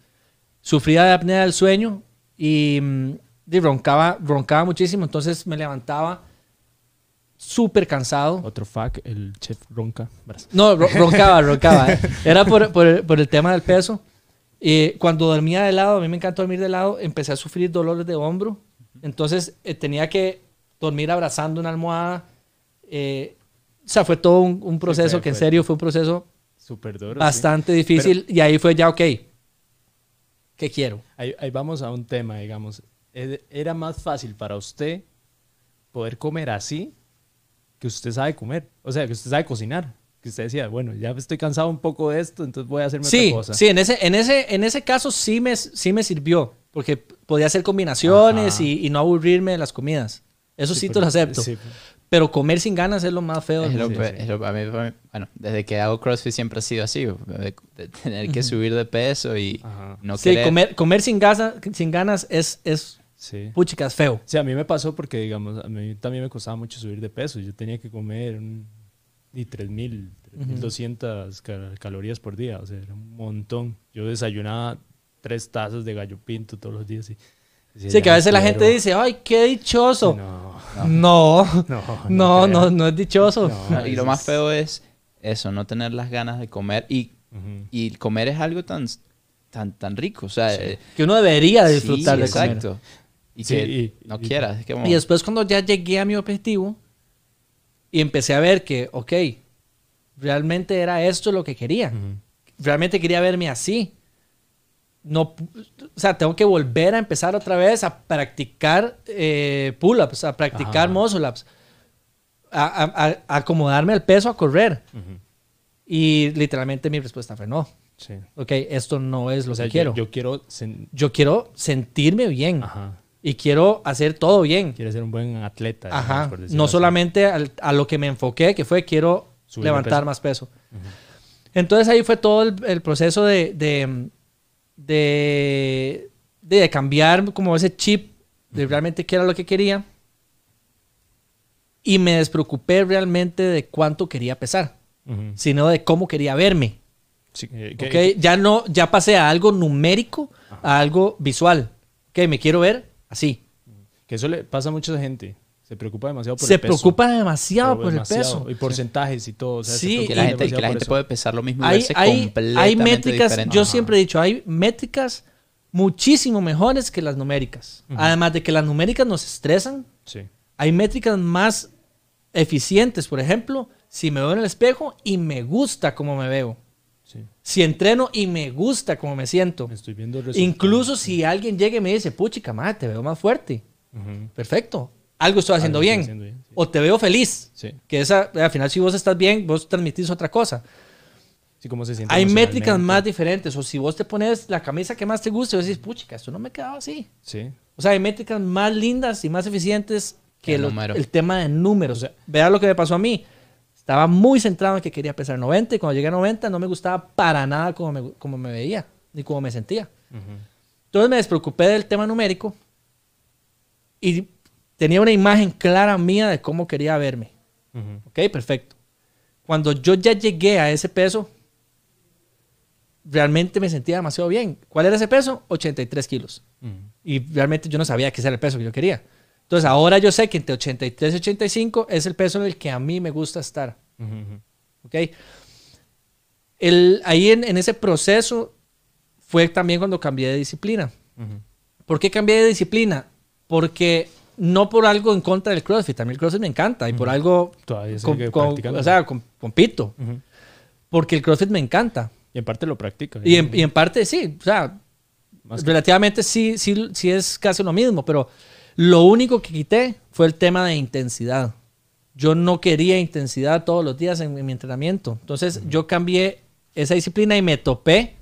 Sufría de apnea del sueño y, mm, y roncaba, roncaba muchísimo, entonces me levantaba súper cansado. Otro fac, el chef ronca. No, ro- roncaba, roncaba. ¿eh? Era por, por el, por el tema del peso. Y cuando dormía de lado, a mí me encanta dormir de lado, empecé a sufrir dolores de hombro. Entonces eh, tenía que dormir abrazando una almohada. eh, o sea, fue todo un, un proceso fue- que en serio fue un proceso Súper duro. sí. bastante difícil. y ahí fue ya, ok, ¿qué quiero? Ahí, ahí vamos a un tema, digamos. ¿E- ¿Era más fácil para usted poder comer así que usted sabe comer? O sea, que usted sabe cocinar. Que usted decía, bueno, ya estoy cansado un poco de esto, entonces voy a hacerme Sí, otra cosa. sí, en ese, en ese, en ese caso sí me, sí me sirvió, porque podía hacer combinaciones y, y no aburrirme de las comidas. Eso sí, te lo acepto. sí. Pero comer sin ganas es lo más feo. Es lo pe- es lo- a mí- bueno, desde que hago CrossFit siempre ha sido así, de, de tener que subir de peso y Ajá. no sí, querer. comer, comer sin, gasa- sin ganas es, es Sí. puchica, es feo. Sí, a mí me pasó porque, digamos, a mí también me costaba mucho subir de peso. Yo tenía que comer un, y 3.000, 3.200 ca- calorías por día. O sea, era un montón. Yo desayunaba tres tazas de gallo pinto todos los días. Y Sí, "Ya que a no veces la gente quiero". dice, ay, qué dichoso. No, No, no, no, no, no, creo. es dichoso. No. No, y lo más feo es eso, no tener las ganas de comer. Y, Ujú. y comer es algo tan, tan, tan rico. O sea, eh, Que uno debería sí, disfrutar de comer. exacto. Y Sí, que y- no y- quieras. Es que como- Y después cuando ya llegué a mi objetivo y empecé a ver que, ok, realmente era esto lo que quería. Ujú. Realmente quería verme así. No, o sea, tengo que volver a empezar otra vez a practicar eh, pull-ups, a practicar muscle-ups, a, a- a- acomodarme al peso a correr. Ujú. Y literalmente mi respuesta fue no. Sí. Ok, esto no es lo O sea, que yo- quiero. Yo, quiero... Yo quiero sentirme bien Ajá. Y quiero hacer todo bien. Quiere ser un buen atleta. digamos, Ajá. por decirlo No así. solamente al- a lo que me enfoqué, que fue quiero Subir levantar peso. más peso. Entonces ahí fue todo el, el proceso de, de, de, de cambiar como ese chip de realmente qué era lo que quería. y me despreocupé realmente de cuánto quería pesar, sino de cómo quería verme. Sí, ¿ok? Ya no, ya pasé a algo numérico, a algo visual. Ok, me quiero ver así. Que eso le pasa a mucha gente. Se preocupa demasiado por Se el peso. preocupa demasiado por demasiado. el peso. Y porcentajes y todo. o sea, se Sí, Que la gente, que la puede pesar lo mismo y Hay, verse hay, completamente hay métricas, diferente. yo Ajá. siempre he dicho, hay métricas muchísimo mejores que las numéricas. Además de que las numéricas nos estresan, Sí. hay métricas más eficientes. Por ejemplo, si me veo en el espejo y me gusta cómo me veo. Sí. Si entreno y me gusta cómo me siento. Me estoy viendo el resultado. Incluso si alguien llega y me dice, puchica, madre, te veo más fuerte. Perfecto. Algo estoy haciendo Algo estoy bien. haciendo bien, sí. O te veo feliz. Sí. Que esa, al final, si vos estás bien, vos transmitís otra cosa. Cómo se siente Hay métricas más diferentes. O si vos te pones la camisa que más te gusta y vos decís, puchica, esto no me quedaba así. Sí. O sea, hay métricas más lindas y más eficientes que el tema de números. Vea lo que me pasó a mí. Estaba muy centrado en que quería pesar 90 y cuando llegué a 90 no me gustaba para nada como me, como me veía ni como me sentía. Entonces me despreocupé del tema numérico y tenía una imagen clara mía de cómo quería verme. Ujú. Ok, perfecto. Cuando yo ya llegué a ese peso, realmente me sentía demasiado bien. ¿Cuál era ese peso? 83 kilos. Ujú. Y realmente yo no sabía ese era el peso que yo quería. Entonces ahora yo sé que entre 83 y 85 es el peso en el que a mí me gusta estar. Ujú, ujú. ¿Ok? El, ahí en, en ese proceso fue también cuando cambié de disciplina. Ujú. ¿Por qué cambié de disciplina? Porque no por algo en contra del CrossFit. Mí el CrossFit me encanta y por algo Todavía com- sigue com- practicando. o sea, com- compito. Ujú. Porque el CrossFit me encanta. Y en parte lo practica. Y en, y en parte sí, o sea, Más que- relativamente sí, sí, sí es casi lo mismo, pero lo único que quité fue el tema de intensidad. Yo no quería intensidad todos los días en, en mi entrenamiento. Entonces yo cambié esa disciplina y me topé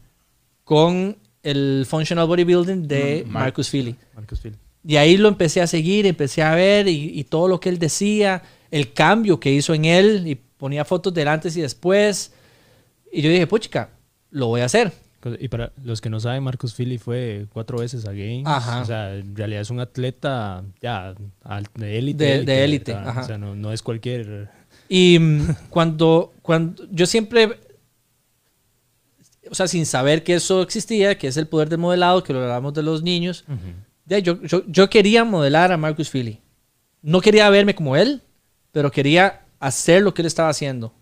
con el Functional Bodybuilding de Mm, Marcus Philly. Marcus. Y ahí lo empecé a seguir, empecé a ver y, y todo lo que él decía, el cambio que hizo en él y ponía fotos del antes y después. Y yo dije, puchica, lo voy a hacer. Y para los que no saben, Marcus Philly fue cuatro veces a Games. Ajá. O sea, en realidad es un atleta ya de élite. De- de élite. O sea, no, no es cualquier... Y mm, cuando, cuando yo siempre, o sea, sin saber que eso existía, que es el poder del modelado, que lo hablamos de los niños, ya, yo, yo, yo quería modelar a Marcus Philly. No quería verme como él, pero quería hacer lo que él estaba haciendo.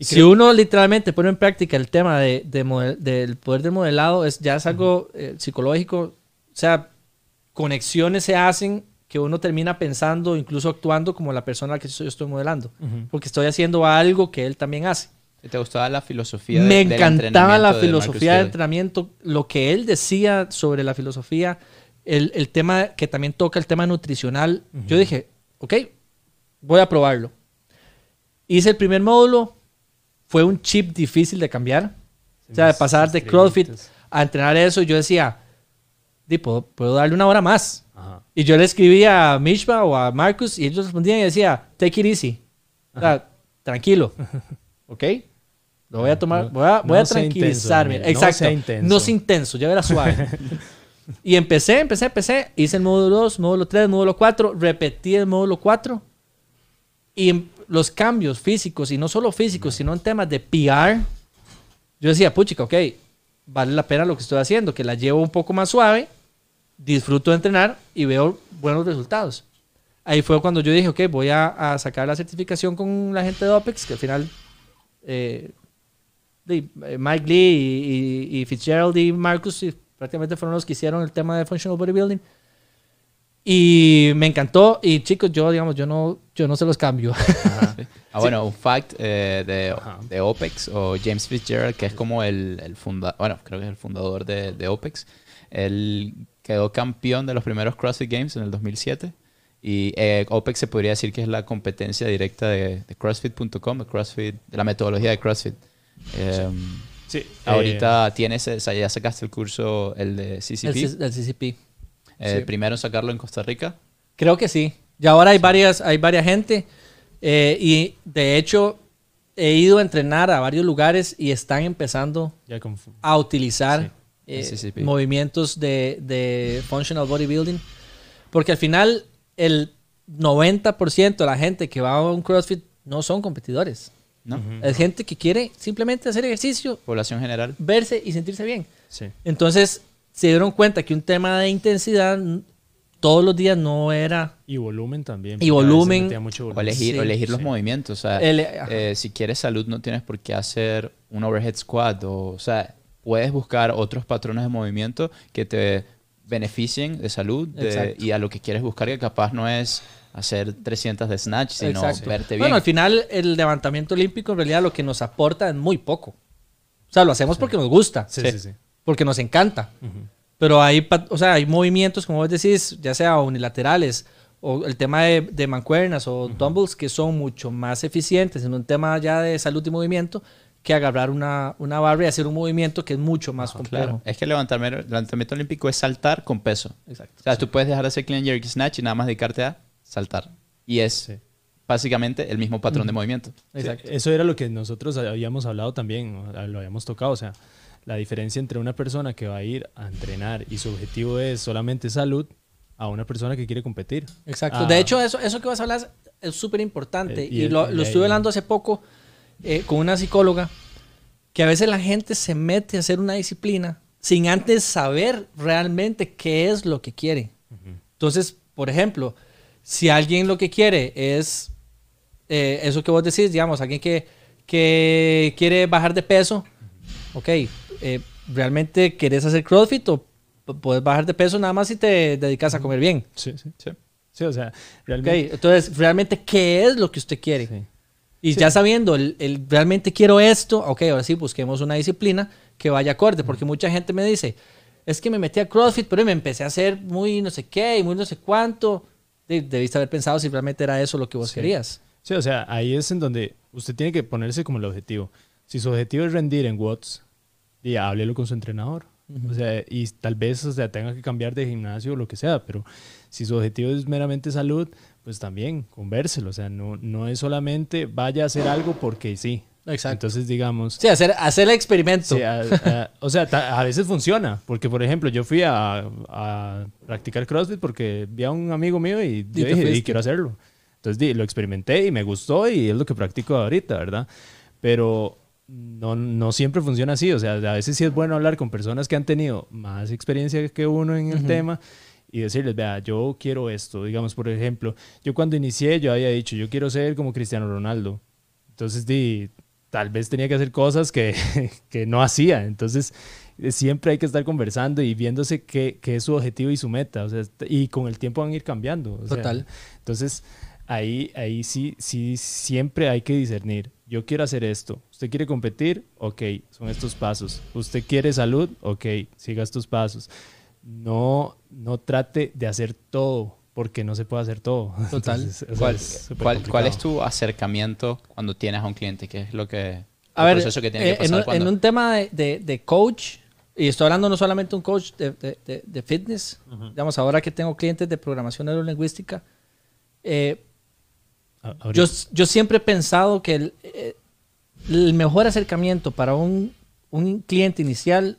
Y si creo- uno literalmente pone en práctica el tema de, de model- del poder del modelado, es, ya es algo eh, psicológico. O sea, conexiones se hacen que uno termina pensando, incluso actuando como la persona a la que yo estoy modelando. Porque estoy haciendo algo que él también hace. ¿Te gustaba la filosofía? de- Me del encantaba la filosofía de Marcus entrenamiento, lo que él decía sobre la filosofía, el, el tema que también toca el tema nutricional. Yo dije, ok, voy a probarlo. Hice el primer módulo, fue un chip difícil de cambiar. O sea, de pasar de CrossFit a entrenar eso, yo decía, "Di, puedo, puedo darle una hora más. Ajá. Y yo le escribía a Mishma o a Marcus y ellos respondían y decía, take it easy. O sea, tranquilo. ¿Ok? Lo voy a tomar, No- voy a, voy no a tranquilizarme. intenso, no Exacto. sea intenso. No sea intenso, ya verás suave. y empecé, empecé, empecé. Hice el módulo 2, módulo 3, módulo 4. Repetí el módulo 4. Y en los cambios físicos, y no solo físicos, sino en temas de PR, yo decía, puchica, ok, vale la pena lo que estoy haciendo, que la llevo un poco más suave, disfruto de entrenar y veo buenos resultados. Ahí fue cuando yo dije, ok, voy a, a sacar la certificación con la gente de OPEX, que al final eh, eh, Mike Lee y, y- y Fitzgerald y Marcus y prácticamente fueron los que hicieron el tema de Functional Bodybuilding. Y me encantó. Y chicos, yo, digamos, yo no, yo no se los cambio. Ah, bueno, un fact eh, de, de OPEX o James Fitzgerald, que es como el, el fundador, bueno, creo que es el fundador de, de OPEX. Él quedó campeón de los primeros CrossFit Games en el 2007. Y eh, OPEX se podría decir que es la competencia directa de, de CrossFit.com, de CrossFit, de la metodología de CrossFit. Eh, Sí. Ahorita tienes, o sea, ya sacaste el curso, el de CCP. el, C- el CCP. Eh, sí. Primero en sacarlo en Costa Rica. Creo que sí. Y ahora hay varias, hay varias gente. eh, y de hecho, he ido a entrenar a varios lugares y están empezando a utilizar Sí, eh, movimientos de, de functional bodybuilding. Porque al final, el 90% de la gente que va a un CrossFit no son competidores. ¿no? Es gente que quiere simplemente hacer ejercicio, Población general. verse y sentirse bien. Sí. Entonces se dieron cuenta que un tema de intensidad todos los días no era Y volumen también. Y volumen. mucho O volumen. elegir, o Sí, elegir los sí. movimientos. O sea, el- eh, si quieres salud no tienes por qué hacer un overhead squat. O, o sea, puedes buscar otros patrones de movimiento que te beneficien de salud de- y a lo que quieres buscar que capaz no es hacer 300 de snatch, sino Exacto. verte bien. Bueno, al final el levantamiento olímpico en realidad lo que nos aporta es muy poco. O sea, lo hacemos porque nos gusta, Sí, Sí. sí, sí. Porque nos encanta. Ujú. Pero hay, o sea, hay movimientos, como vos decís, ya sea unilaterales o el tema de, de mancuernas o dumbbells que son mucho más eficientes en un tema ya de salud y movimiento que agarrar una, una barra y hacer un movimiento que es mucho más complejo. Claro. Es que el levantamiento, el levantamiento olímpico es saltar con peso. Exacto. O sea, tú puedes dejar de hacer clean jerk snatch y nada más dedicarte a saltar. Y es Sí. básicamente el mismo patrón de movimiento. Exacto. Sí, Eso era lo que nosotros habíamos hablado también, lo habíamos tocado, o sea, la diferencia entre una persona que va a ir a entrenar y su objetivo es solamente salud a una persona que quiere competir. Exacto. Ah, De hecho, eso, eso que vas a hablar es súper importante. Eh, y y lo, el- lo y estuve ahí- hablando hace poco eh, con una psicóloga, que a veces la gente se mete a hacer una disciplina sin antes saber realmente qué es lo que quiere. Entonces, por ejemplo, si alguien lo que quiere es eh, eso que vos decís, digamos, alguien que, que quiere bajar de peso, ok, eh, ¿realmente querés hacer CrossFit o puedes bajar de peso nada más si te dedicas a comer bien? sí, sí. Sí. Sí, o sea, realmente. entonces, realmente, ¿qué es lo que usted quiere? Sí. Y Sí. ya sabiendo, el, el realmente quiero esto, ok, ahora sí, busquemos una disciplina que vaya acorde, porque mucha gente me dice, es que me metí a CrossFit, pero me empecé a hacer muy no sé qué y muy no sé cuánto. De- debiste haber pensado si realmente era eso lo que vos Sí. querías. Sí, o sea, ahí es en donde usted tiene que ponerse como el objetivo. Si su objetivo es rendir en watts, y háblelo con su entrenador. O sea, y tal vez o sea, tenga que cambiar de gimnasio o lo que sea, pero si su objetivo es meramente salud, pues también convérselo. O sea, no, no es solamente vaya a hacer algo porque sí. Exacto. Entonces, digamos, Sí, hacer, hacer el experimento. Sí, a, a- o sea, ta- a veces funciona, porque por ejemplo, yo fui a, a practicar CrossFit porque vi a un amigo mío y yo te dije. "Di, quiero hacerlo. Entonces di, lo experimenté y me gustó y es lo que practico ahorita, ¿verdad? Pero no, no siempre funciona así, o sea, a veces sí es bueno hablar con personas que han tenido más experiencia que uno en el tema y decirles, vea, yo quiero esto, digamos, por ejemplo, yo cuando inicié yo había dicho, yo quiero ser como Cristiano Ronaldo. Entonces, di, tal vez tenía que hacer cosas que, que no hacía. Entonces, eh, siempre hay que estar conversando y viéndose qué, qué es su objetivo y su meta. O sea, y con el tiempo van a ir cambiando. o sea, Total. entonces, ahí, ahí sí, sí, siempre hay que discernir. Yo quiero hacer esto. ¿Usted quiere competir? Ok, son estos pasos. ¿Usted quiere salud? Ok, siga estos pasos. No, no trate de hacer todo, porque no se puede hacer todo. Total. Entonces, ¿Cuál, es cuál- cuál es tu acercamiento cuando tienes a un cliente? ¿Qué es lo que... A ver, proceso que tiene eh, que pasar en, un, cuando- en un tema de, de- de coach, y estoy hablando no solamente de un coach de, de- de- de fitness, digamos, ahora que tengo clientes de programación neurolingüística, eh, yo, yo siempre he pensado que el, eh, el mejor acercamiento para un, un cliente inicial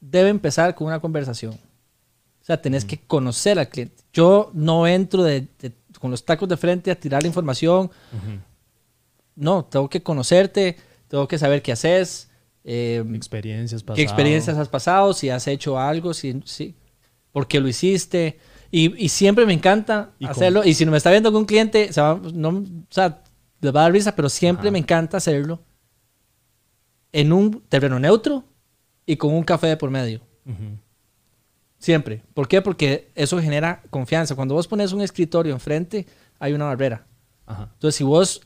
debe empezar con una conversación. O sea, tenés que conocer al cliente. Yo no entro de- de- con los tacos de frente a tirar la información. Ujú. No, tengo que conocerte, tengo que saber qué haces, eh, experiencias pasadas. qué experiencias has pasado, si has hecho algo, si, si, por qué lo hiciste. Y, y siempre me encanta Y hacerlo. Y si no me está viendo algún cliente, se va- no, o sea, les va a dar risa, pero siempre Ajá. me encanta hacerlo en un terreno neutro y con un café de por medio. Siempre. ¿Por qué? Porque eso genera confianza. Cuando vos pones un escritorio enfrente, hay una barrera. Ajá. Entonces, si vos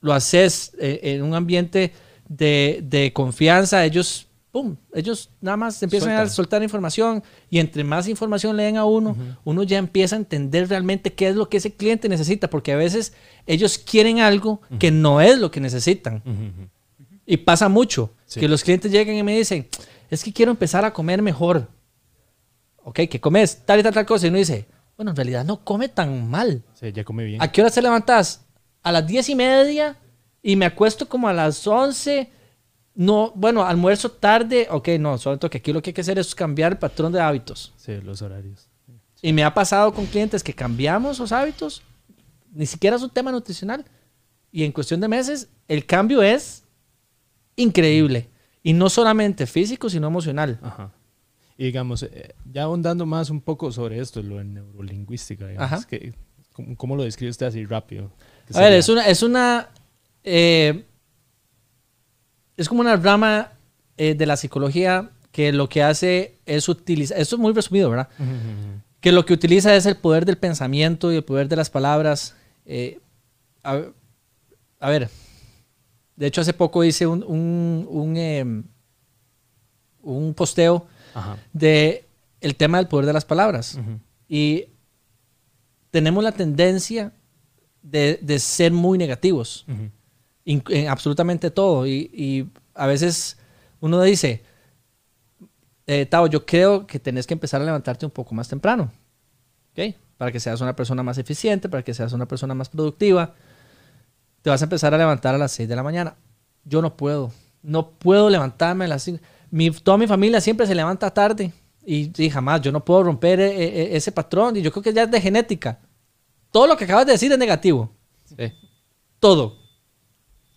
lo haces eh, en un ambiente de, de confianza, ellos, ¡pum! Ellos nada más empiezan a Sueltan. soltar información y entre más información le den a uno, uno ya empieza a entender realmente qué es lo que ese cliente necesita, porque a veces ellos quieren algo que no es lo que necesitan. Ujú, ujú. Y pasa mucho, Sí. que los clientes llegan y me dicen, es que quiero empezar a comer mejor. Ok, ¿qué comes? Tal y tal, tal cosa. Y uno dice, bueno, en realidad no come tan mal. Sí, ya come bien. ¿A qué hora te levantas? A las diez y media y me acuesto como a las 11. No, bueno, almuerzo tarde. Ok, no, solo que aquí lo que hay que hacer es cambiar el patrón de hábitos. Sí, los horarios. Y me ha pasado con clientes que cambiamos los hábitos, ni siquiera es un tema nutricional. Y en cuestión de meses, el cambio es increíble. Y no solamente físico, sino emocional. Ajá. Y digamos, eh, ya ahondando más un poco sobre esto, lo de neurolingüística, digamos, Ajá. que, ¿cómo, cómo lo describe usted así rápido? ¿Qué A ver, es una, es una, eh, es como una rama eh, de la psicología que lo que hace es utilizar, esto es muy resumido, ¿verdad? Que lo que utiliza es el poder del pensamiento y el poder de las palabras. Eh, a, a ver, de hecho hace poco hice un, un, un, em, un posteo Ajá. de el tema del poder de las palabras. Y tenemos la tendencia de, de ser muy negativos in- en absolutamente todo. Y, y a veces uno dice, eh, Tao, yo creo que tenés que empezar a levantarte un poco más temprano. ¿Ok? Para que seas una persona más eficiente, para que seas una persona más productiva. Te vas a empezar a levantar a las 6 de la mañana. Yo no puedo. No puedo levantarme a las 5. Mi, toda mi familia siempre se levanta tarde. Y, y jamás, yo no puedo romper eh, eh, ese patrón. Y yo creo que ya es de genética. Todo lo que acabas de decir es negativo. Sí. Todo.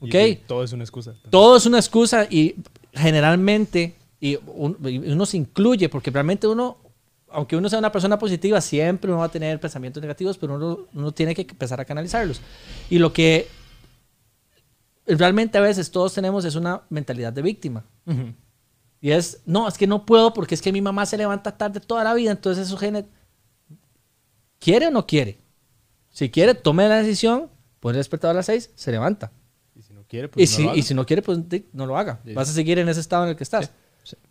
Y- ¿Ok? y todo es una excusa. Todo es una excusa y generalmente, y, un- y uno se incluye, porque realmente uno, aunque uno sea una persona positiva, siempre uno va a tener pensamientos negativos, pero uno, uno tiene que empezar a canalizarlos. Y lo que realmente a veces todos tenemos es una mentalidad de víctima. Y es, no, es que no puedo porque es que mi mamá se levanta tarde toda la vida, entonces eso genera... ¿Quiere o no quiere? Si quiere, tome la decisión, pone el despertador a las 6, se levanta. Y si no quiere, pues Y, no si, lo haga. y si no quiere, pues no lo haga. Sí. Vas a seguir en ese estado en el que estás.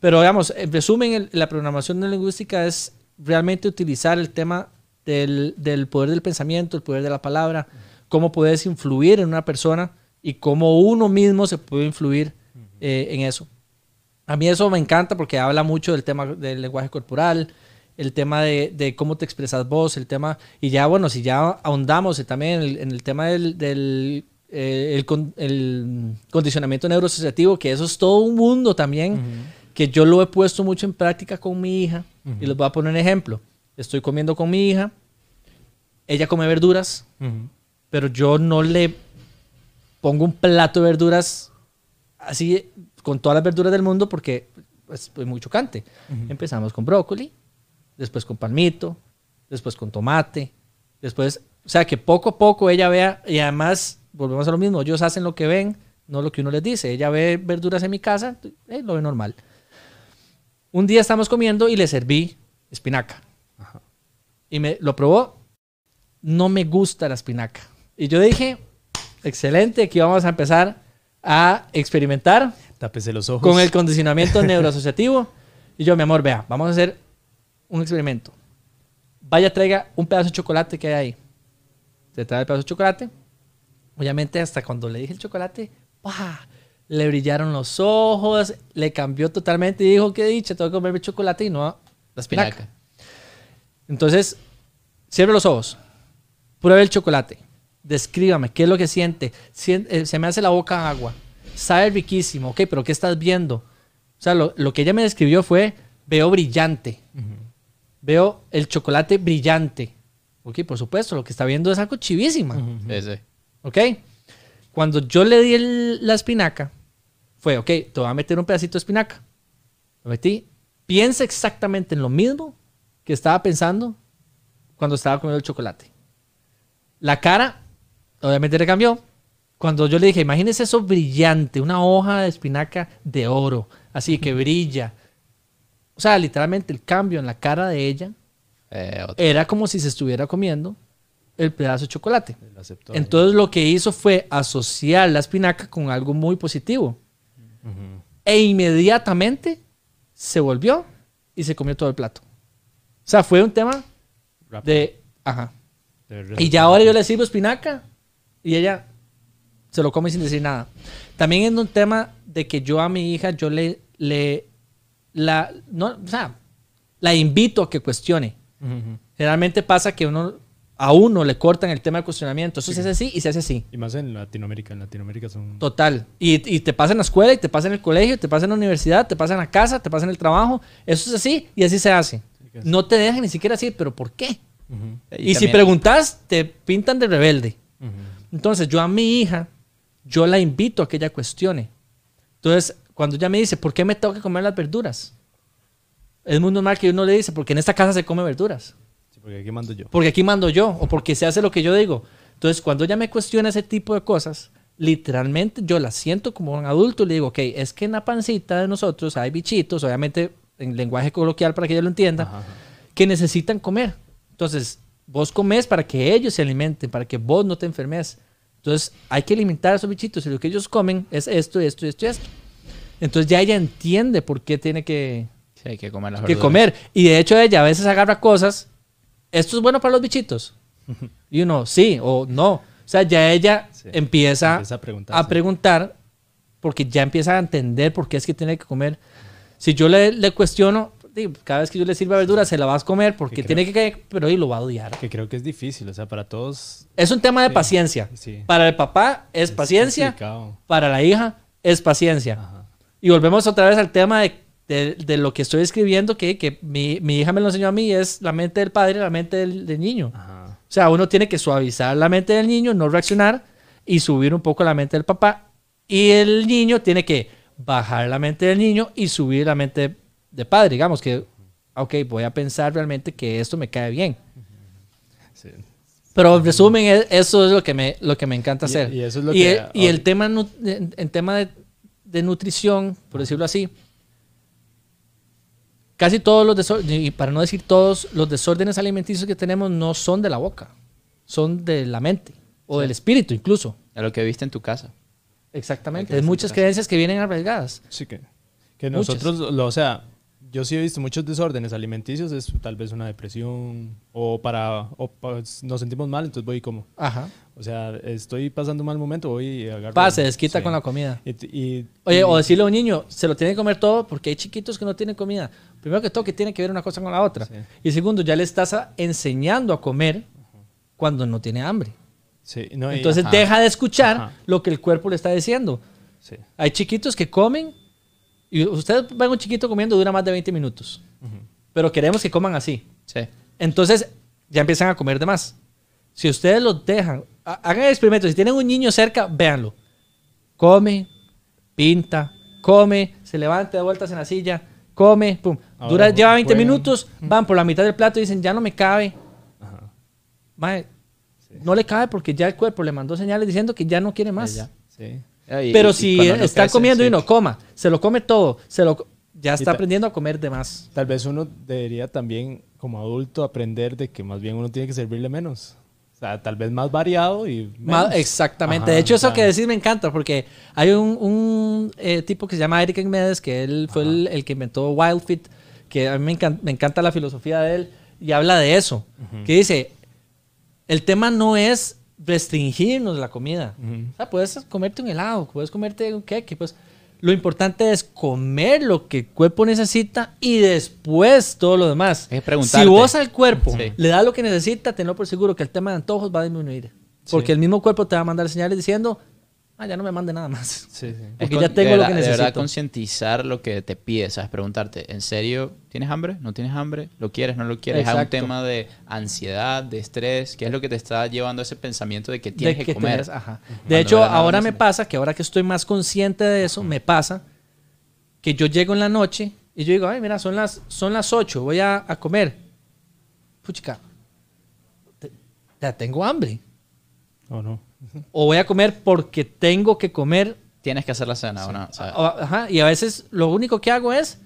Pero digamos, en resumen, el- la programación neurolingüística es realmente utilizar el tema del, del poder del pensamiento, el poder de la palabra, cómo puedes influir en una persona y cómo uno mismo se puede influir eh, en eso. A mí eso me encanta porque habla mucho del tema del lenguaje corporal, el tema de, de cómo te expresas vos, el tema, y ya bueno, si ya ahondamos también en el, en el tema del, del, eh, el, con- el condicionamiento neuroasociativo, que eso es todo un mundo también, que yo lo he puesto mucho en práctica con mi hija, y les voy a poner un ejemplo. Estoy comiendo con mi hija, ella come verduras, Ujú. pero yo no le pongo un plato de verduras así con todas las verduras del mundo porque pues, es muy chocante. Empezamos con brócoli, después con palmito, después con tomate, después, o sea, que poco a poco ella vea y además volvemos a lo mismo, ellos hacen lo que ven, no lo que uno les dice. Ella ve verduras en mi casa, eh, lo ve normal. Un día estamos comiendo y le serví espinaca. Y me lo probó. No me gusta la espinaca. Y yo dije, excelente, aquí vamos a empezar a experimentar Tápese los ojos. con el condicionamiento neuroasociativo. Y yo, mi amor, vea, vamos a hacer un experimento. Vaya, traiga un pedazo de chocolate que hay ahí. Se trae el pedazo de chocolate. Obviamente, hasta cuando le dije el chocolate, ¡pah! le brillaron los ojos, le cambió totalmente y dijo, qué dicha, tengo que comerme chocolate y no la espinaca. Espinaca. Entonces, cierre los ojos. Pruebe el chocolate. Descríbame qué es lo que siente. Sien- eh, se me hace la boca agua. Sabe riquísimo. Ok, pero ¿qué estás viendo? O sea, lo, lo que ella me describió fue, veo brillante. Veo el chocolate brillante. Ok, por supuesto, lo que está viendo es algo chivísima. Sí, sí. ¿Ok? Cuando yo le di el- la espinaca, fue, ok, te voy a meter un pedacito de espinaca. Lo metí. Piensa exactamente en lo mismo que estaba pensando cuando estaba comiendo el chocolate. La cara, obviamente le cambió. Cuando yo le dije, imagínese eso brillante, una hoja de espinaca de oro, así que brilla. O sea, literalmente el cambio en la cara de ella Eh, era como si se estuviera comiendo el pedazo de chocolate. Aceptó. Entonces lo que hizo fue asociar la espinaca con algo muy positivo. E inmediatamente se volvió y se comió todo el plato. O sea, fue un tema Rápido. de... Ajá. De Y ya ahora yo le sirvo espinaca y ella se lo come sin decir nada. También es un tema de que yo a mi hija, yo le... le la, no, o sea, la invito a que cuestione. Generalmente pasa que uno, a uno le cortan el tema de cuestionamiento. Eso se hace así y se hace así. Y más en Latinoamérica. En Latinoamérica son... Total. Y, y te pasa en la escuela, y te pasa en el colegio, te pasa en la universidad, te pasa en la casa, te pasa en el trabajo. Eso es así y así se hace. no te dejan ni siquiera decir, pero ¿por qué? Y, si también- preguntas, te pintan de rebelde. Entonces, yo a mi hija, yo la invito a que ella cuestione. Entonces, cuando ella me dice, ¿por qué me tengo que comer las verduras? Es muy normal que uno le dice, porque en esta casa se come verduras. Porque aquí mando yo. Porque aquí mando yo, o porque se hace lo que yo digo. Entonces, cuando ella me cuestiona ese tipo de cosas, literalmente yo la siento como un adulto y le digo, ok, es que en la pancita de nosotros hay bichitos, obviamente en lenguaje coloquial para que ella lo entienda, Ajá, ajá. que necesitan comer. Entonces, vos comes para que ellos se alimenten, para que vos no te enfermes. Entonces, hay que alimentar a esos bichitos y lo que ellos comen es esto, esto, esto y esto. Entonces, ya ella entiende por qué tiene que, Sí, hay que comer las que verduras. comer. Y de hecho, ella a veces agarra cosas. ¿Esto es bueno para los bichitos? Y uno, sí o no. O sea, ya ella Sí. empieza, Empieza a preguntar, a preguntar porque ya empieza a entender por qué es que tiene que comer. Si yo le, le cuestiono, cada vez que yo le sirva verdura, se la vas a comer porque Que tiene que, pero y lo va a odiar. Que creo que es difícil, o sea, para todos Es un tema de Sí. paciencia. Sí. Para el papá es, es paciencia, complicado. para la hija es paciencia. Ajá. Y volvemos otra vez al tema de, de- de lo que estoy escribiendo, que, que mi, mi hija me lo enseñó a mí, es la mente del padre y la mente del, del niño. Ajá. O sea, uno tiene que suavizar la mente del niño, no reaccionar y subir un poco la mente del papá. Y el niño tiene que bajar la mente del niño y subir la mente de padre. Digamos que, ok, voy a pensar realmente que esto me cae bien. Sí. Pero en resumen, e- eso es lo que me, lo que me encanta hacer. y eso es lo Y que el, y el tema, en tema de, de nutrición, por decirlo así, casi todos los desórdenes, y para no decir todos, los desórdenes alimenticios que tenemos no son de la boca, son de la mente o del espíritu incluso. A lo que viste en tu casa. Exactamente. Hay muchas creencias que vienen arriesgadas. Sí, que, que nosotros, lo, o sea, yo sí he visto muchos desórdenes alimenticios, es tal vez una depresión o para, o pa- nos sentimos mal, entonces voy como, Ajá. o sea, estoy pasando un mal momento, voy y agarro. Pa, se desquita sí. con la comida. Y, y- Oye, y- o decirle a un niño, se lo tiene que comer todo porque hay chiquitos que no tienen comida. Primero que todo, que tiene que ver una cosa con la otra. Sí. Y segundo, ya le estás a- enseñando a comer cuando no tiene hambre. sí, no, y- Entonces ajá. deja de escuchar Ajá. lo que el cuerpo le está diciendo. sí, Hay chiquitos que comen y ustedes ven un chiquito comiendo dura más de 20 minutos. Pero queremos que coman así. Sí. Entonces ya empiezan a comer de más. Si ustedes los dejan, ha- hagan el experimento. Si tienen un niño cerca, véanlo. Come, pinta, come, se levanta de vueltas en la silla, come, pum. Ahora Dura, lleva 20 juegan. minutos, van por la mitad del plato y dicen, ya no me cabe. ajá, No le cabe porque ya el cuerpo le mandó señales diciendo que ya no quiere más. Sí. Y- Pero y si está crece, comiendo sí. y no coma, se lo come todo, se lo, ya está aprendiendo a comer de más. Tal vez uno debería también, como adulto, aprender de que más bien uno tiene que servirle menos. O sea, tal vez más variado y menos. exactamente. Ajá, de hecho, eso que decís me encanta porque hay un, un, eh, tipo que se llama Eric Medes, que él fue el, el que inventó Wild Fit, que a mí me encanta la filosofía de él y habla de eso. Que dice, el tema no es restringirnos la comida. O sea, puedes comerte un helado, puedes comerte un queque, pues lo importante es comer lo que el cuerpo necesita y después todo lo demás. Es preguntarte. Si vos al cuerpo Sí. le das lo que necesita, tenlo por seguro que el tema de antojos va a disminuir. Porque Sí. el mismo cuerpo te va a mandar señales diciendo, ah, ya no me mande nada más. Sí, sí. Porque Es ya tengo de lo verdad- que De verdad, concientizar lo que te pide, ¿sabes? Preguntarte, ¿en serio tienes hambre? ¿No tienes hambre? ¿Lo quieres? ¿No lo quieres? Es un tema de ansiedad, de estrés, que es lo que te está llevando a ese pensamiento de que De tienes que, que comer. tenés- ajá. De hecho, verdad ahora me pasa que ahora que estoy más consciente de eso, me pasa que yo llego en la noche y yo digo, ay, mira, son las, son las 8, voy a, a comer. Puchica, te- ya tengo hambre. ¿O no? O voy a comer porque tengo que comer. Tienes que hacer la cena, ¿o no? ¿sabes? O- Ajá, y a veces lo único que hago es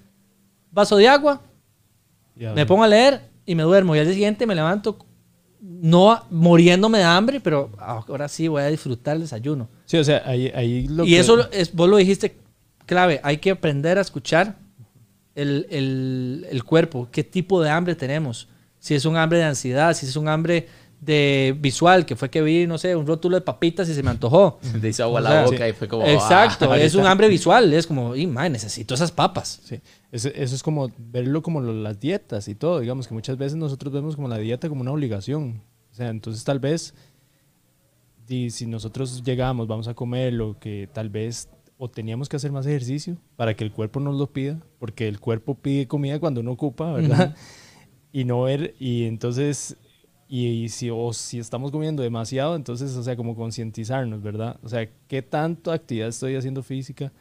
vaso de agua, me pongo a leer y me duermo. Y al día siguiente me levanto, no muriéndome de hambre, pero ahora sí voy a disfrutar el desayuno. Sí, o sea, ahí, ahí lo y que- eso, es, vos lo dijiste clave, hay que aprender a escuchar el, el- el cuerpo, qué tipo de hambre tenemos. Si es un hambre de ansiedad, si es un hambre de visual, que fue que vi, no sé, un rótulo de papitas y se me antojó. Te hizo agua O la sea, boca sí. y fue como... Exacto, ah, es un hambre visual, es como, y man, necesito esas papas. Sí, eso, eso es como verlo como lo- las dietas y todo, digamos que muchas veces nosotros vemos como la dieta como una obligación. O sea, entonces tal vez y si nosotros llegamos, vamos a comer lo que tal vez o teníamos que hacer más ejercicio para que el cuerpo nos lo pida, porque el cuerpo pide comida cuando uno ocupa, ¿verdad? y no ver, y entonces, y, y si, o si estamos comiendo demasiado, entonces, o sea, como concientizarnos, ¿verdad? O sea, ¿qué tanto actividad estoy haciendo física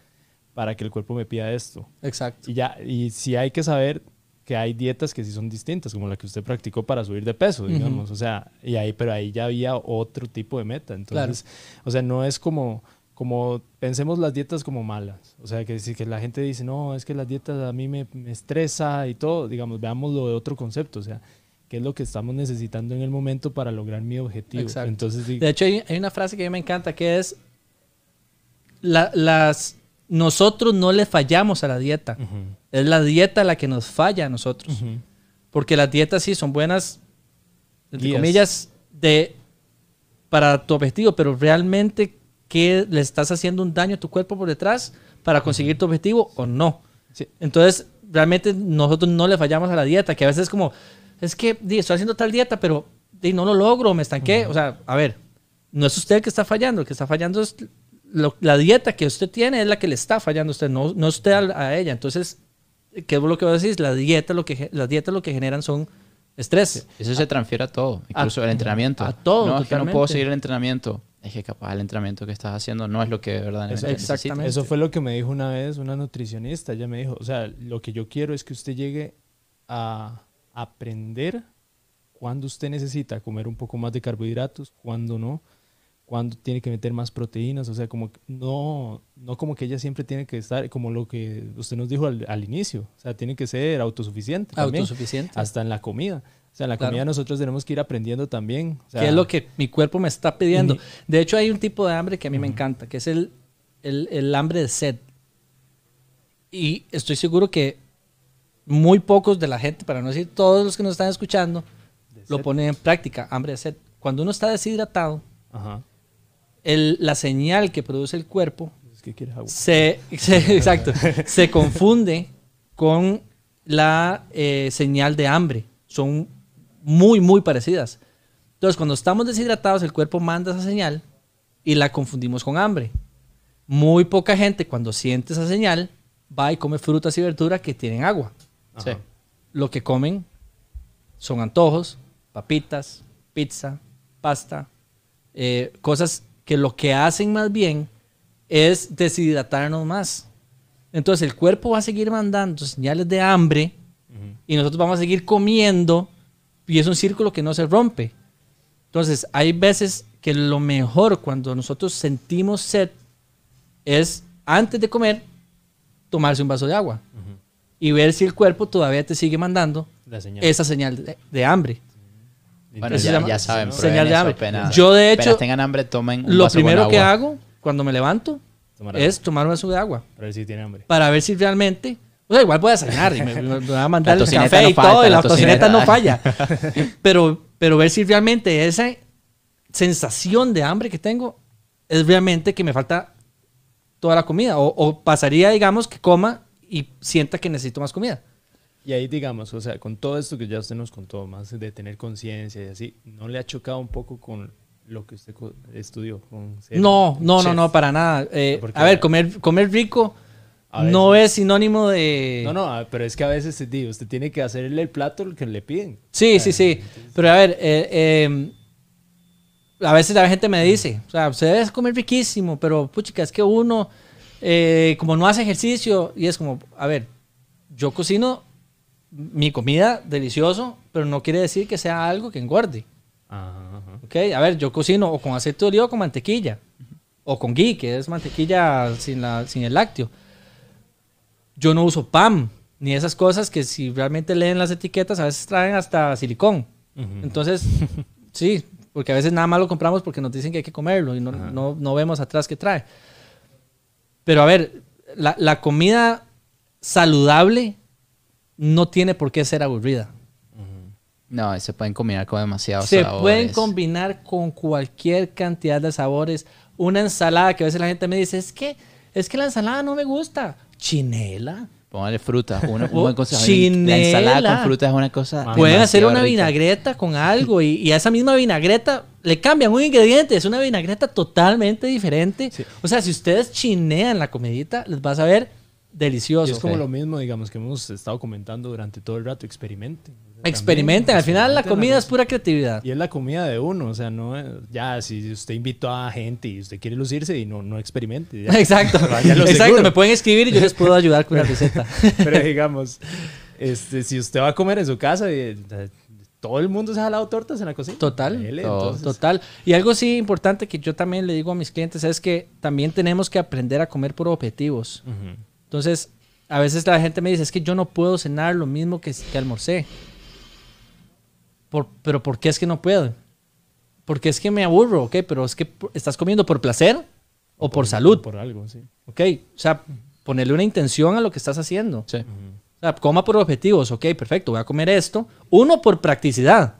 para que el cuerpo me pida esto? Exacto. Y ya, y si hay que saber que hay dietas que sí son distintas, como la que usted practicó para subir de peso, digamos, o sea, y ahí, pero ahí ya había otro tipo de meta, entonces, o sea, no es como, como, pensemos las dietas como malas, o sea, que si que la gente dice, no, es que las dietas a mí me, me estresa y todo, digamos, veámoslo de otro concepto, o sea, qué es lo que estamos necesitando en el momento para lograr mi objetivo. Exacto. Entonces, De hecho, hay, hay una frase que a mí me encanta que es: la- las, nosotros no le fallamos a la dieta. Es la dieta la que nos falla a nosotros. Porque las dietas sí son buenas, entre Guías. comillas, de, para tu objetivo, pero realmente, ¿qué le estás haciendo un daño a tu cuerpo por detrás para conseguir tu objetivo o no? Sí. Entonces, realmente nosotros no le fallamos a la dieta, que a veces es como, es que di, estoy haciendo tal dieta, pero di, no lo logro, me estanqué. O sea, a ver, no es usted el que está fallando, el que está fallando es lo- la dieta que usted tiene, es la que le está fallando a usted, no, no usted a, a ella. Entonces, ¿qué es lo que voy a decir? La dieta lo que, las dietas lo que generan son estrés. Eso se transfiere a todo, incluso el entrenamiento. a todo, No, es que no puedo totalmente. seguir el entrenamiento. Es que capaz el entrenamiento que estás haciendo no es lo que de verdad Eso- necesitas. exactamente. Eso fue lo que me dijo una vez una nutricionista. Ella me dijo, o sea, lo que yo quiero es que usted llegue a aprender cuándo usted necesita comer un poco más de carbohidratos, cuándo no, cuándo tiene que meter más proteínas, o sea, como que no, no como que ella siempre tiene que estar, como lo que usted nos dijo al, al inicio, o sea, tiene que ser autosuficiente también, Autosuficiente. hasta en la comida. O sea, en la Claro. comida nosotros tenemos que ir aprendiendo también. o sea, que es lo que mi cuerpo me está pidiendo. De hecho, hay un tipo de hambre que a mí me encanta, que es el, el, el hambre de sed. Y estoy seguro que muy pocos de la gente, para no decir todos los que nos están escuchando, lo ponen en práctica, hambre de sed. Cuando uno está deshidratado, Ajá. el- la señal que produce el cuerpo Es que quieres agua. se, se- exacto, se confunde con la eh, señal de hambre. Son muy, muy parecidas. Entonces, cuando estamos deshidratados, el cuerpo manda esa señal y la confundimos con hambre. Muy poca gente, cuando siente esa señal, va y come frutas y verduras que tienen agua. Sí. Lo que comen son antojos, papitas, pizza, pasta, eh, cosas que lo que hacen más bien es deshidratarnos más. Entonces el cuerpo va a seguir mandando señales de hambre y nosotros vamos a seguir comiendo y es un círculo que no se rompe. Entonces hay veces que lo mejor cuando nosotros sentimos sed es antes de comer tomarse un vaso de agua y ver si el cuerpo todavía te sigue mandando La señal. esa señal de, de hambre. Bueno, ya, llama ya saben, señal de hambre. apenas- Yo, de hecho, tengan hambre, tomen un Lo vaso con primero que agua. hago cuando me levanto Tomar es tomar un vaso de agua Para ver si tiene hambre. para ver si realmente, o sea, igual voy a desayunar y me, me- me va a mandar el café no y falta, todo y la la tocineta no falla. pero, pero ver si realmente esa sensación de hambre que tengo es realmente que me falta toda la comida o, o pasaría, digamos, que coma y sienta que necesito más comida. Y ahí, digamos, o sea, con todo esto que ya usted nos contó, más de tener conciencia y así, ¿no le ha chocado un poco con lo que usted estudió? Con ser No, no, no, chef? no, para nada. Eh, a ver, comer, comer rico no es sinónimo de... No, no, ah, pero es que a veces digo, usted tiene que hacerle el plato que le piden. Sí, sí, sí. Pero a ver, eh, eh, a veces la gente me dice, o sea, usted debe comer riquísimo, pero puchica, es que uno, eh, como no hace ejercicio, y es como, a ver, yo cocino mi comida delicioso, pero no quiere decir que sea algo que engorde. Ajá, ajá. ¿ok? A ver, yo cocino o con aceite de oliva o con mantequilla, o con ghee, que es mantequilla sin, la, sin el lácteo. Yo no uso pan, ni esas cosas que si realmente leen las etiquetas a veces traen hasta silicón. Entonces, sí, porque a veces nada más lo compramos porque nos dicen que hay que comerlo y no, no, no vemos atrás qué trae. Pero a ver, la, la comida saludable no tiene por qué ser aburrida. No, se pueden combinar con demasiados Se sabores. pueden combinar con cualquier cantidad de sabores. Una ensalada que a veces la gente me dice, es que, es que la ensalada no me gusta. Chinela. Póngale fruta. Una, Oh, una cosa, chinela. La ensalada con fruta es una cosa. Pueden hacer una rica. vinagreta con algo y, y a esa misma vinagreta le cambian un ingrediente. Es una vinagreta totalmente diferente. Sí. O sea, si ustedes chinean la comidita, les vas a ver delicioso. Y es como lo mismo, digamos, que hemos estado comentando durante todo el rato, experimenten. Experimenten, al final la comida es pura creatividad. Y es la comida de uno, o sea, no ya si usted invitó a gente y usted quiere lucirse y no, no experimente. ya. Exacto, exacto, seguro. me pueden escribir y yo les puedo ayudar con la receta. Pero digamos, este, si usted va a comer en su casa, y, eh, todo el mundo se ha jalado tortas en la cocina. Total. Entonces, Total. Y algo sí importante que yo también le digo a mis clientes es que también tenemos que aprender a comer por objetivos. Ujú. Entonces, a veces la gente me dice, es que yo no puedo cenar lo mismo que, que almorcé. Por- pero ¿por qué es que no puedo? Porque es que me aburro, ok, pero es que por- estás comiendo por placer o por salud, Por algo, sí. ok. O sea, ponerle una intención a lo que estás haciendo. Sí. O sea, coma por objetivos, ok, perfecto, voy a comer esto. Uno, por practicidad,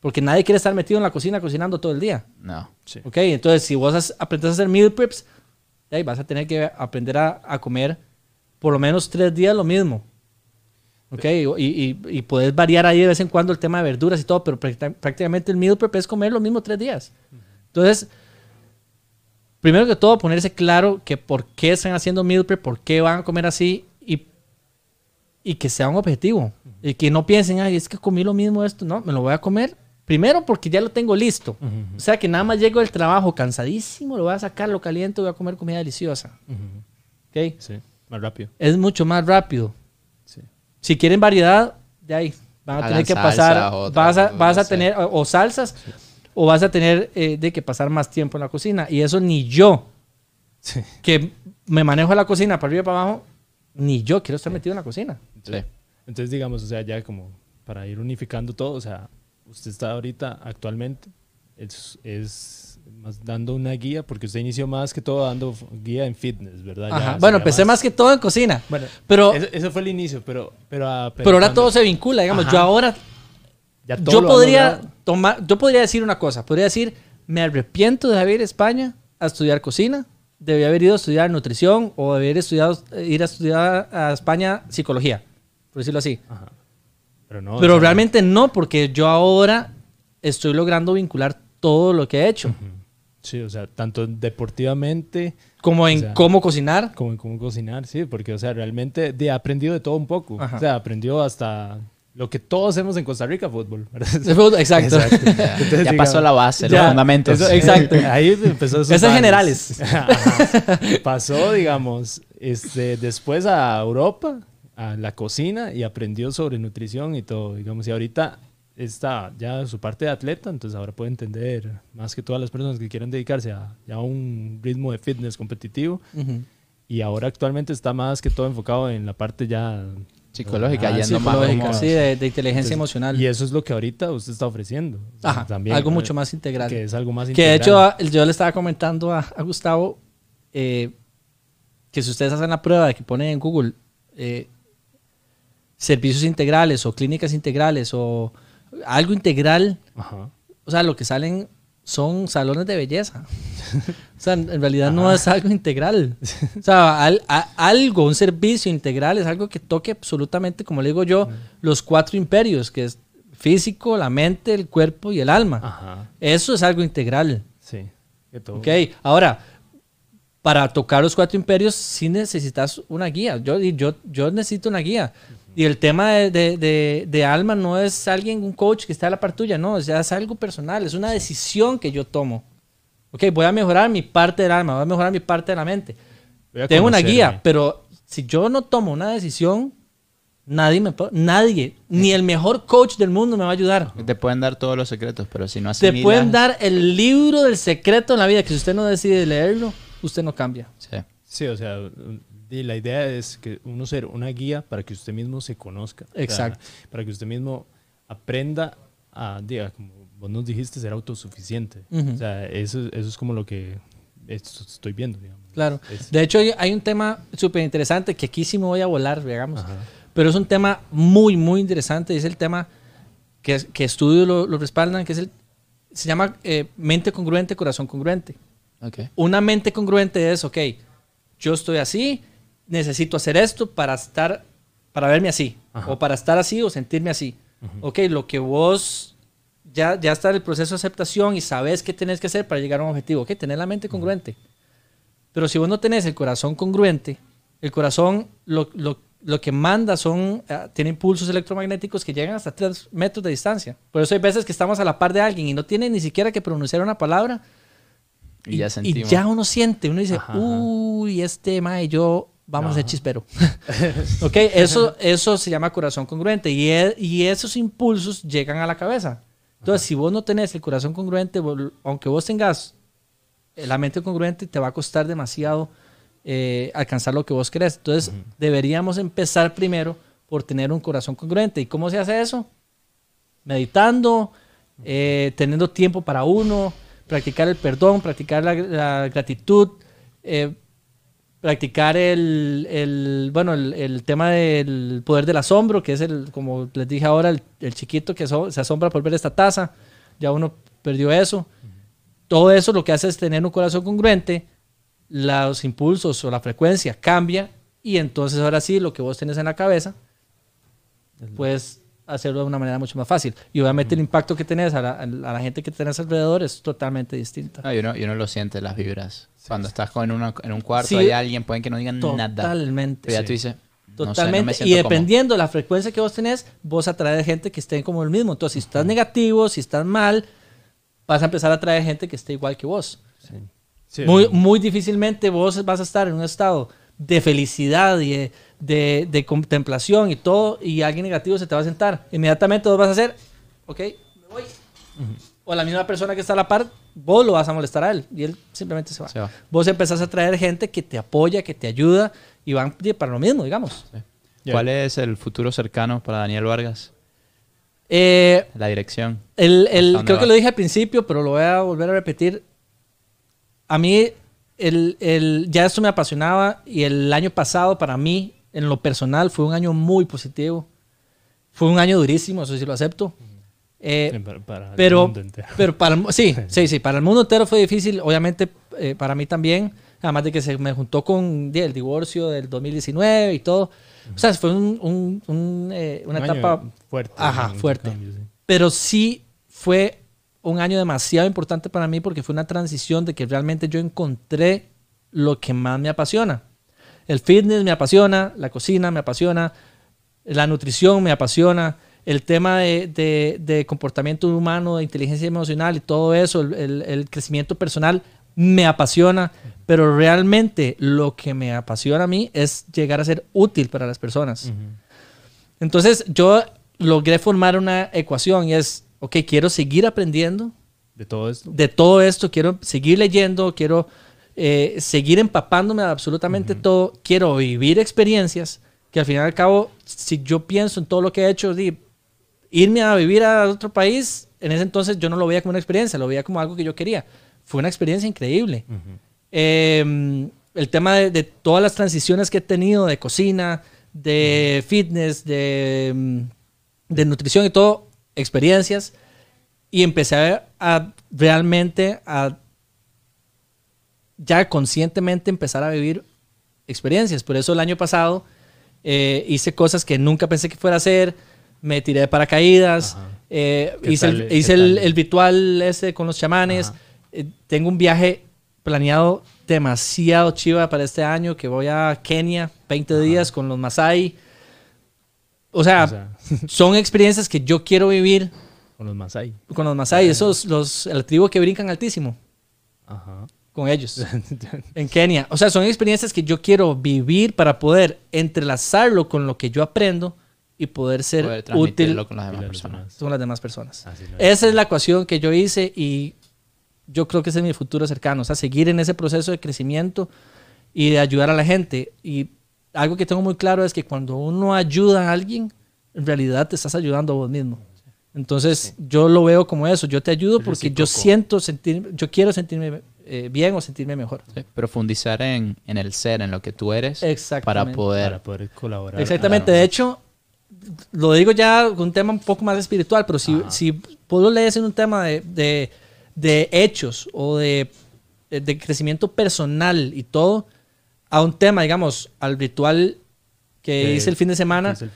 porque nadie quiere estar metido en la cocina cocinando todo el día. No. Sí. Ok, entonces si vos has- aprendes a hacer meal preps, ahí vas a tener que aprender a, a comer por lo menos tres días lo mismo. Ok, y, y, y puedes variar ahí de vez en cuando el tema de verduras y todo, pero prácti- prácticamente el meal prep es comer lo mismo tres días. Entonces, primero que todo, ponerse claro que por qué están haciendo meal prep, por qué van a comer así y, y que sea un objetivo. Y que no piensen, ay, es que comí lo mismo esto. No, me lo voy a comer primero porque ya lo tengo listo. O sea, que nada más llego del trabajo cansadísimo, lo voy a sacar, lo caliento, voy a comer comida deliciosa. Ujú. ¿Ok? Sí, más rápido. Es mucho más rápido. Si quieren variedad, de ahí van a tener que salsa, pasar, otra vas a, vas a tener o, o salsas o vas a tener eh, de que pasar más tiempo en la cocina. Y eso ni yo, Sí. que me manejo la cocina para arriba y para abajo, ni yo quiero estar metido en la cocina. Sí. Entonces, digamos, o sea, ya como para ir unificando todo, o sea, usted está ahorita actualmente, es, es más dando una guía, porque usted inició más que todo dando guía en fitness, ¿verdad? Ya Ajá. Bueno, empecé más más que todo en cocina. Bueno, pero, Eso, eso fue el inicio, pero... Pero, ah, pero ahora cuando todo se vincula, digamos. Ajá. Yo ahora ya todo yo podría tomar, yo podría decir una cosa, podría decir, me arrepiento de haber ido a España a estudiar cocina, debí haber ido a estudiar nutrición o haber estudiado, ir a estudiar a España psicología, por decirlo así. Ajá. Pero no. Pero realmente no, porque yo ahora estoy logrando vincular todo lo que he hecho, Sí, o sea, tanto deportivamente como en O sea, cómo cocinar. como en cómo cocinar, sí, porque, o sea, realmente de, ha aprendido de todo un poco. Ajá. O sea, aprendió hasta lo que todos hacemos en Costa Rica, fútbol. ¿verdad? Exacto. Ya, Entonces, ya digamos, pasó la base, los ya, fundamentos. Eso- Exacto. Ahí empezó esos Esas generales. Ajá. Pasó, digamos, este, después a Europa, a la cocina y aprendió sobre nutrición y todo, digamos, y ahorita está ya su parte de atleta, entonces ahora puede entender más que todas las personas que quieren dedicarse a, ya a un ritmo de fitness competitivo Ujú. y ahora actualmente está más que todo enfocado en la parte ya Psicológica, Ah, yendo más Psicológica, como- sí, de, de inteligencia Entonces, emocional. Y eso es lo que ahorita usted está ofreciendo. O sea, Ajá, también, algo eh, mucho más integral. Que es algo más Que de integral. hecho yo le estaba comentando a, a Gustavo eh, que si ustedes hacen la prueba de que ponen en Google eh, servicios integrales o clínicas integrales o algo integral, Ajá. o sea, lo que salen son salones de belleza. O sea, en realidad no es algo integral. O sea, al- a- algo, un servicio integral es algo que toque absolutamente, como le digo yo, los cuatro imperios, que es físico, la mente, el cuerpo y el alma. Ajá. Eso es algo integral. Sí. Que todo. Ok, ahora, para tocar los cuatro imperios sí necesitas una guía. Yo, yo, yo necesito una guía. Y el tema de, de- de- de alma no es alguien, un coach que está a la par tuya, no, es algo personal, es una decisión que yo tomo. Ok, voy a mejorar mi parte del alma, voy a mejorar mi parte de la mente. Tengo una guía, pero si yo no tomo una decisión, nadie me puede- nadie, ni el mejor coach del mundo me va a ayudar. Te pueden dar todos los secretos, pero si no Te asimilas... pueden dar el libro del secreto en la vida, que si usted no decide leerlo, usted no cambia. Sí. Sí, o sea, la idea es que uno ser una guía para que usted mismo se conozca. O sea, Exacto. para que usted mismo aprenda a, diga, como vos nos dijiste, ser autosuficiente. O sea, eso, eso es como lo que es- estoy viendo, digamos. Claro. Es- De hecho, hay- hay un tema súper interesante que aquí sí me voy a volar, digamos. Ajá. Pero es un tema muy, muy interesante. Es el tema que, que estudios lo, lo respaldan, que es el, se llama eh, mente congruente, corazón congruente. Ok. Una mente congruente es, ok, yo estoy así, necesito hacer esto para estar, para verme así, Ajá. o para estar así o sentirme así. Ok, lo que vos ya, ya está en el proceso de aceptación y sabes qué tenés que hacer para llegar a un objetivo. Ok, tener la mente congruente. Pero si vos no tenés el corazón congruente, El corazón lo, lo- lo que manda son, eh, tiene impulsos electromagnéticos que llegan hasta 3 metros de distancia. Por eso hay veces que estamos a la par de alguien y no tiene ni siquiera que pronunciar una palabra. Y ya sentimos. ya uno siente, uno dice, Ajá, ajá. uy, este ma y yo vamos a Ajá. ser chispero. ok, eso, eso se llama corazón congruente y, e- y esos impulsos llegan a la cabeza. Entonces, si vos no tenés el corazón congruente, vos- aunque vos tengas la mente congruente, te va a costar demasiado eh, alcanzar lo que vos querés. Entonces, deberíamos empezar primero por tener un corazón congruente. ¿Y cómo se hace eso? Meditando, eh, teniendo tiempo para uno, practicar el perdón, practicar la, la gratitud, eh, practicar el, el- bueno, el, el tema del poder del asombro, que es el, como les dije ahora, el, el chiquito que so- se asombra por ver esta taza. Ya uno perdió eso. Todo eso lo que hace es tener un corazón congruente, los impulsos o la frecuencia cambia y entonces ahora sí lo que vos tenés en la cabeza puedes hacerlo de una manera mucho más fácil. Y obviamente el impacto que tenés a la, a la gente que tenés alrededor es totalmente distinta. No, y, uno, y uno lo siente, las vibras. Cuando estás con una- en un cuarto, Sí. hay alguien, pueden que no digan nada. Totalmente. Pero ya Sí. tú dices, no sé, no Totalmente. y dependiendo de la frecuencia que vos tenés, vos atraes gente que esté como el mismo. Entonces, si estás negativo, si estás mal, vas a empezar a atraer gente que esté igual que vos. Sí, Muy, muy difícilmente vos vas a estar en un estado de felicidad y de, de- de contemplación y todo, y alguien negativo se te va a sentar. Inmediatamente vos vas a hacer, ok, me voy. O la misma persona que está a la par, vos lo vas a molestar a él y él simplemente se va. Se va. Vos empezás a traer gente que te apoya, que te ayuda y van para lo mismo, digamos. Ya. ¿Cuál es el futuro cercano para Daniel Vargas? Eh, La dirección. El, ¿Hasta el- creo que vas? lo dije al principio, pero lo voy a volver a repetir. A mí, el, el- ya esto me apasionaba y el año pasado para mí, en lo personal, fue un año muy positivo. Fue un año durísimo, eso sí lo acepto. Eh, Sí, para, para el pero, mundo entero. pero para el sí, sí, sí, para el mundo entero fue difícil, obviamente eh, para mí también, además de que se me juntó con el divorcio del 2019 y todo. O sea, fue un- un- un, eh, una Un etapa fuerte. Ajá, fuerte. cambio, sí. pero sí fue un año demasiado importante para mí porque fue una transición de que realmente yo encontré lo que más me apasiona. El fitness me apasiona, la cocina me apasiona, la nutrición me apasiona, el tema de, de- de comportamiento humano, de inteligencia emocional y todo eso, el, el- el crecimiento personal me apasiona, pero realmente lo que me apasiona a mí es llegar a ser útil para las personas. Entonces yo logré formar una ecuación y es, ok, quiero seguir aprendiendo De todo esto. de todo esto, quiero seguir leyendo, quiero eh, seguir empapándome de absolutamente todo, quiero vivir experiencias que al final y al cabo, si yo pienso en todo lo que he hecho, irme a vivir a otro país, en ese entonces yo no lo veía como una experiencia, lo veía como algo que yo quería. Fue una experiencia increíble. Eh, el tema de, de todas las transiciones que he tenido de cocina, de fitness, de, mm, de nutrición y todo, experiencias. Y empecé a, a realmente a ya conscientemente empezar a vivir experiencias. Por eso el año pasado eh, hice cosas que nunca pensé que fuera a hacer. Me tiré de paracaídas. Ajá. eh, ¿Qué hice tal- el, hice el, el ritual ese con los chamanes. Ajá. Eh, tengo un viaje planeado demasiado chiva para este año que voy a Kenia 20 días con los Masai. O sea, O sea, son experiencias que yo quiero vivir con los Masai. con los Masai, esos los el tribu que brincan altísimo Ajá. Con ellos en Kenia. O sea, son experiencias que yo quiero vivir para poder entrelazarlo con lo que yo aprendo y poder ser Poder útil con las demás personas. con las demás personas. Esa es la ecuación que yo hice y yo creo que ese es mi futuro cercano. O sea, seguir en ese proceso de crecimiento y de ayudar a la gente. Y algo que tengo muy claro es que cuando uno ayuda a alguien, en realidad te estás ayudando a vos mismo. Entonces, yo lo veo como eso. Yo te ayudo porque yo siento sentir, yo quiero sentirme eh, bien o sentirme mejor. Sí, Profundizar en, en el ser, en lo que tú eres, para poder... Para poder colaborar. Exactamente. De hecho, lo digo ya con un tema un poco más espiritual, pero si, Ajá. si vos lo lees en un tema de, de, de hechos o de, de crecimiento personal y todo, a un tema, digamos, al ritual que Que- hice el fin de semana, fin.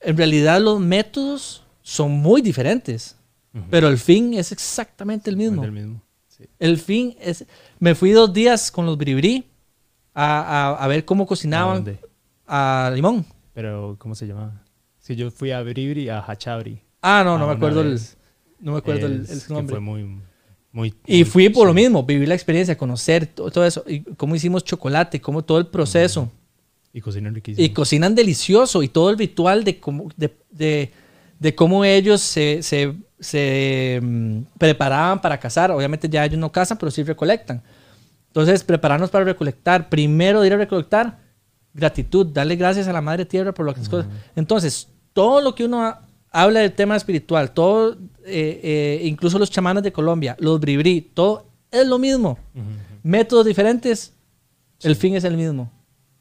en realidad los métodos son muy diferentes, Ujú. pero el fin es exactamente el mismo. El mismo. Sí. El fin es... Me fui dos días con los bribri a, a- a ver cómo ¿A cocinaban dónde? a Limón. Pero, ¿cómo se llama? Si yo fui a Bribri, a Hachabri. Ah, no, no Ah, me acuerdo el, no me acuerdo el, el Es que nombre. fue muy, muy... Y muy- fui por lo mismo, vivir la experiencia, conocer to- todo, eso, y cómo hicimos chocolate, cómo todo el proceso. Y cocinan riquísimo. Y cocinan delicioso y todo el ritual de cómo, de, de- de cómo ellos se, se- se, mm, preparaban para cazar. Obviamente ya ellos no cazan, pero sí recolectan. Entonces, prepararnos para recolectar. Primero de ir a recolectar, gratitud, darle gracias a la Madre Tierra por lo que las cosas. Entonces, todo lo que uno ha- habla del tema espiritual, todo, eh, eh, incluso los chamanes de Colombia, los bribri, todo es lo mismo. Métodos diferentes, el fin es el mismo.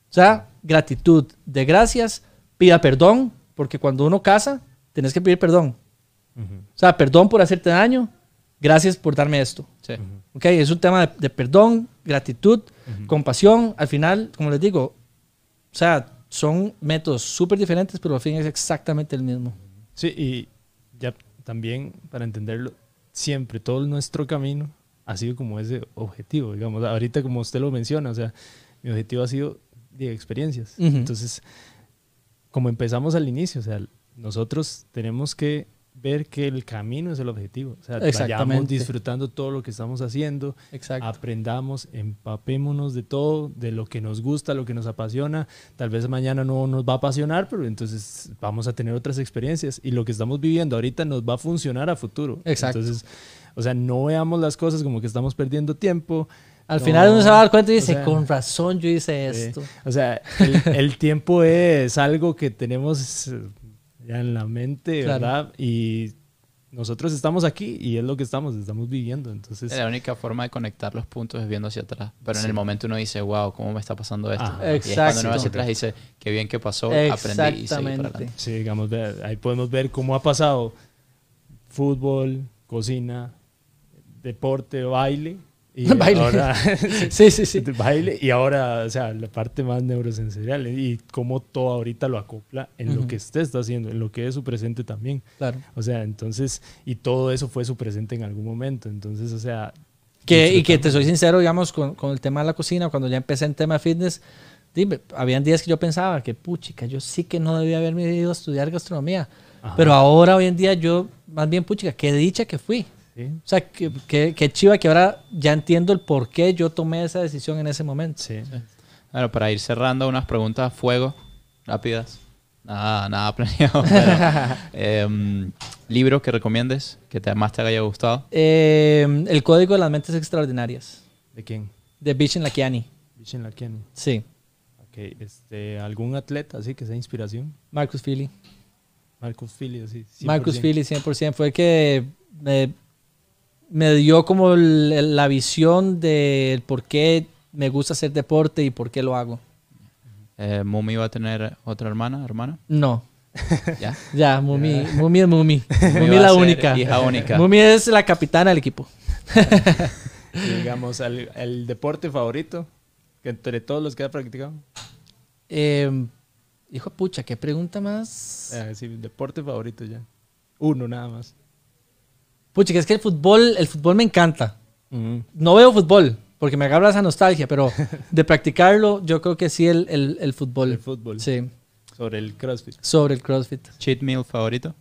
O sea, gratitud, de gracias, pida perdón, porque cuando uno casa, tienes que pedir perdón. O sea, perdón por hacerte daño, gracias por darme esto. Sí. ¿Ok? Es un tema de, de perdón, gratitud, compasión. Al final, como les digo, o sea, son métodos súper diferentes, pero al fin es exactamente el mismo. Sí, y ya también para entenderlo, siempre todo nuestro camino ha sido como ese objetivo, digamos. Ahorita como usted lo menciona, o sea, mi objetivo ha sido de experiencias. Ujú. Entonces, como empezamos al inicio, o sea, nosotros tenemos que ver que el camino es el objetivo. O sea, vayamos disfrutando todo lo que estamos haciendo, Exacto. aprendamos, empapémonos de todo, de lo que nos gusta, lo que nos apasiona. Tal vez mañana no nos va a apasionar, pero entonces vamos a tener otras experiencias y lo que estamos viviendo ahorita nos va a funcionar a futuro. Exacto. Entonces, o sea, no veamos las cosas como que estamos perdiendo tiempo. Al No, final uno se va a dar cuenta y o dice, sea, con razón yo hice esto. O sea, el, el tiempo es algo que tenemos eh, ya en la mente, Claro. ¿verdad? Y nosotros estamos aquí y es lo que estamos, estamos viviendo. Entonces, La única forma de conectar los puntos es viendo hacia atrás. Pero en Sí. el momento uno dice, wow, ¿cómo me está pasando esto? Ajá. Y es cuando uno va hacia atrás y dice, qué bien que pasó, aprendí y seguí para adelante. Sí, digamos, ahí podemos ver cómo ha pasado fútbol, cocina, deporte, baile. Y Baile. ahora, Sí, sí, sí. baile y ahora, o sea, la parte más neurosensorial y cómo todo ahorita lo acopla en lo Ujú. que usted está haciendo, en lo que es su presente también. Claro. O sea, entonces, y todo eso fue su presente en algún momento. Entonces, o sea. Que, y que te soy sincero, digamos, con, con el tema de la cocina, cuando ya empecé en tema de fitness, dime, habían días que yo pensaba que, puchica, yo sí que no debía haberme ido a estudiar gastronomía. Ajá. Pero ahora, hoy en día, yo, más bien, puchica, qué dicha que fui. Sí, O sea, que, que, que chiva que ahora ya entiendo el por qué yo tomé esa decisión en ese momento. sí. Bueno, para ir cerrando, unas preguntas a fuego, rápidas. Nada, nada planeado. pero, em, libro que recomiendes, que te, más te haya gustado. Eh, el código de las mentes extraordinarias, ¿De quién? de Vishen Lakiani. Vishen Lakiani. Sí, Ok, este, ¿algún atleta así que sea inspiración? Marcus Philly. Marcus Philly, así. 100%. Marcus Philly, 100%. Fue el que me, me dio como el- la visión del por qué me gusta hacer deporte y por qué lo hago. Eh, Mumi va a tener otra hermana, hermana. No, ¿Ya? ya, Mumi, Mumi es Mumi. Mumi es la única. hija única. Mumi es la capitana del equipo. Digamos, el, el deporte favorito que entre todos los que ha practicado. Eh, hijo de pucha, qué pregunta más. Eh, sí, deporte favorito ya. Uno nada más. Pucha, que es que el fútbol, el fútbol me encanta. No veo fútbol porque me agarra esa nostalgia, pero de practicarlo, yo creo que sí el, el, el fútbol. El fútbol. Sí, Sobre el CrossFit. sobre el CrossFit. Cheat meal favorito.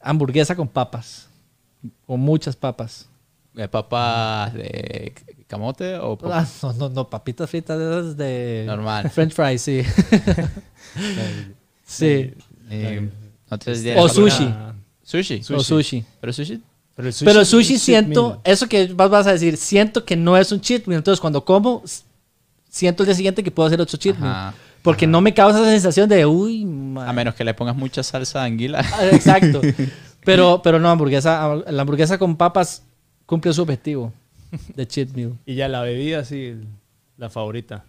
Hamburguesa con papas. Con muchas papas. ¿Papas de camote o papas Ah, no, no, no, papitas fritas de esas de... normal? French fries, sí. sí. Eh, O sushi. alguna- Sushi. O sushi. Pero sushi. Pero el Pero el sushi un cheat siento, meal. eso que vas, vas a decir, siento que no es un cheat meal. Entonces cuando como, siento el día siguiente que puedo hacer otro cheat meal. Ajá. Porque no me causa esa sensación de, uy, A menos que le pongas mucha salsa de anguila. Ah, Exacto. Pero, pero no, hamburguesa, la hamburguesa con papas cumple su objetivo de cheat meal. Y ya la bebida, sí, la favorita.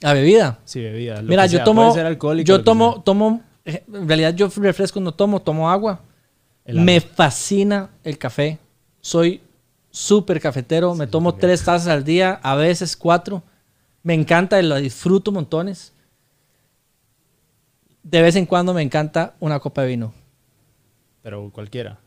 La bebida. Sí, bebida. lo Mira, que yo sea, tomo, puede ser alcohólico, yo tomo, sea. tomo, eh, en realidad yo refresco no tomo, tomo agua. Me fascina el café. Soy súper cafetero. me tomo tres tazas al día, a veces cuatro. Me encanta, y lo disfruto montones. De vez en cuando me encanta una copa de vino. Pero cualquiera.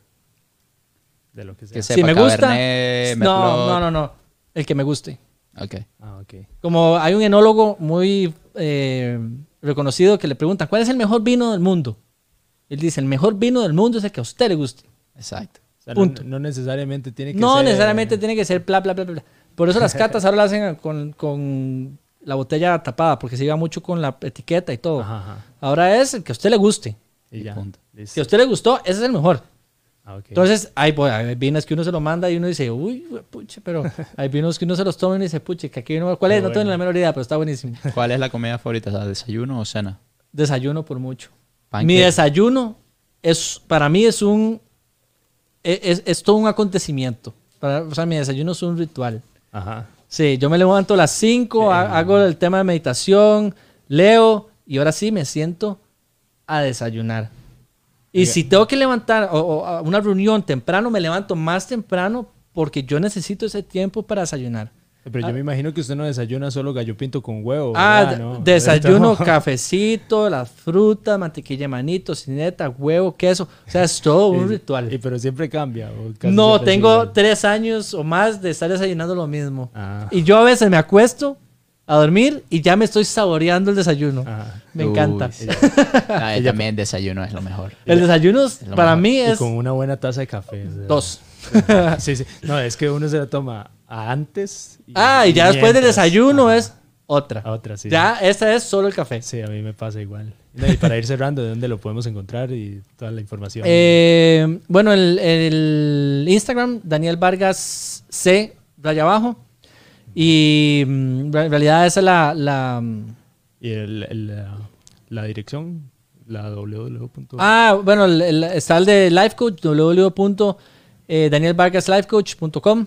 De lo que sea. Que Si me gusta, Cabernet, no, Merlot. no, no, no. El que me guste. Ok. Ah, ok. Como hay un enólogo muy eh, reconocido que le preguntan, ¿cuál es el mejor vino del mundo? Él dice, el mejor vino del mundo es el que a usted le guste. Exacto. O sea, Punto. No, no necesariamente tiene que No ser... necesariamente tiene que ser bla, bla, bla, bla. Por eso las catas ahora las hacen con, con la botella tapada, porque se iba mucho con la etiqueta y todo. Ajá, ajá. Ahora es el que a usted le guste. Y ya. Si a usted le gustó, ese es el mejor. Ah, ok. Entonces, hay, pues, hay vinos que uno se lo manda y uno dice, uy, puche, pero hay vinos que uno se los toma y uno dice, puche, que aquí no, ¿cuál es? No tengo bueno. la menor idea, pero está buenísimo. ¿Cuál es la comida favorita? ¿La ¿Desayuno o cena? Desayuno por mucho. Pancake. Mi desayuno es, para mí es un, e, es, es todo un acontecimiento. Para- o sea, mi desayuno es un ritual. Ajá. Sí, yo me levanto a las 5, hago el tema de meditación, leo y ahora sí me siento a desayunar. Y si tengo que levantar o, o a una reunión temprano, me levanto más temprano porque yo necesito ese tiempo para desayunar. Pero yo me imagino que usted no desayuna solo gallo pinto con huevo. Ah, ¿No? desayuno, Esto- cafecito, las frutas, mantequilla manito, cineta, huevo, queso. O sea, es todo un Y- ritual. Y pero siempre cambia. o casi No, tengo igual. tres años o más de estar desayunando lo mismo. Ah. Y yo a veces me acuesto a dormir y ya me estoy saboreando el desayuno. Ajá. Me Uy, encanta. Ah, yo también desayuno es lo mejor. El desayuno es- lo para mejor. mí Y es con una buena taza de café. dos. Sí, sí. No, es que uno se la toma antes. Ah, y ya después del desayuno es otra. Otra, sí. Ya, esta es solo el café. Sí, a mí me pasa igual. No, y para ir cerrando, ¿de dónde lo podemos encontrar y toda la información? Eh, bueno, el, el Instagram, Daniel Vargas C, raya abajo. Y mm, en realidad esa es la, la, mm, y el, el, la, la dirección, la www. Ah, bueno, está el de Life Coach, www.danielvargaslifecoach.com.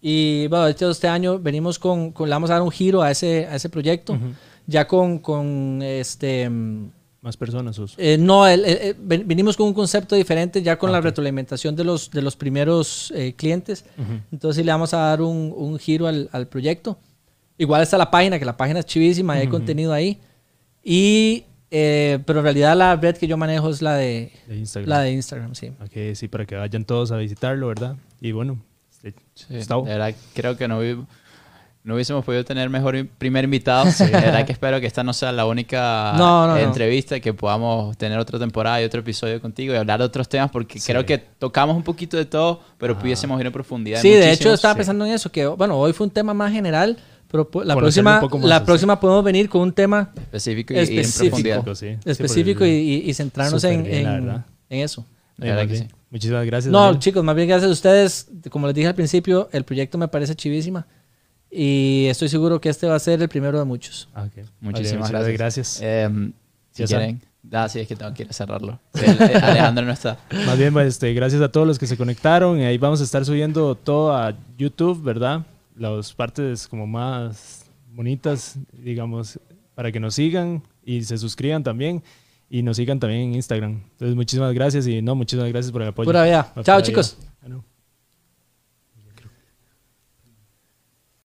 Y bueno, de hecho, este año venimos con, con- le vamos a dar un giro a ese, a ese proyecto. Ya con, con este. mm, Más personas. eh, no, el- el- el- ven- venimos con un concepto diferente ya con la retroalimentación de los, de los primeros eh, clientes. Entonces sí le vamos a dar un, un giro al, al proyecto. Igual está la página, que la página es chivísima hay contenido ahí. Y, eh, pero en realidad la red que yo manejo es la de, de Instagram. la de Instagram, sí. Ok, sí, para que vayan todos a visitarlo, ¿verdad? Y bueno, este, Sí, Gustavo. de verdad, creo que no, no hubiésemos podido tener mejor primer invitado. De verdad que espero que esta no sea la única No, no, entrevista y que podamos tener otra temporada y otro episodio contigo y hablar de otros temas porque creo que tocamos un poquito de todo, pero pudiésemos ir en profundidad. en Sí, de hecho estaba sí. pensando en eso, que bueno, hoy fue un tema más general, pero la próxima, más, la sí. próxima podemos venir con un tema específico y, y en específico. profundidad. sí. Sí, específico y, y- centrarnos en, bien, en- en eso. La verdad que bien. Muchísimas gracias. No, Daniel. chicos, más bien gracias a ustedes. Como les dije al principio, el proyecto me parece chivísima. Y estoy seguro que este va a ser el primero de muchos. Ah, ok. Muchísimas Vale, gracias. gracias. Eh, si quieren. Ah, sí, es que tengo que ir a cerrarlo. El- el- Alejandro no está. Más bien, pues, este, gracias a todos los que se conectaron. Y ahí vamos a estar subiendo todo a YouTube, ¿verdad? Las partes como más bonitas, digamos, para que nos sigan y se suscriban también. Y nos sigan también en Instagram. Entonces, muchísimas gracias y no, muchísimas gracias por el apoyo. Pura vida. Pura Chao, chicos.